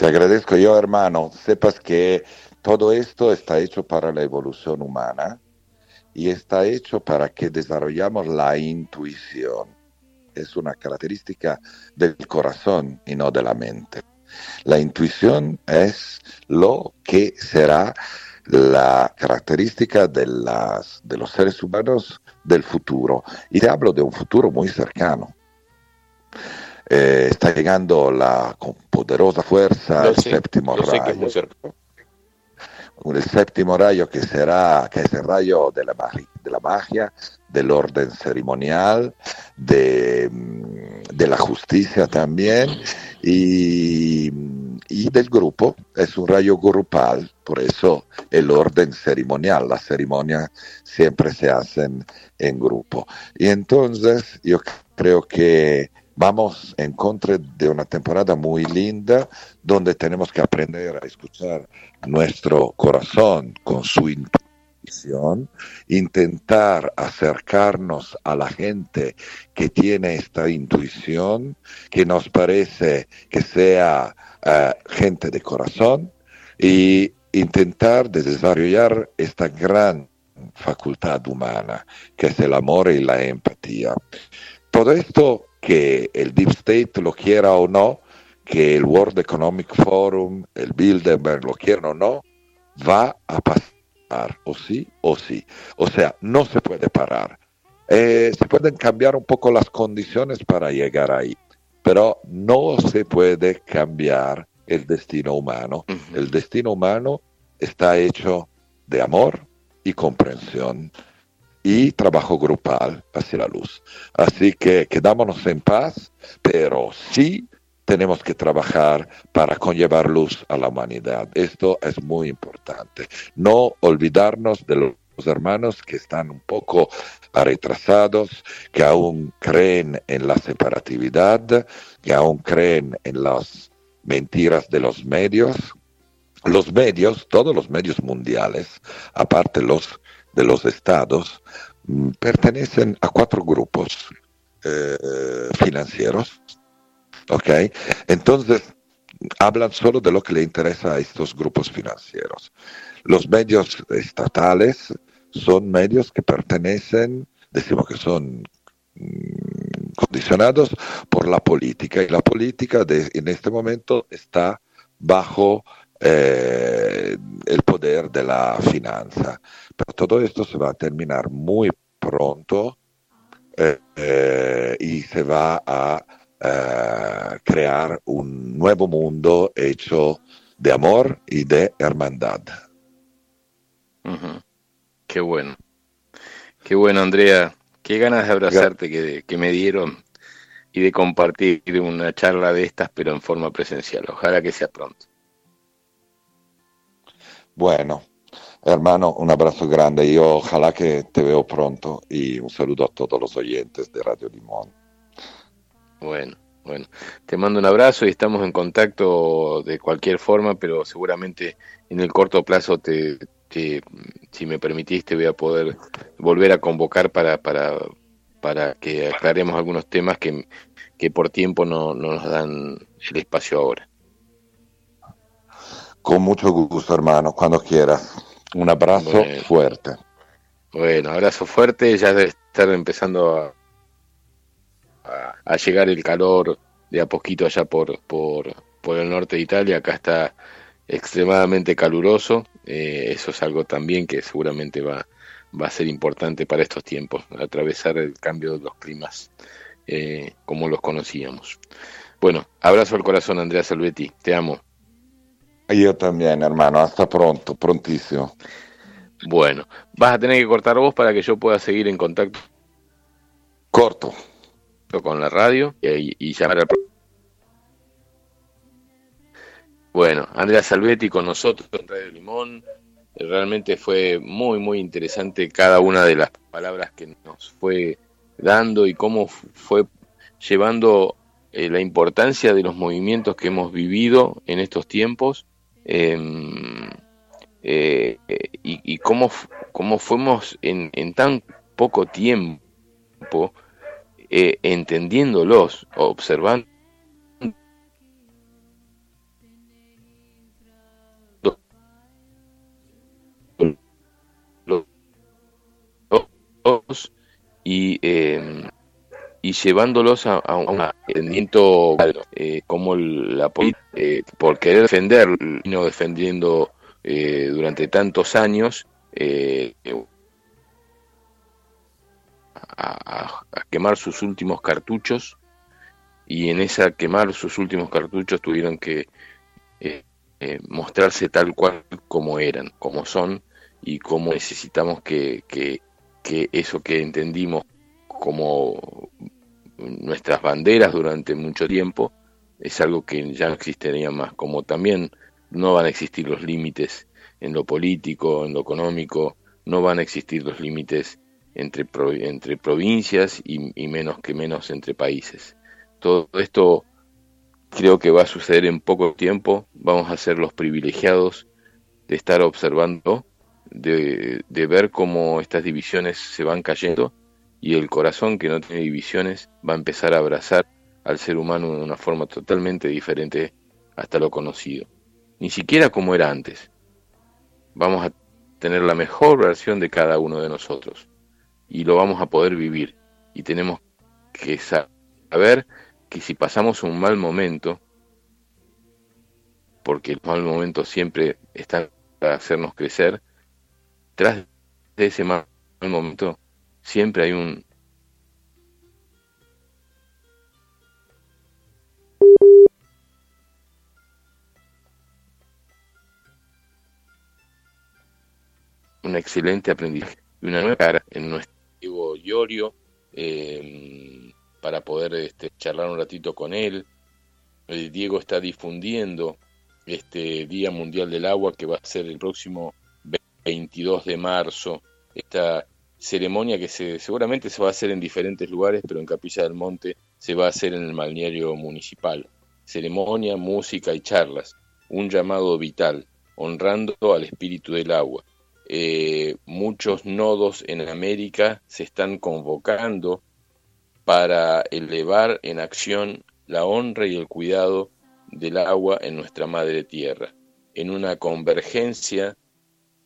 Te agradezco yo, hermano. Sepas que todo esto está hecho para la evolución humana y está hecho para que desarrollamos la intuición. Es una característica del corazón y no de la mente. La intuición es lo que será la característica de, las, de los seres humanos del futuro. Y te hablo de un futuro muy cercano. Eh, está llegando la con poderosa fuerza el séptimo rayo. el séptimo rayo que será, que es el rayo de la, de la magia, del orden ceremonial, de, mm, de la justicia también y, y, del grupo. Es un rayo grupal, por eso el orden ceremonial, las ceremonias siempre se hacen en grupo. Y entonces yo creo que Vamos en contra de una temporada muy linda donde tenemos que aprender a escuchar nuestro corazón con su intuición, intentar acercarnos a la gente que tiene esta intuición, que nos parece que sea eh, gente de corazón y intentar desarrollar esta gran facultad humana que es el amor y la empatía. Todo esto que el Deep State lo quiera o no, que el World Economic Forum, el Bilderberg lo quieran o no, va a pasar, o sí o sí. O sea, no se puede parar. Eh, se pueden cambiar un poco las condiciones para llegar ahí, pero no se puede cambiar el destino humano. El destino humano está hecho de amor y comprensión y trabajo grupal hacia la luz. Así que quedámonos en paz, pero sí tenemos que trabajar para conllevar luz a la humanidad. Esto es muy importante. No olvidarnos de los hermanos que están un poco retrasados, que aún creen en la separatividad, que aún creen en las mentiras de los medios. Los medios, todos los medios mundiales, aparte los de los estados mm, pertenecen a cuatro grupos eh, financieros. ¿Ok? Entonces, hablan solo de lo que le interesa a estos grupos financieros. Los medios estatales son medios que pertenecen, decimos que son mm, condicionados por la política y la política en este momento está bajo eh, el poder de la finanza. Pero todo esto se va a terminar muy pronto eh, eh, y se va a crear un nuevo mundo hecho de amor y de hermandad. Qué bueno. Qué bueno, Andrea. Qué ganas de abrazarte que, que me dieron y de compartir una charla de estas, pero en forma presencial. Ojalá que sea pronto. Bueno, hermano, un abrazo grande y ojalá que te veo pronto y un saludo a todos los oyentes de Radio Limón. Bueno, bueno, te mando un abrazo y estamos en contacto de cualquier forma, pero seguramente en el corto plazo te, si me permitiste, voy a poder volver a convocar para, para, para que aclaremos algunos temas que, que por tiempo no, no nos dan el espacio ahora. Con mucho gusto, hermano, cuando quieras. Un abrazo fuerte. Bueno, abrazo fuerte. Ya debe estar empezando a, a, llegar el calor de a poquito allá por, por, por, el norte de Italia. Acá está extremadamente caluroso. Eh, eso es algo también que seguramente va, va a ser importante para estos tiempos, atravesar el cambio de los climas eh, como los conocíamos. Bueno, abrazo al corazón, Andrea Salvetti. Te amo. Yo también, hermano. Hasta pronto, prontísimo. Bueno, vas a tener que cortar vos para que yo pueda seguir en contacto. Corto. Con la radio y, llamar al. Bueno, Andrea Salvetti con nosotros en Radio Limón. Realmente fue muy, muy interesante cada una de las palabras que nos fue dando y cómo fue llevando eh, la importancia de los movimientos que hemos vivido en estos tiempos Em, eh, y, cómo, cómo, fuimos en, en, tan poco tiempo eh, entendiéndolos, observando y em, y llevándolos a, un entendimiento eh, como la política, eh, por querer defender, no defendiendo eh, durante tantos años, a, quemar sus últimos cartuchos y en esa quemar sus últimos cartuchos tuvieron que mostrarse tal cual como eran, como son y como necesitamos que, que, que eso que entendimos como nuestras banderas durante mucho tiempo, es algo que ya no existiría más, como también no van a existir los límites en lo político, en lo económico, no van a existir los límites entre, entre provincias y, menos que menos entre países. Todo esto creo que va a suceder en poco tiempo, vamos a ser los privilegiados de estar observando, de, de ver cómo estas divisiones se van cayendo y el corazón que no tiene divisiones va a empezar a abrazar al ser humano de una forma totalmente diferente hasta lo conocido. Ni siquiera como era antes. Vamos a tener la mejor versión de cada uno de nosotros y lo vamos a poder vivir. Y tenemos que saber que si pasamos un mal momento, porque el mal momento siempre está para hacernos crecer, tras de ese mal momento siempre hay un... un excelente aprendizaje y una nueva cara en nuestro Iorio eh, para poder este, charlar un ratito con él. Diego está difundiendo este Día Mundial del Agua que va a ser el próximo 22 de marzo. Esta ceremonia que se, seguramente se va a hacer en diferentes lugares, pero en Capilla del Monte se va a hacer en el balneario municipal. Ceremonia, música y charlas, un llamado vital, honrando al espíritu del agua. eh, muchos nodos en América se están convocando para elevar en acción la honra y el cuidado del agua en nuestra madre tierra, en una convergencia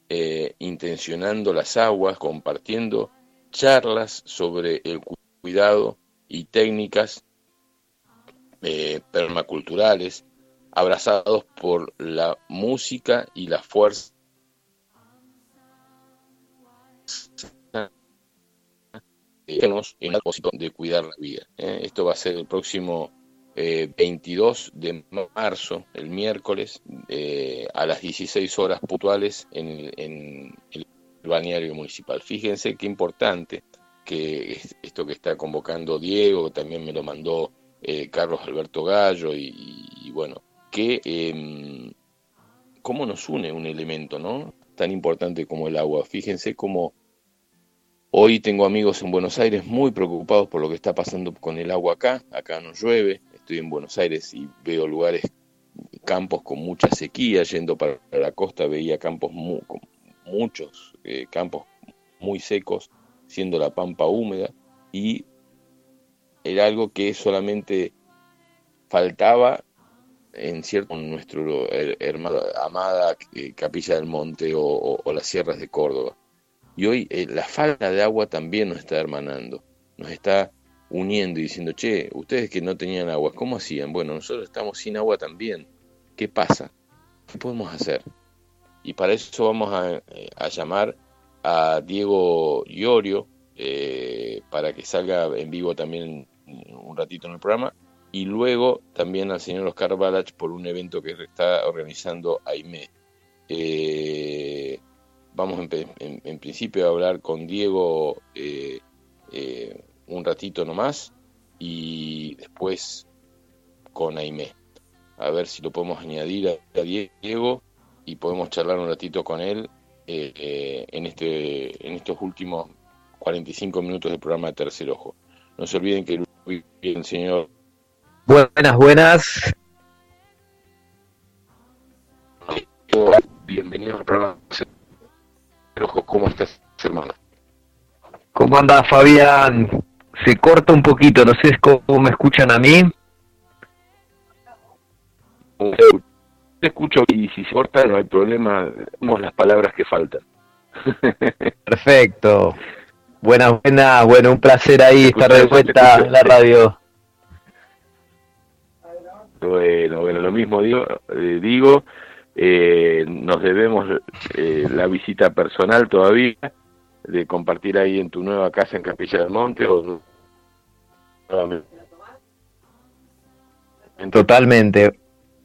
eh, intencionando las aguas, compartiendo charlas sobre el cuidado y técnicas eh, permaculturales, abrazados por la música y la fuerza en la posición de cuidar la vida. ¿eh? Esto va a ser el próximo 22 eh, de marzo, el miércoles, eh, a las 16 horas puntuales en, en, el balneario municipal. Fíjense qué importante que esto que está convocando Diego, también me lo mandó Carlos Alberto Gallo y, bueno, que em, cómo nos une un elemento, ¿no? Tan importante como el agua. Fíjense cómo Hoy tengo amigos en Buenos Aires muy preocupados por lo que está pasando con el agua acá. Acá no llueve. Estoy en Buenos Aires y veo lugares, campos con mucha sequía. Yendo para la costa veía campos, muchos eh, campos muy secos, siendo la pampa húmeda. Y era algo que solamente faltaba en cierto nuestro hermano amada eh, Capilla del Monte o las sierras de Córdoba y hoy eh, la falta de agua también nos está hermanando, nos está uniendo y diciendo, che, ustedes que no tenían agua, ¿cómo hacían? Bueno, nosotros estamos sin agua también. ¿Qué pasa? ¿Qué podemos hacer? Y para eso vamos a, eh, llamar a Diego Iorio eh, para que salga en vivo también un ratito en el programa y luego también al señor Oscar Balach por un evento que está organizando AIME. Eh, vamos en, principio a hablar con Diego eh, un ratito nomás y después con Aimé. A ver si lo podemos añadir a, Diego y podemos charlar un ratito con él eh, en, este, en estos últimos 45 minutos del programa de Tercer Ojo. No se olviden que el señor... Buenas, buenas. Bienvenido al programa ¿cómo estás, hermano? ¿Cómo anda Fabián? Se corta un poquito, no sé cómo me escuchan a mí. Te escucho y si se corta no hay problema, vemos las palabras que faltan. [laughs] Perfecto. Buenas, buenas, bueno, un placer ahí estar de vuelta en la radio. Bueno, bueno, lo mismo digo, eh, digo eh, nos debemos eh, la visita personal todavía, de compartir ahí en tu nueva casa en Capilla del Monte o Totalmente.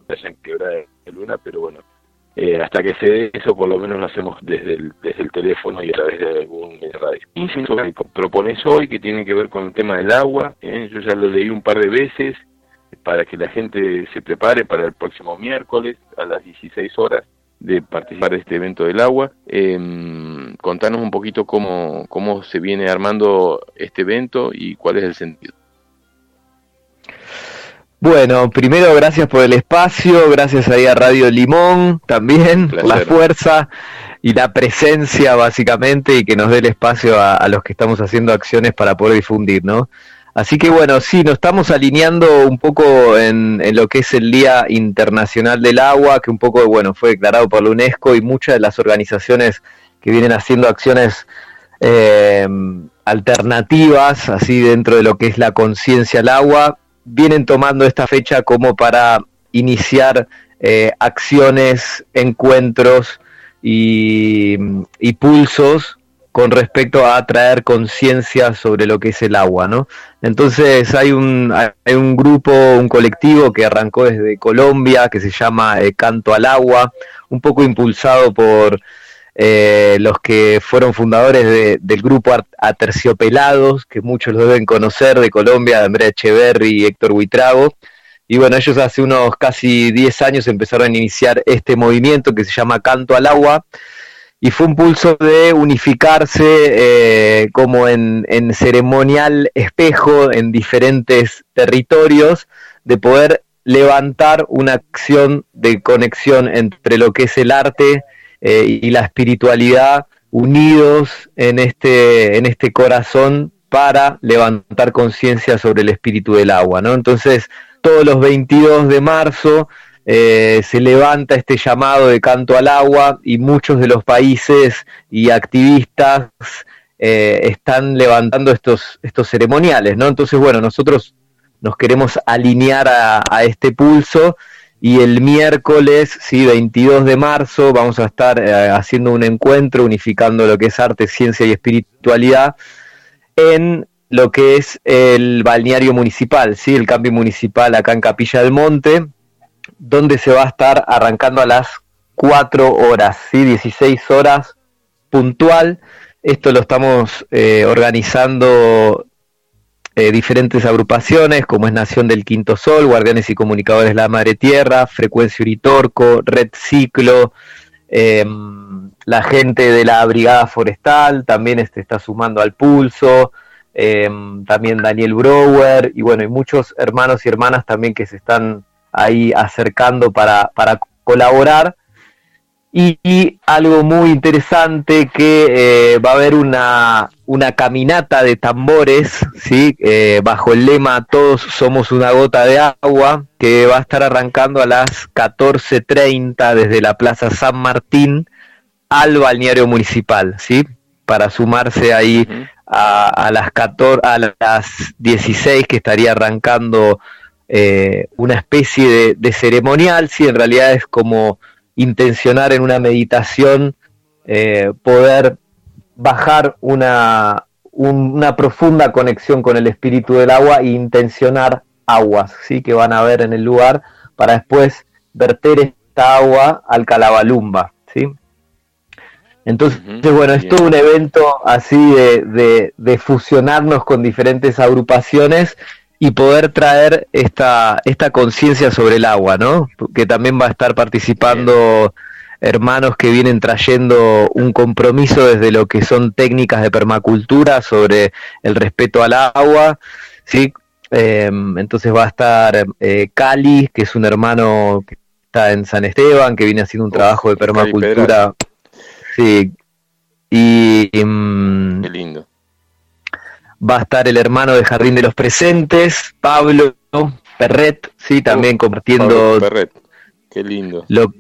En de luna, pero bueno, eh, hasta que se dé eso, por lo menos lo hacemos desde el, desde el teléfono y a través de algún radio. Y si propones hoy, que tiene que ver con el tema del agua, ¿eh? yo ya lo leí un par de veces, para que la gente se prepare para el próximo miércoles a las 16 horas de participar de este evento del agua. Eh, contanos un poquito cómo, cómo se viene armando este evento y cuál es el sentido. Bueno, primero gracias por el espacio, gracias ahí a Radio Limón también, por la fuerza y la presencia básicamente y que nos dé el espacio a, a los que estamos haciendo acciones para poder difundir, ¿no? Así que bueno, sí, nos estamos alineando un poco en, lo que es el Día Internacional del Agua, que un poco, bueno, fue declarado por la UNESCO y muchas de las organizaciones que vienen haciendo acciones eh, alternativas, así dentro de lo que es la conciencia al agua, vienen tomando esta fecha como para iniciar eh, acciones, encuentros y, y pulsos con respecto a traer conciencia sobre lo que es el agua, ¿no? Entonces hay un, hay un grupo, un colectivo que arrancó desde Colombia que se llama eh, Canto al Agua, un poco impulsado por eh, los que fueron fundadores del grupo Aterciopelados, que muchos lo deben conocer de Colombia, Andrea Echeverry y Héctor Huitrago. Y bueno, ellos hace unos casi 10 años empezaron a iniciar este movimiento que se llama Canto al Agua, y fue un pulso de unificarse eh, como en, ceremonial espejo en diferentes territorios, de poder levantar una acción de conexión entre lo que es el arte eh, y la espiritualidad unidos en este, en este corazón para levantar conciencia sobre el espíritu del agua, ¿no? Entonces, todos los 22 de marzo eh, se levanta este llamado de canto al agua y muchos de los países y activistas eh, están levantando estos, estos ceremoniales, ¿no? Entonces, bueno, nosotros nos queremos alinear a, este pulso y el miércoles, sí, 22 de marzo, vamos a estar eh, haciendo un encuentro unificando lo que es arte, ciencia y espiritualidad en lo que es el balneario municipal, ¿sí? el cambio municipal acá en Capilla del Monte, donde se va a estar arrancando a las 4 horas, ¿sí? 16 horas puntual esto lo estamos eh, organizando eh, diferentes agrupaciones, como es Nación del Quinto Sol, Guardianes y Comunicadores de la Madre Tierra, Frecuencia Uritorco, Red Ciclo, em, la gente de la Brigada Forestal también este, está sumando al pulso, em, también Daniel Brower, y bueno, hay muchos hermanos y hermanas también que se están ahí acercando para, para colaborar y, algo muy interesante que eh, va a haber una, una caminata de tambores, ¿sí? Eh, bajo el lema Todos somos una gota de agua, que va a estar arrancando a las 14.30 desde la Plaza San Martín al balneario municipal, ¿sí? para sumarse ahí a, las 14, a las 16 que estaría arrancando eh, una especie de, de ceremonial, ¿sí? en realidad es como intencionar en una meditación eh, poder bajar una, una profunda conexión con el espíritu del agua e intencionar aguas ¿sí? que van a ver en el lugar para después verter esta agua al calabalumba. ¿sí? Entonces, bueno, es todo un evento así de, de, fusionarnos con diferentes agrupaciones y poder traer esta, esta conciencia sobre el agua, ¿no? Que también va a estar participando hermanos que vienen trayendo un compromiso desde lo que son técnicas de permacultura sobre el respeto al agua, ¿sí? Em, entonces va a estar eh, Cali, que es un hermano que está en San Esteban, que viene haciendo un trabajo de permacultura. Sí. Y, em, Qué lindo va a estar el hermano de Jardín de los Presentes, Pablo Perret, sí, también oh, compartiendo Perret. Qué lindo. Lo,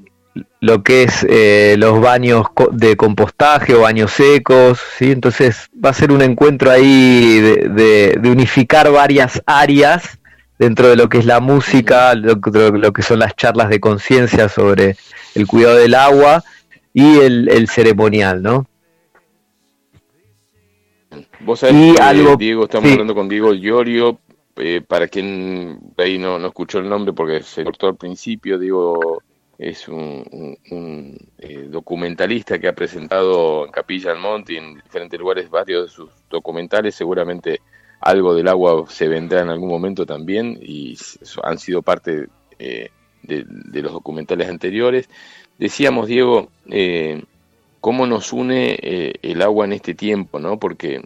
lo que es eh, los baños de compostaje o baños secos, ¿sí? entonces va a ser un encuentro ahí de, unificar varias áreas dentro de lo que es la música, lo, lo que son las charlas de conciencia sobre el cuidado del agua y el, el ceremonial, ¿no? Vos sabés que, Diego, estamos hablando con Diego Llorio, eh, para quien ahí no, no escuchó el nombre porque se cortó al principio, Diego es un, eh, documentalista que ha presentado en Capilla del Monte y en diferentes lugares varios de sus documentales, seguramente algo del agua se vendrá en algún momento también y han sido parte eh, de, de, los documentales anteriores. Decíamos, Diego, cómo nos une el agua en este tiempo, ¿no? Porque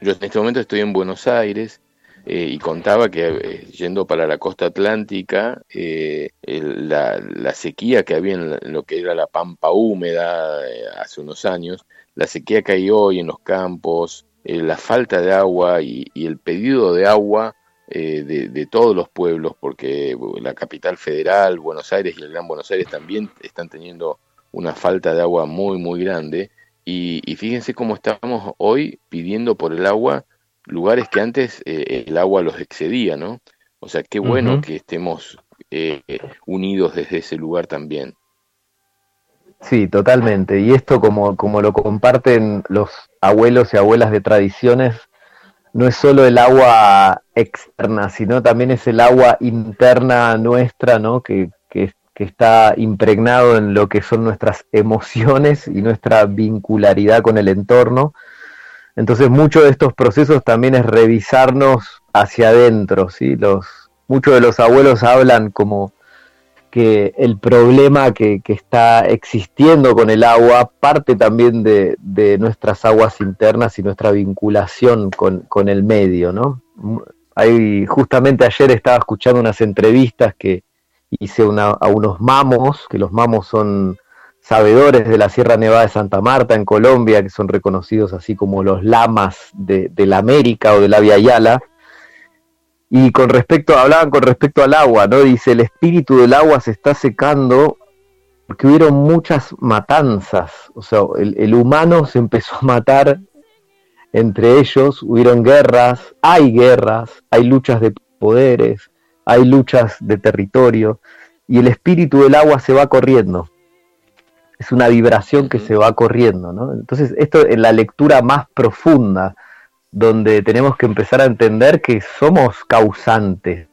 yo en este momento estoy en Buenos Aires eh, y contaba que eh, yendo para la costa atlántica, eh, la, sequía que había en, lo que era la pampa húmeda hace unos años, la sequía que hay hoy en los campos, la falta de agua y, el pedido de agua de, todos los pueblos, porque la capital federal, Buenos Aires y el Gran Buenos Aires también están teniendo una falta de agua muy, muy grande. Y, fíjense cómo estamos hoy pidiendo por el agua lugares que antes eh, el agua los excedía, ¿no? O sea, qué bueno que estemos eh, unidos desde ese lugar también. Sí, totalmente. Y esto como, como lo comparten los abuelos y abuelas de tradiciones, no es solo el agua externa, sino también es el agua interna nuestra, ¿no? Que, que, que está impregnado en lo que son nuestras emociones y nuestra vincularidad con el entorno. Entonces, muchos de estos procesos también es revisarnos hacia adentro, ¿sí? Los, muchos de los abuelos hablan como que el problema que, está existiendo con el agua parte también de, nuestras aguas internas y nuestra vinculación con, con el medio, ¿no? Hay, justamente ayer estaba escuchando unas entrevistas que, hice a unos mamos, que los mamos son sabedores de la Sierra Nevada de Santa Marta en Colombia, que son reconocidos así como los lamas de, la América o de la Via Yala. Y con respecto, hablaban con respecto al agua, ¿no? Dice, el espíritu del agua se está secando porque hubieron muchas matanzas, o sea, el, humano se empezó a matar entre ellos, hubieron guerras, hay guerras, hay luchas de poderes, hay luchas de territorio, y el espíritu del agua se va corriendo. Es una vibración que se va corriendo, ¿no? Entonces, esto en la lectura más profunda, donde tenemos que empezar a entender que somos causantes,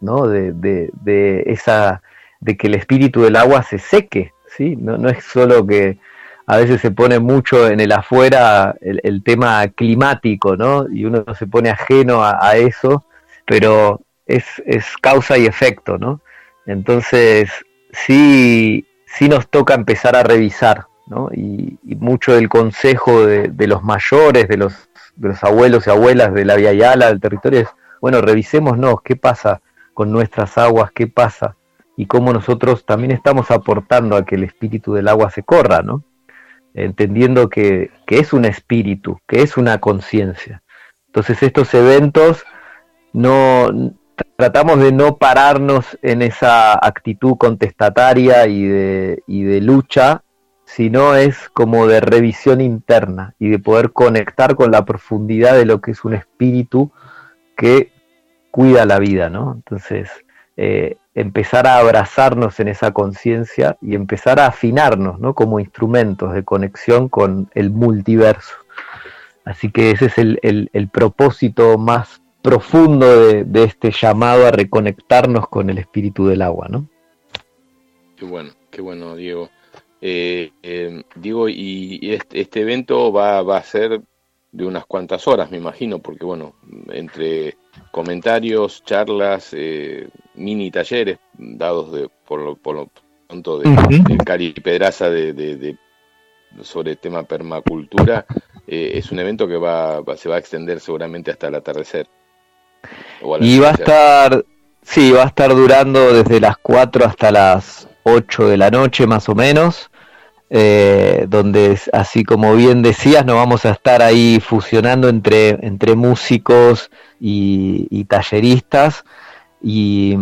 ¿no? De, de esa de que el espíritu del agua se seque, ¿sí? No, no es solo que a veces se pone mucho en el afuera el, tema climático, ¿no? Y uno se pone ajeno a, eso, pero es, es, causa y efecto, ¿no? Entonces, sí, sí nos toca empezar a revisar, ¿no? Y, mucho del consejo de, los mayores, de los, de los abuelos y abuelas de la Via Yala, del territorio, es, bueno, revisémonos qué pasa con nuestras aguas, qué pasa y cómo nosotros también estamos aportando a que el espíritu del agua se corra, ¿no? Entendiendo que, es un espíritu, que es una conciencia. Entonces estos eventos no tratamos de no pararnos en esa actitud contestataria y de, y de lucha, sino es como de revisión interna y de poder conectar con la profundidad de lo que es un espíritu que cuida la vida, ¿no? Entonces, eh, empezar a abrazarnos en esa conciencia y empezar a afinarnos ¿no? como instrumentos de conexión con el multiverso. Así que ese es el, propósito más profundo de, este llamado a reconectarnos con el espíritu del agua. ¿no? Qué bueno, qué bueno, Diego. Eh, eh, Diego, y, este, este, evento va, va a ser de unas cuantas horas, me imagino, porque bueno, entre comentarios, charlas, eh, mini talleres dados de, por, lo, por lo pronto de, Cari Pedraza de, de, sobre el tema permacultura. Eh, es un evento que va, se va a extender seguramente hasta el atardecer. Y va a estar, sí, va a estar durando desde las 4 hasta las 8 de la noche más o menos. Eh, donde así como bien decías, nos vamos a estar ahí fusionando entre, entre músicos y, talleristas y,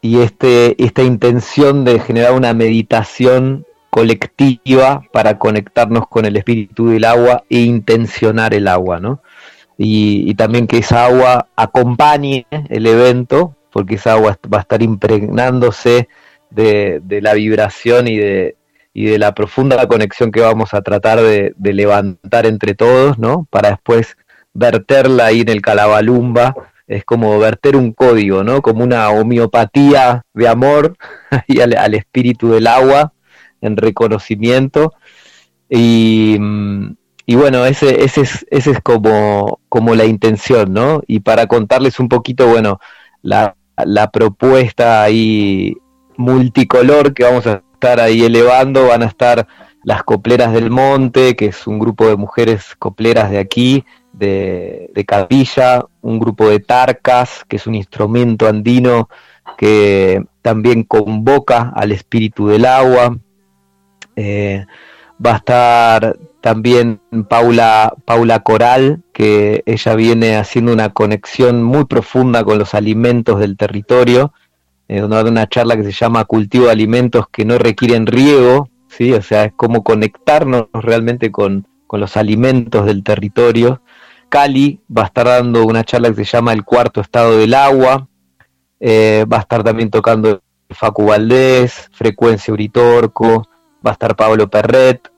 y este, esta intención de generar una meditación colectiva para conectarnos con el espíritu del agua e intencionar el agua, ¿no? Y, también que esa agua acompañe el evento, porque esa agua va a estar impregnándose de, la vibración y de, y de la profunda conexión que vamos a tratar de, levantar entre todos, ¿no? Para después verterla ahí en el calabalumba, es como verter un código, ¿no? Como una homeopatía de amor [laughs] y al, espíritu del agua en reconocimiento. Y, y bueno, ese, ese, es, ese es como, como la intención, ¿no? Y para contarles un poquito, bueno, la, la propuesta ahí multicolor que vamos a estar ahí elevando van a estar las Copleras del Monte, que es un grupo de mujeres copleras de aquí, de, de Capilla, un grupo de Tarcas, que es un instrumento andino que también convoca al espíritu del agua. Eh, va a estar también Paula, Paula Coral, que ella viene haciendo una conexión muy profunda con los alimentos del territorio eh, donde va una charla que se llama Cultivo de Alimentos que no requieren riego, ¿sí? o sea, es como conectarnos realmente con, los alimentos del territorio. Cali va a estar dando una charla que se llama El cuarto estado del agua, eh, va a estar también tocando Facu Valdés, Frecuencia Uritorco, va a estar Pablo Perret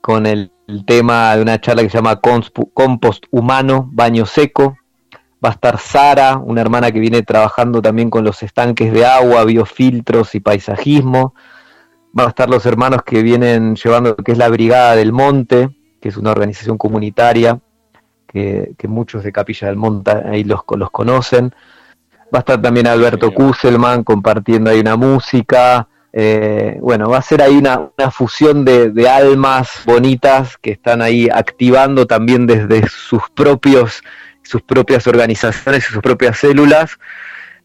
con el, el tema de una charla que se llama Compost Humano, Baño Seco, Va a estar Sara, una hermana que viene trabajando también con los estanques de agua, biofiltros y paisajismo. Van a estar los hermanos que vienen llevando lo que es la Brigada del Monte, que es una organización comunitaria que, muchos de Capilla del Monte ahí los, los conocen. Va a estar también Alberto Kusselman compartiendo ahí una música. Eh, bueno, va a ser ahí una, fusión de, almas bonitas que están ahí activando también desde sus propios sus propias organizaciones y sus propias células,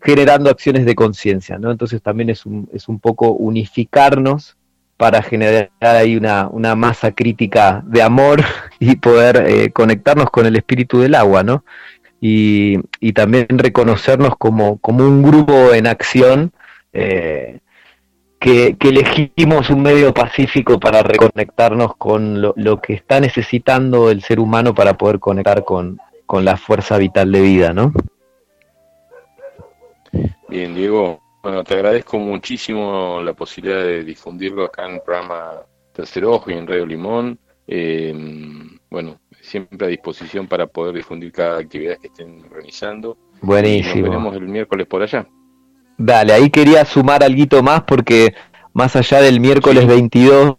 generando acciones de conciencia, ¿no? Entonces también es un, es un poco unificarnos para generar ahí una, una masa crítica de amor [laughs] y poder eh, conectarnos con el espíritu del agua, ¿no? Y, y también reconocernos como, como, un grupo en acción eh, que, elegimos un medio pacífico para reconectarnos con lo, lo, que está necesitando el ser humano para poder conectar con, con la fuerza vital de vida, ¿no? Bien, Diego, bueno, te agradezco muchísimo la posibilidad de difundirlo acá en el programa Tercer Ojo y en Radio Limón. Eh, bueno, siempre a disposición para poder difundir cada actividad que estén organizando. Buenísimo. nos veremos el miércoles por allá. Dale, ahí quería sumar algo más porque más allá del miércoles 22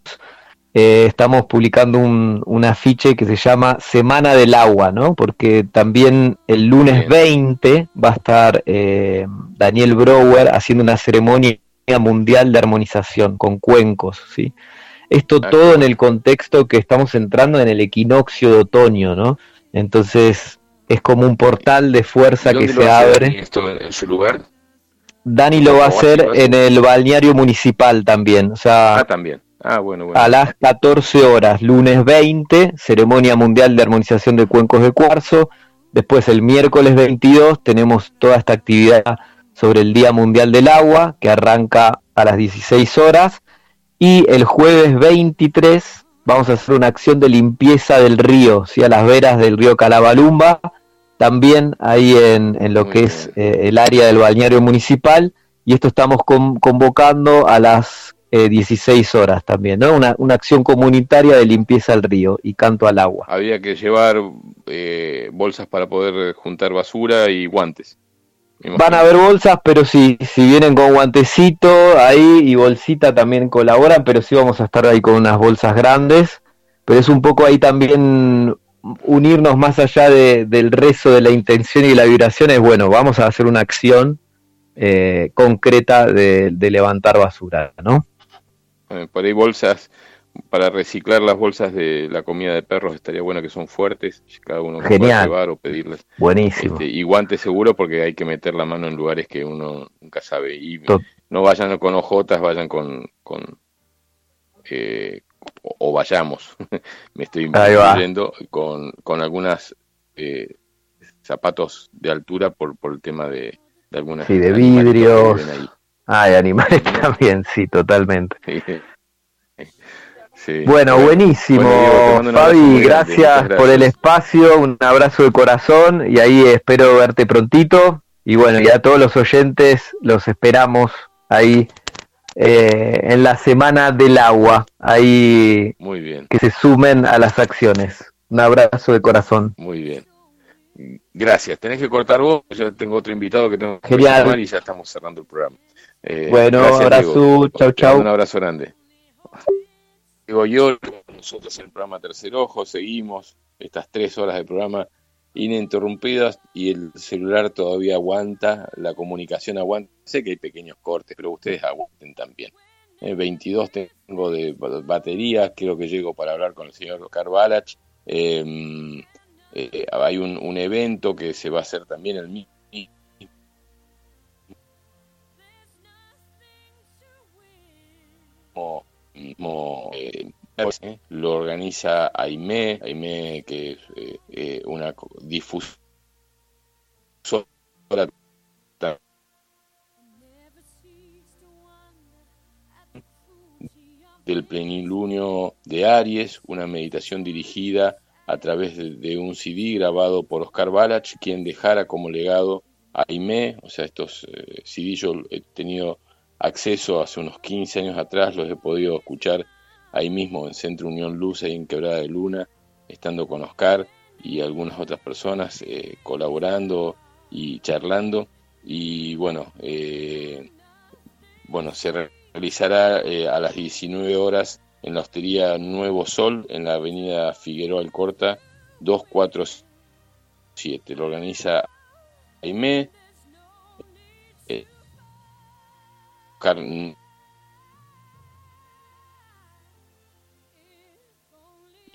eh, estamos publicando un, afiche que se llama Semana del Agua, ¿no? Porque también el lunes 20 va a estar eh, Daniel Brower haciendo una ceremonia mundial de armonización con cuencos, ¿sí? Esto todo en el contexto que estamos entrando en el equinoccio de otoño, ¿no? Entonces es como un portal de fuerza que se abre. Esto en su lugar? Dani lo va a hacer en el balneario municipal también, o sea, ah, también. Ah, bueno, A las 14 horas, lunes 20, ceremonia mundial de armonización de cuencos de cuarzo. Después el miércoles 22 tenemos toda esta actividad sobre el Día Mundial del Agua, que arranca a las 16 horas. Y el jueves 23 vamos a hacer una acción de limpieza del río, ¿sí? a las veras del río Calabalumba, también ahí en, lo que es eh, el área del balneario municipal. Y esto estamos convocando a las 16 eh, horas también, ¿no? Una, una, acción comunitaria de limpieza al río y canto al agua. Había que llevar eh, bolsas para poder juntar basura y guantes. Van a haber bolsas, pero sí, si vienen con guantecito ahí y bolsita también colaboran, pero sí vamos a estar ahí con unas bolsas grandes. Pero es un poco ahí también unirnos más allá del rezo de la intención y la vibración, es bueno, vamos a hacer una acción eh, concreta de, de levantar basura, ¿no? Por ahí bolsas para reciclar las bolsas de la comida de perros estaría bueno que son fuertes, cada uno pueda llevar o pedirles. Buenísimo. Este, y guantes seguro porque hay que meter la mano en lugares que uno nunca sabe. Y no vayan con ojotas, vayan con, con eh, o, vayamos, [laughs] me estoy incluyendo con, con algunas eh, zapatos de altura por, por el tema de, de algunas... Sí, de vidrio. Ah, de animales [laughs] también, sí, totalmente. [laughs] Bueno, buenísimo, Fabi, gracias, por el espacio, un abrazo de corazón y ahí espero verte prontito. Y bueno, y a todos los oyentes los esperamos ahí eh, en la Semana del Agua, ahí Muy bien. que se sumen a las acciones. Un abrazo de corazón. Muy bien. Gracias. Tenés que cortar vos, yo tengo otro invitado que tengo que llamar y ya estamos cerrando el programa. Eh, bueno, abrazo, chau, chau. Un abrazo grande. Digo yo, nosotros en el programa Tercer Ojo seguimos estas tres horas de programa ininterrumpidas y el celular todavía aguanta, la comunicación aguanta. Sé que hay pequeños cortes, pero ustedes aguanten también. 22 eh, tengo de batería, creo que llego para hablar con el señor Oscar Balach. Em, eh, hay un, un, evento que se va a hacer también el mismo Eh, lo organiza AIME, AIME que es eh, eh, una difusora del plenilunio de Aries, una meditación dirigida a través de, un CD grabado por Oscar Balach, quien dejara como legado a AIME, o sea, estos CD yo he tenido acceso hace unos 15 años atrás, los he podido escuchar ahí mismo en Centro Unión Luz, y en Quebrada de Luna, estando con Oscar y algunas otras personas eh, colaborando y charlando. Y bueno, eh, bueno se realizará eh, a las 19 horas en la hostería Nuevo Sol, en la avenida Figueroa Alcorta, 247. Lo organiza Aime,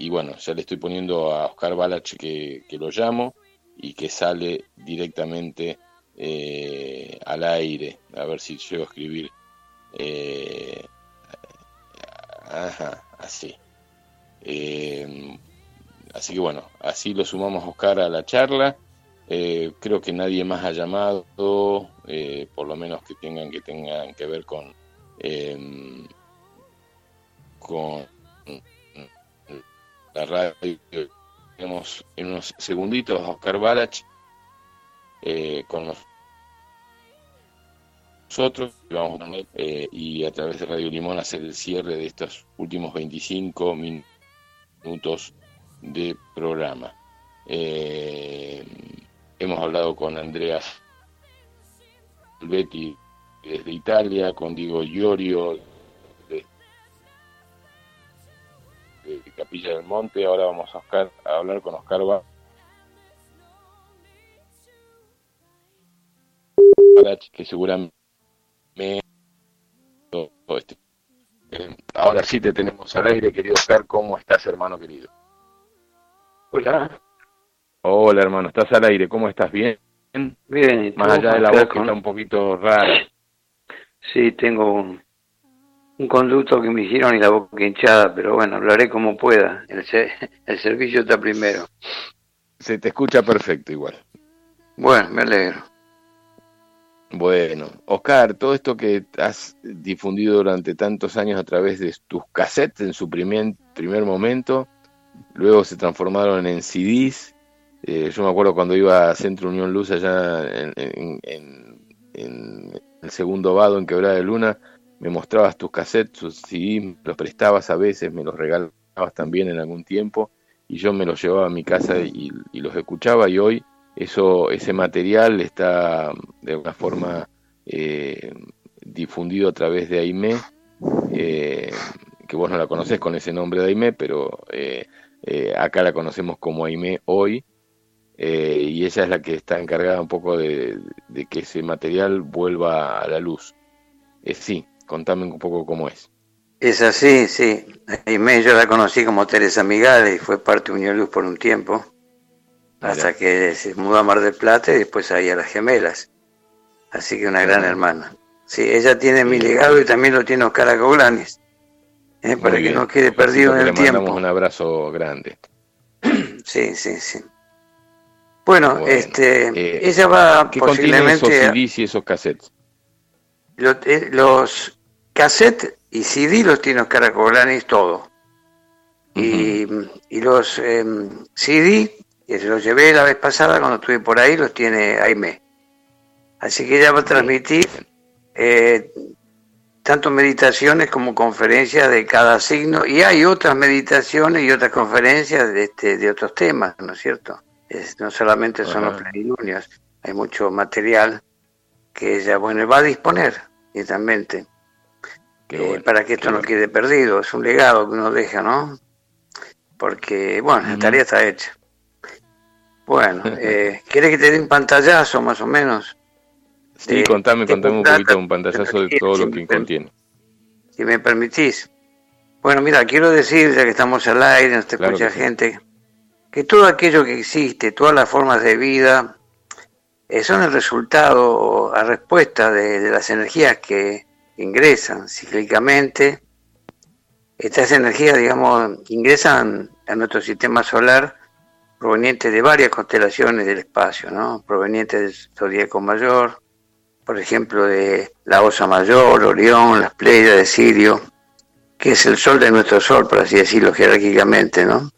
y bueno, ya le estoy poniendo a Oscar Balach que, lo llamo y que sale directamente eh, al aire, a ver si llego a escribir eh, Ajá, así. Eh, así que bueno, así lo sumamos Oscar a la charla. Creo que nadie más ha llamado, por lo menos que tengan que tengan que ver con con la radio. Tenemos en unos segunditos a Oscar Balach con nosotros vamos y a través de Radio Limón hacer el cierre de estos últimos 25 minutos de programa. Eh, hemos hablado con Andreas Betty desde Italia, con Diego Iorio Capilla del Monte, ahora vamos a, a hablar con Oscar Ba que seguramente este, ahora sí te tenemos al aire, querido Oscar, ¿cómo estás, hermano querido? Hola. Hola, hermano, estás al aire, ¿cómo estás? ¿Bien? Bien. Más allá de la voz que está un poquito rara. Sí, tengo un, un conducto que me hicieron y la boca hinchada, pero bueno, hablaré como pueda. El, [laughs] el servicio está primero. Se te escucha perfecto igual. Bueno, me alegro. Bueno, Oscar, todo esto que has difundido durante tantos años a través de tus cassettes en su primer, primer momento, luego se transformaron en CDs. Eh, yo me acuerdo cuando iba a Centro Unión Luz allá en, el segundo vado en Quebrada de Luna, me mostrabas tus cassettes, tus CDs, los prestabas a veces, me los regalabas también en algún tiempo y yo me los llevaba a mi casa y, los escuchaba y hoy eso, ese material está de alguna forma eh, difundido a través de AIME, eh, que vos no la conocés con ese nombre de AIME, pero eh, acá la conocemos como Aime hoy, eh, y ella es la que está encargada un poco de, que ese material vuelva a la luz. Eh, sí, contame un poco cómo es. Es así, sí. Aime yo la conocí como Teresa Migales y fue parte de Unión Luz por un tiempo, hasta que se mudó a Mar del Plata y después ahí a las gemelas. Así que una gran hermana. Sí, ella tiene mi legado y también lo tiene Oscar Acoglanes. ¿eh? para que no quede perdido en el le mandamos un abrazo grande. [clears throat] Sí, sí, sí. Bueno, este, eh, ella va ¿qué posiblemente... esos CDs y esos cassettes? Eh, los, cassettes y CD los tiene Oscar Acoglanis todo. y, y, los eh, CD, que se los llevé la vez pasada cuando estuve por ahí, los tiene Aime. Así que ella va a transmitir eh, tanto meditaciones como conferencias de cada signo y hay otras meditaciones y otras conferencias de, este, de otros temas, ¿no es cierto? no solamente son los plenilunios, hay mucho material que ella, bueno, va a disponer directamente eh, para que esto no quede perdido, es un legado que uno deja, ¿no? Porque, bueno, la tarea está hecha. Bueno, [laughs] eh, ¿quieres que te dé un pantallazo más o menos? Sí, contame, contame un poquito, un pantallazo de todo lo que contiene. Si me permitís. Bueno, mira, quiero decir, ya que estamos al aire, nos escucha gente, que todo aquello que existe, todas las formas de vida, eh, son el resultado a respuesta de, las energías que ingresan cíclicamente. Estas energías, digamos, ingresan a nuestro sistema solar provenientes de varias constelaciones del espacio, ¿no? Provenientes del zodíaco mayor, por ejemplo, de la Osa Mayor, Orión, las Pleiades de Sirio, que es el sol de nuestro sol, por así decirlo jerárquicamente, ¿no?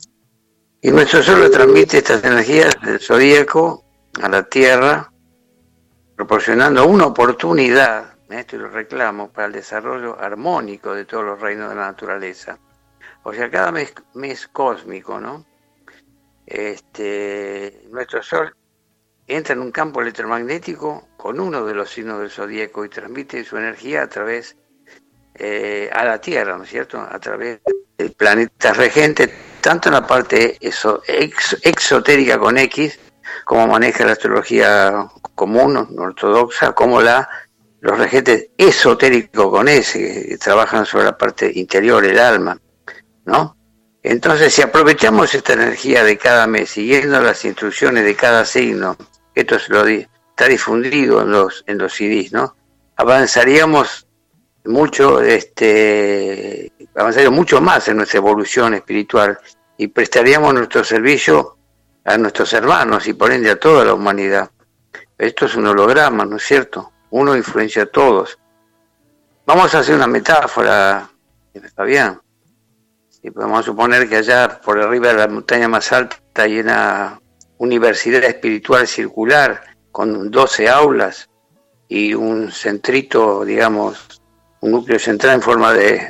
Y nuestro sol transmite estas energías del zodíaco a la Tierra, proporcionando una oportunidad. Esto lo reclamo, para el desarrollo armónico de todos los reinos de la naturaleza. O sea, cada mes, mes cósmico, ¿no? Este, nuestro sol entra en un campo electromagnético con uno de los signos del zodíaco y transmite su energía a través eh, a la Tierra, ¿no es cierto? A través del planeta regente, tanto en la parte eso, exotérica con X, como maneja la astrología común, ortodoxa, como la los regentes esotéricos con S, que trabajan sobre la parte interior, el alma, ¿no? Entonces, si aprovechamos esta energía de cada mes, siguiendo las instrucciones de cada signo, esto lo está difundido en los, en los CDs, ¿no? Avanzaríamos mucho este, avanzaríamos mucho más en nuestra evolución espiritual y prestaríamos nuestro servicio a nuestros hermanos y por ende a toda la humanidad. Esto es un holograma, ¿no es cierto? Uno influencia a todos. Vamos a hacer una metáfora, Fabián. Y podemos suponer que allá por arriba de la montaña más alta hay una universidad espiritual circular con 12 aulas y un centrito, digamos, un núcleo central en forma de,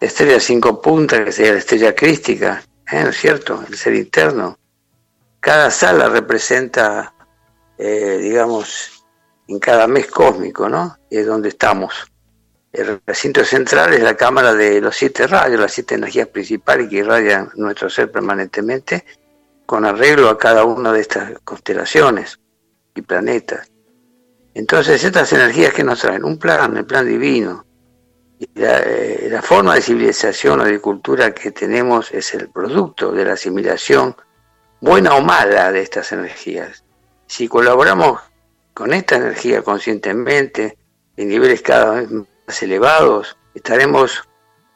estrella cinco puntas, que sería la estrella crística, ¿eh? ¿no es cierto? El ser interno. Cada sala representa, eh, digamos, en cada mes cósmico, ¿no? Y es donde estamos. El recinto central es la cámara de los siete rayos, las siete energías principales que irradian nuestro ser permanentemente, con arreglo a cada una de estas constelaciones y planetas. Entonces, estas energías que nos traen, un plan, el plan divino, la, eh, la, forma de civilización o de cultura que tenemos es el producto de la asimilación, buena o mala, de estas energías. Si colaboramos con esta energía conscientemente, en niveles cada vez más elevados, estaremos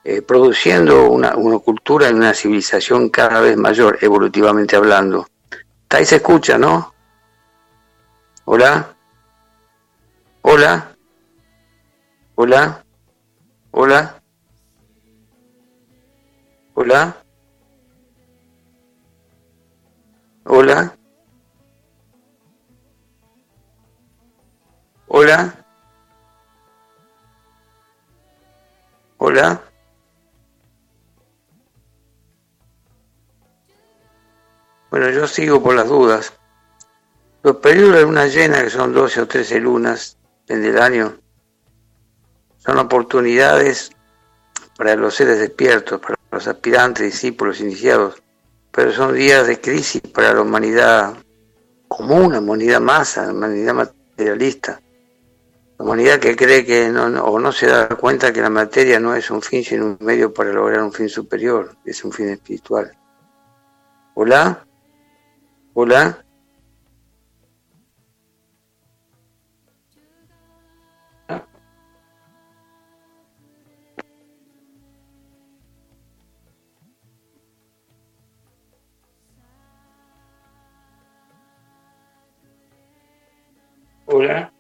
eh, produciendo una, una, cultura y una civilización cada vez mayor, evolutivamente hablando. Ahí se escucha, ¿no? Hola. Hola. Hola. Hola. Hola. Hola. Hola. Hola. Bueno, yo sigo por las dudas. Los periodos de luna llena, que son 12 o 13 lunas en el año, son oportunidades para los seres despiertos, para los aspirantes, discípulos, iniciados, pero son días de crisis para la humanidad común, la humanidad masa, la humanidad materialista, humanidad que cree que no, o no se da cuenta que la materia no es un fin, sino un medio para lograr un fin superior, es un fin espiritual. Hola, hola. Hola.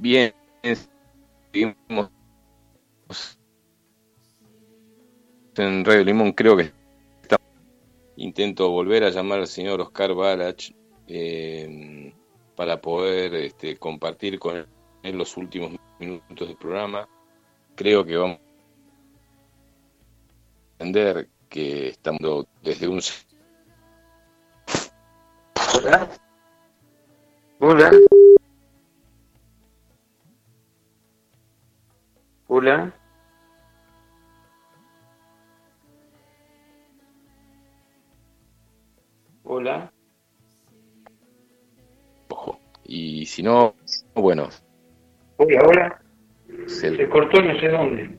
Bien, seguimos en Radio Limón, creo que intento volver a llamar al señor Oscar Balach eh, para poder este, compartir con él los últimos minutos del programa. Creo que vamos a entender que estamos desde un... Hola. Hola. Hola. Hola. Ojo. Y si no, bueno. Hola, hola. Se, Se cortó no sé dónde.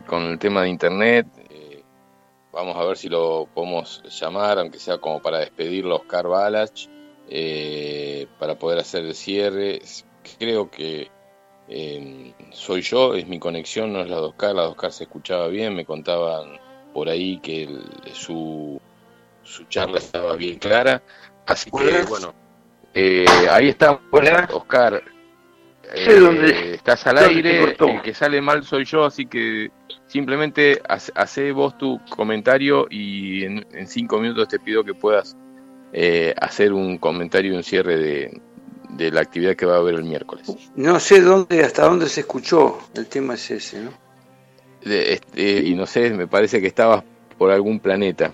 Con el tema de internet. Eh, vamos a ver si lo podemos llamar, aunque sea como para despedirlo, Oscar Balach, eh, para poder hacer el cierre. Creo que soy yo, es mi conexión, no es la de Oscar. La de Oscar se escuchaba bien, me contaban por ahí que su, su charla estaba bien clara. Así que, bueno, ahí está. Oscar, eh, estás al aire, el que sale mal soy yo, así que simplemente hace vos tu comentario y en, cinco minutos te pido que puedas eh, hacer un comentario y un cierre de, la actividad que va a haber el miércoles. No sé dónde, hasta dónde se escuchó, el tema es ese, ¿no? Este, y no sé, me parece que estabas por algún planeta.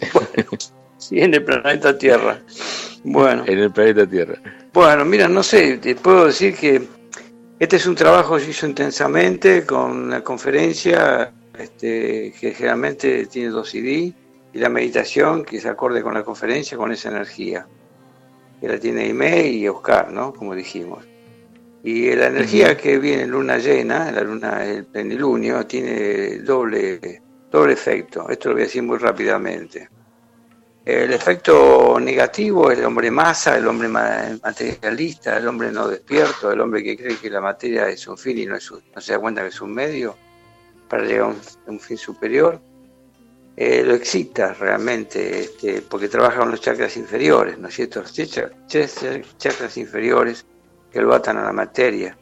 [laughs] sí, en el planeta Tierra. Bueno. En el planeta Tierra. Bueno, mira, no sé, te puedo decir que este es un trabajo que se hizo intensamente con la conferencia, este, que generalmente tiene dos CD, y la meditación que se acorde con la conferencia, con esa energía. Que la tiene Ime y Oscar, ¿no? Como dijimos. Y la energía que viene en luna llena, la luna, el plenilunio, tiene doble, doble efecto. Esto lo voy a decir muy rápidamente. El efecto negativo es el hombre masa, el hombre materialista, el hombre no despierto, el hombre que cree que la materia es un fin y no, es no se da cuenta que es un medio para llegar a un, fin superior. Eh, lo excita realmente, este, porque trabaja con los chakras inferiores, ¿no es cierto? Los chakras inferiores que lo atan a la materia.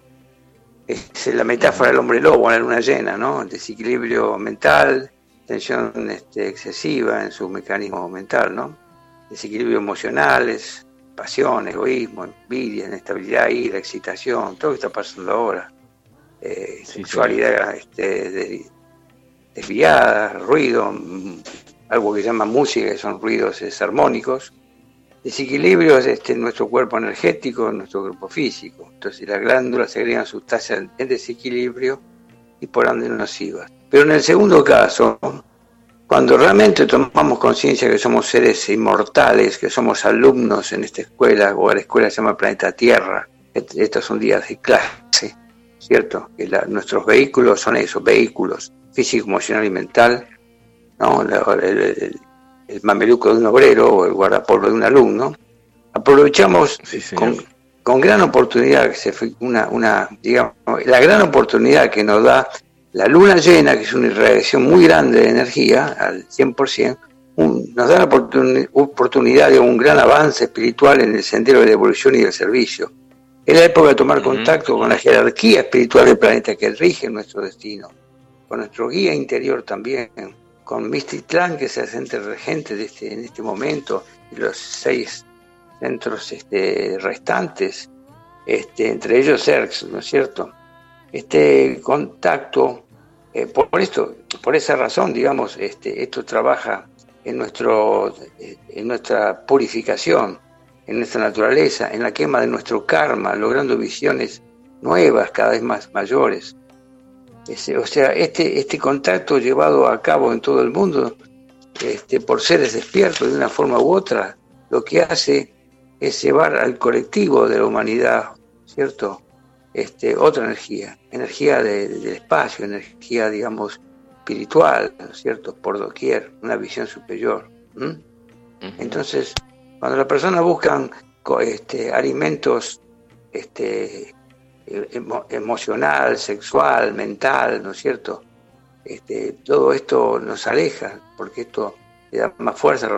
Es la metáfora del hombre lobo la luna llena, ¿no? El desequilibrio mental, tensión este, excesiva en su mecanismo mental, ¿no? Desequilibrio emocionales, pasión, egoísmo, envidia, inestabilidad, ira, excitación, todo lo que está pasando ahora. Eh, sexualidad este, desviada, ruido, mm, algo que se llama música, que son ruidos armónicos. Desequilibrio es este, nuestro cuerpo energético, nuestro cuerpo físico. Entonces las glándulas segregan sustancias en desequilibrio y por ende nocivas. Pero en el segundo caso, cuando realmente tomamos conciencia que somos seres inmortales, que somos alumnos en esta escuela, o la escuela se llama Planeta Tierra, estos son días de clase, ¿cierto? Que nuestros vehículos son esos, vehículos físico, emocional y mental, ¿no? el, mameluco de un obrero o el guardapolvo de un alumno, aprovechamos con, gran oportunidad, que se, una, una, digamos, la gran oportunidad que nos da la luna llena, que es una irradiación muy grande de energía, al 100%, nos da la oportunidad de un gran avance espiritual en el sendero de la evolución y del servicio. Es la época de tomar contacto con la jerarquía espiritual del planeta que rige nuestro destino, con nuestro guía interior también, con Mistitlán, que es el centro regente de este, en este momento, y los seis centros este, restantes, este, entre ellos CERX, ¿no es cierto? Este contacto eh, por, esto, por esa razón, digamos, este, esto trabaja en, nuestro, eh, en nuestra purificación, en nuestra naturaleza, en la quema de nuestro karma, logrando visiones nuevas, cada vez más mayores. o sea, este, este contacto llevado a cabo en todo el mundo este, por seres despiertos de una forma u otra, lo que hace es llevar al colectivo de la humanidad, ¿cierto? este, otra energía, energía del espacio, energía, digamos, espiritual, ¿no es cierto? Por doquier, una visión superior. Entonces, cuando las personas buscan este, alimentos este, emocional, sexual, mental, ¿no es cierto? Este, todo esto nos aleja, porque esto le da más fuerza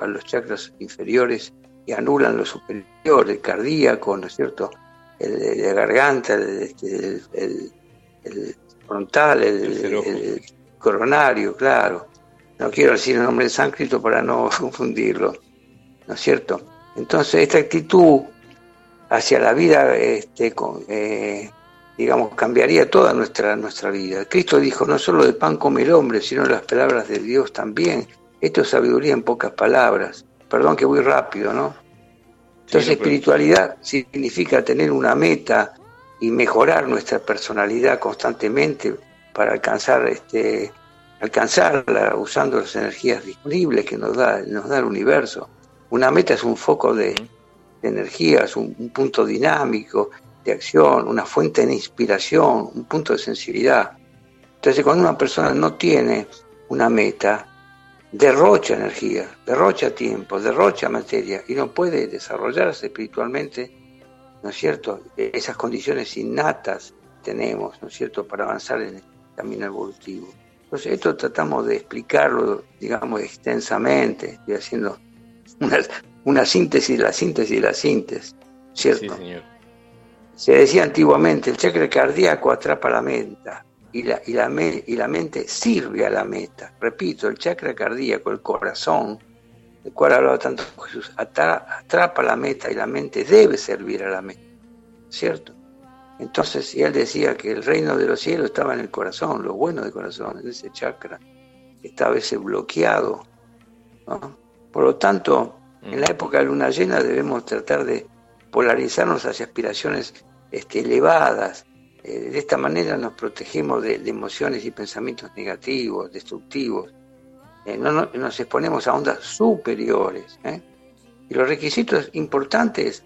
a, los chakras inferiores y anulan los superiores, el cardíaco, ¿no es cierto? el de la garganta, el, frontal, el, coronario, claro. No quiero decir el nombre de sánscrito para no [laughs] confundirlo, ¿no es cierto? Entonces esta actitud hacia la vida, este, con, eh, digamos, cambiaría toda nuestra, nuestra vida. Cristo dijo, no solo de pan come el hombre, sino las palabras de Dios también. Esto es sabiduría en pocas palabras. Perdón que voy rápido, ¿no? Entonces, espiritualidad significa tener una meta y mejorar nuestra personalidad constantemente para alcanzar este alcanzarla usando las energías disponibles que nos da, nos da el universo. Una meta es un foco de, energías, un, punto dinámico de acción, una fuente de inspiración, un punto de sensibilidad. Entonces, cuando una persona no tiene una meta, derrocha energía, derrocha tiempo, derrocha materia y no puede desarrollarse espiritualmente, ¿no es cierto? Esas condiciones innatas tenemos, ¿no es cierto?, para avanzar en el camino evolutivo. Entonces, esto tratamos de explicarlo, digamos, extensamente, estoy haciendo una, una síntesis la síntesis la síntesis, ¿cierto? Sí, señor. Se decía antiguamente, el chakra cardíaco atrapa la mente, y la, y, la y la mente sirve a la meta. Repito, el chakra cardíaco, el corazón, del cual hablaba tanto Jesús, atrapa la meta y la mente debe servir a la meta. ¿Cierto? Entonces, y él decía que el reino de los cielos estaba en el corazón, lo bueno del corazón, en ese chakra, estaba ese bloqueado. Por lo tanto, en la época de luna llena debemos tratar de polarizarnos hacia aspiraciones este, elevadas, eh, de esta manera nos protegemos de, emociones y pensamientos negativos, destructivos. Eh, no, nos exponemos a ondas superiores. ¿eh? Y los requisitos importantes,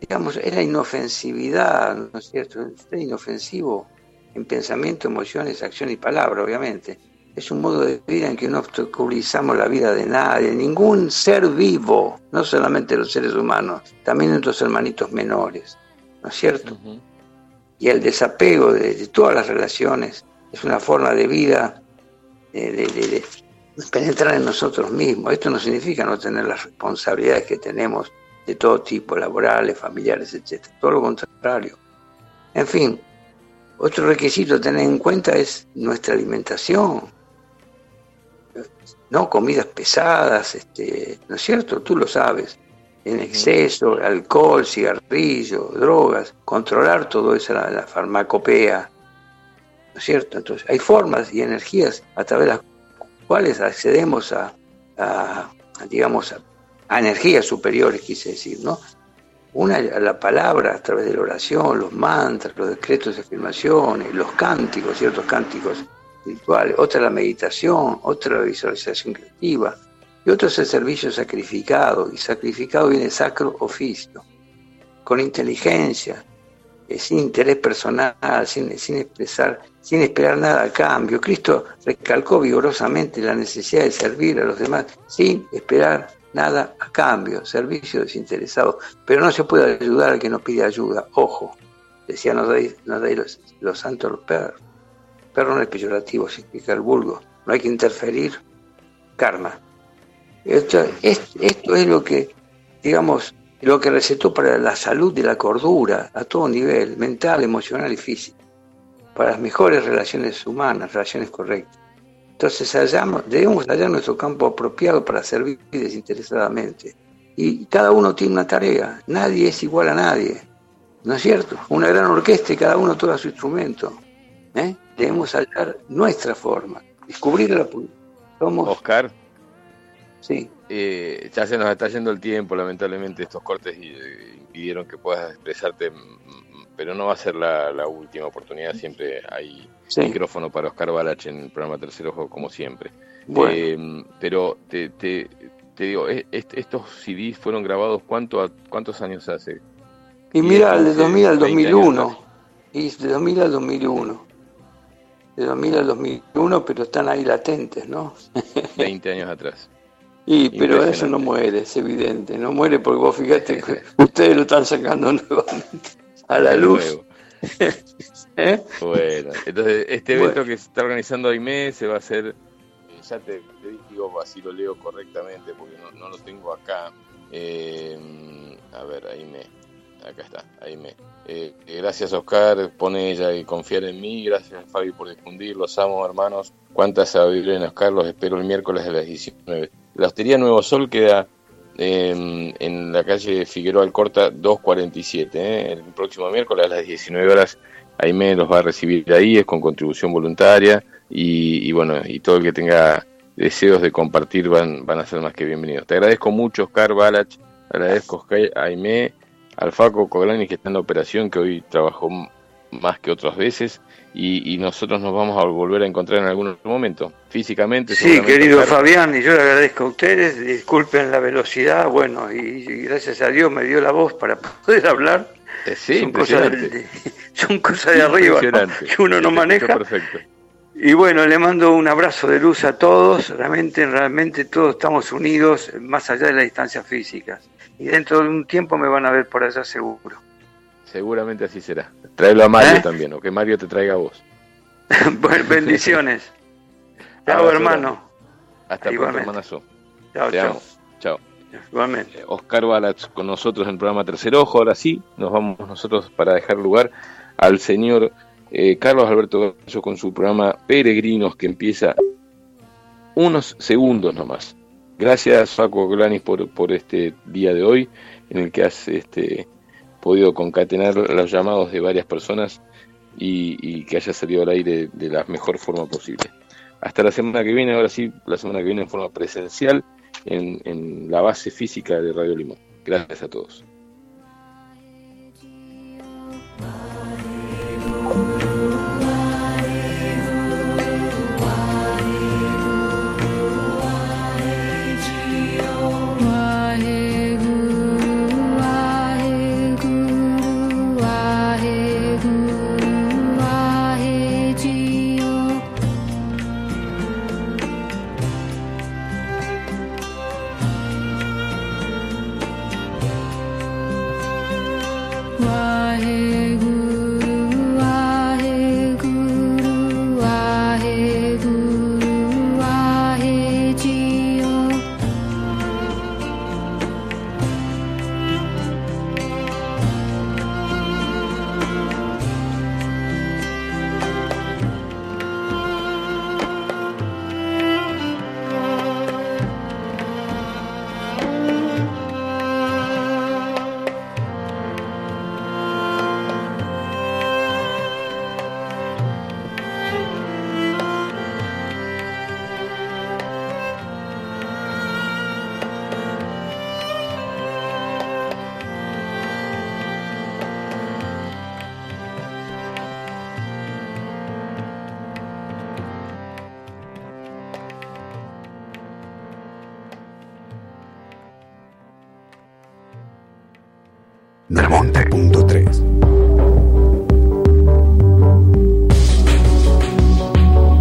digamos, es la inofensividad, ¿no es cierto? Ser inofensivo en pensamiento, emociones, acción y palabra, obviamente. es un modo de vida en que no obstaculizamos la vida de nadie, ningún ser vivo, no solamente los seres humanos, también nuestros hermanitos menores, ¿no es cierto? Y el desapego de, todas las relaciones es una forma de vida de, penetrar en nosotros mismos. Esto no significa no tener las responsabilidades que tenemos de todo tipo, laborales, familiares, etc. Todo lo contrario. En fin, otro requisito a tener en cuenta es nuestra alimentación. No comidas pesadas, este, ¿no es cierto? Tú lo sabes. En exceso, alcohol, cigarrillo, drogas, controlar todo eso, la, farmacopea, ¿no es cierto? Entonces, hay formas y energías a través de las cuales accedemos a, digamos, a energías superiores, quise decir, ¿no? Una, la palabra a través de la oración, los mantras, los decretos de afirmaciones, los cánticos, ciertos cánticos espirituales, otra la meditación, otra la visualización creativa, y otro es el servicio sacrificado, y sacrificado viene sacro oficio, con inteligencia, eh, sin interés personal, sin, sin, expresar, sin esperar nada a cambio. Cristo recalcó vigorosamente la necesidad de servir a los demás sin esperar nada a cambio, servicio desinteresado. Pero no se puede ayudar al que no pide ayuda. Ojo, decía nos los, los santos perros. Perro no es peyorativo, significa el vulgo. No hay que interferir. Karma. Esto, esto es lo que, digamos, lo que recetó para la salud de la cordura a todo nivel, mental, emocional y físico, para las mejores relaciones humanas, relaciones correctas. Entonces debemos hallar nuestro campo apropiado para servir desinteresadamente. Y cada uno tiene una tarea, nadie es igual a nadie, ¿no es cierto? Una gran orquesta y cada uno toca su instrumento. ¿eh? Debemos hallar nuestra forma, descubrirla. Somos... Oscar. Sí. Eh, ya se nos está yendo el tiempo, lamentablemente estos cortes eh, impidieron que puedas expresarte, pero no va a ser la última oportunidad, siempre hay micrófono para Oscar Balach en el programa Tercer Ojo, como siempre. Eh, pero te, te, digo, estos CDs fueron grabados ¿cuánto, ¿cuántos años hace? Y mira, de 2000 al 2001. Y de 2000 al 2001. De 2000 al 2001, pero están ahí latentes, ¿no? [laughs] 20 años atrás. Y, pero eso no muere, es evidente. No muere porque vos fíjate que [laughs] ustedes lo están sacando [laughs] nuevamente a la luz. [laughs] ¿Eh? Bueno, entonces este evento que se está organizando Aime se va a hacer, eh, ya te, digo así lo leo correctamente porque no, lo tengo acá. Eh, a ver, Aime, acá está, Aime. Eh, gracias Oscar, pone ella y confiar en mí, gracias Fabi por difundir, los amo hermanos, cuánta sabiduría en Oscar, los espero el miércoles a las 19. La Hostería Nuevo Sol queda en la calle Figueroa Alcorta 247, ¿eh? el próximo miércoles a las 19 horas. Aime los va a recibir ahí, es con contribución voluntaria y, bueno, y todo el que tenga deseos de compartir van, van a ser más que bienvenidos. Te agradezco mucho, Oscar Balach, agradezco a Aime, al Faco Coglani que está en la operación, que hoy trabajó más que otras veces, y, nosotros nos vamos a volver a encontrar en algún otro momento, físicamente. Sí, querido Fabián, y yo le agradezco a ustedes, disculpen la velocidad, bueno, y, gracias a Dios me dio la voz para poder hablar. Eh, sí, son, cosas de, [laughs] son cosas de arriba que uno no maneja. Perfecto. Y bueno, le mando un abrazo de luz a todos, realmente, realmente todos estamos unidos, más allá de las distancias físicas. Y dentro de un tiempo me van a ver por allá seguro. Seguramente así será. Tráelo a Mario ¿Eh? también, o que Mario te traiga a vos. [laughs] bendiciones. [laughs] chao, hermano. Hasta pronto, hermanazo. Chao, te chao. Chao. Igualmente. Eh, Oscar Balatz con nosotros en el programa Tercer Ojo. Ahora sí, nos vamos nosotros para dejar lugar al señor eh, Carlos Alberto Gallo con su programa Peregrinos que empieza unos segundos nomás. Gracias, Faco Glanis, por, por este día de hoy en el que has este, podido concatenar los llamados de varias personas y, que haya salido al aire de la mejor forma posible. Hasta la semana que viene, ahora sí, la semana que viene en forma presencial en, en la base física de Radio Limón. Gracias a todos.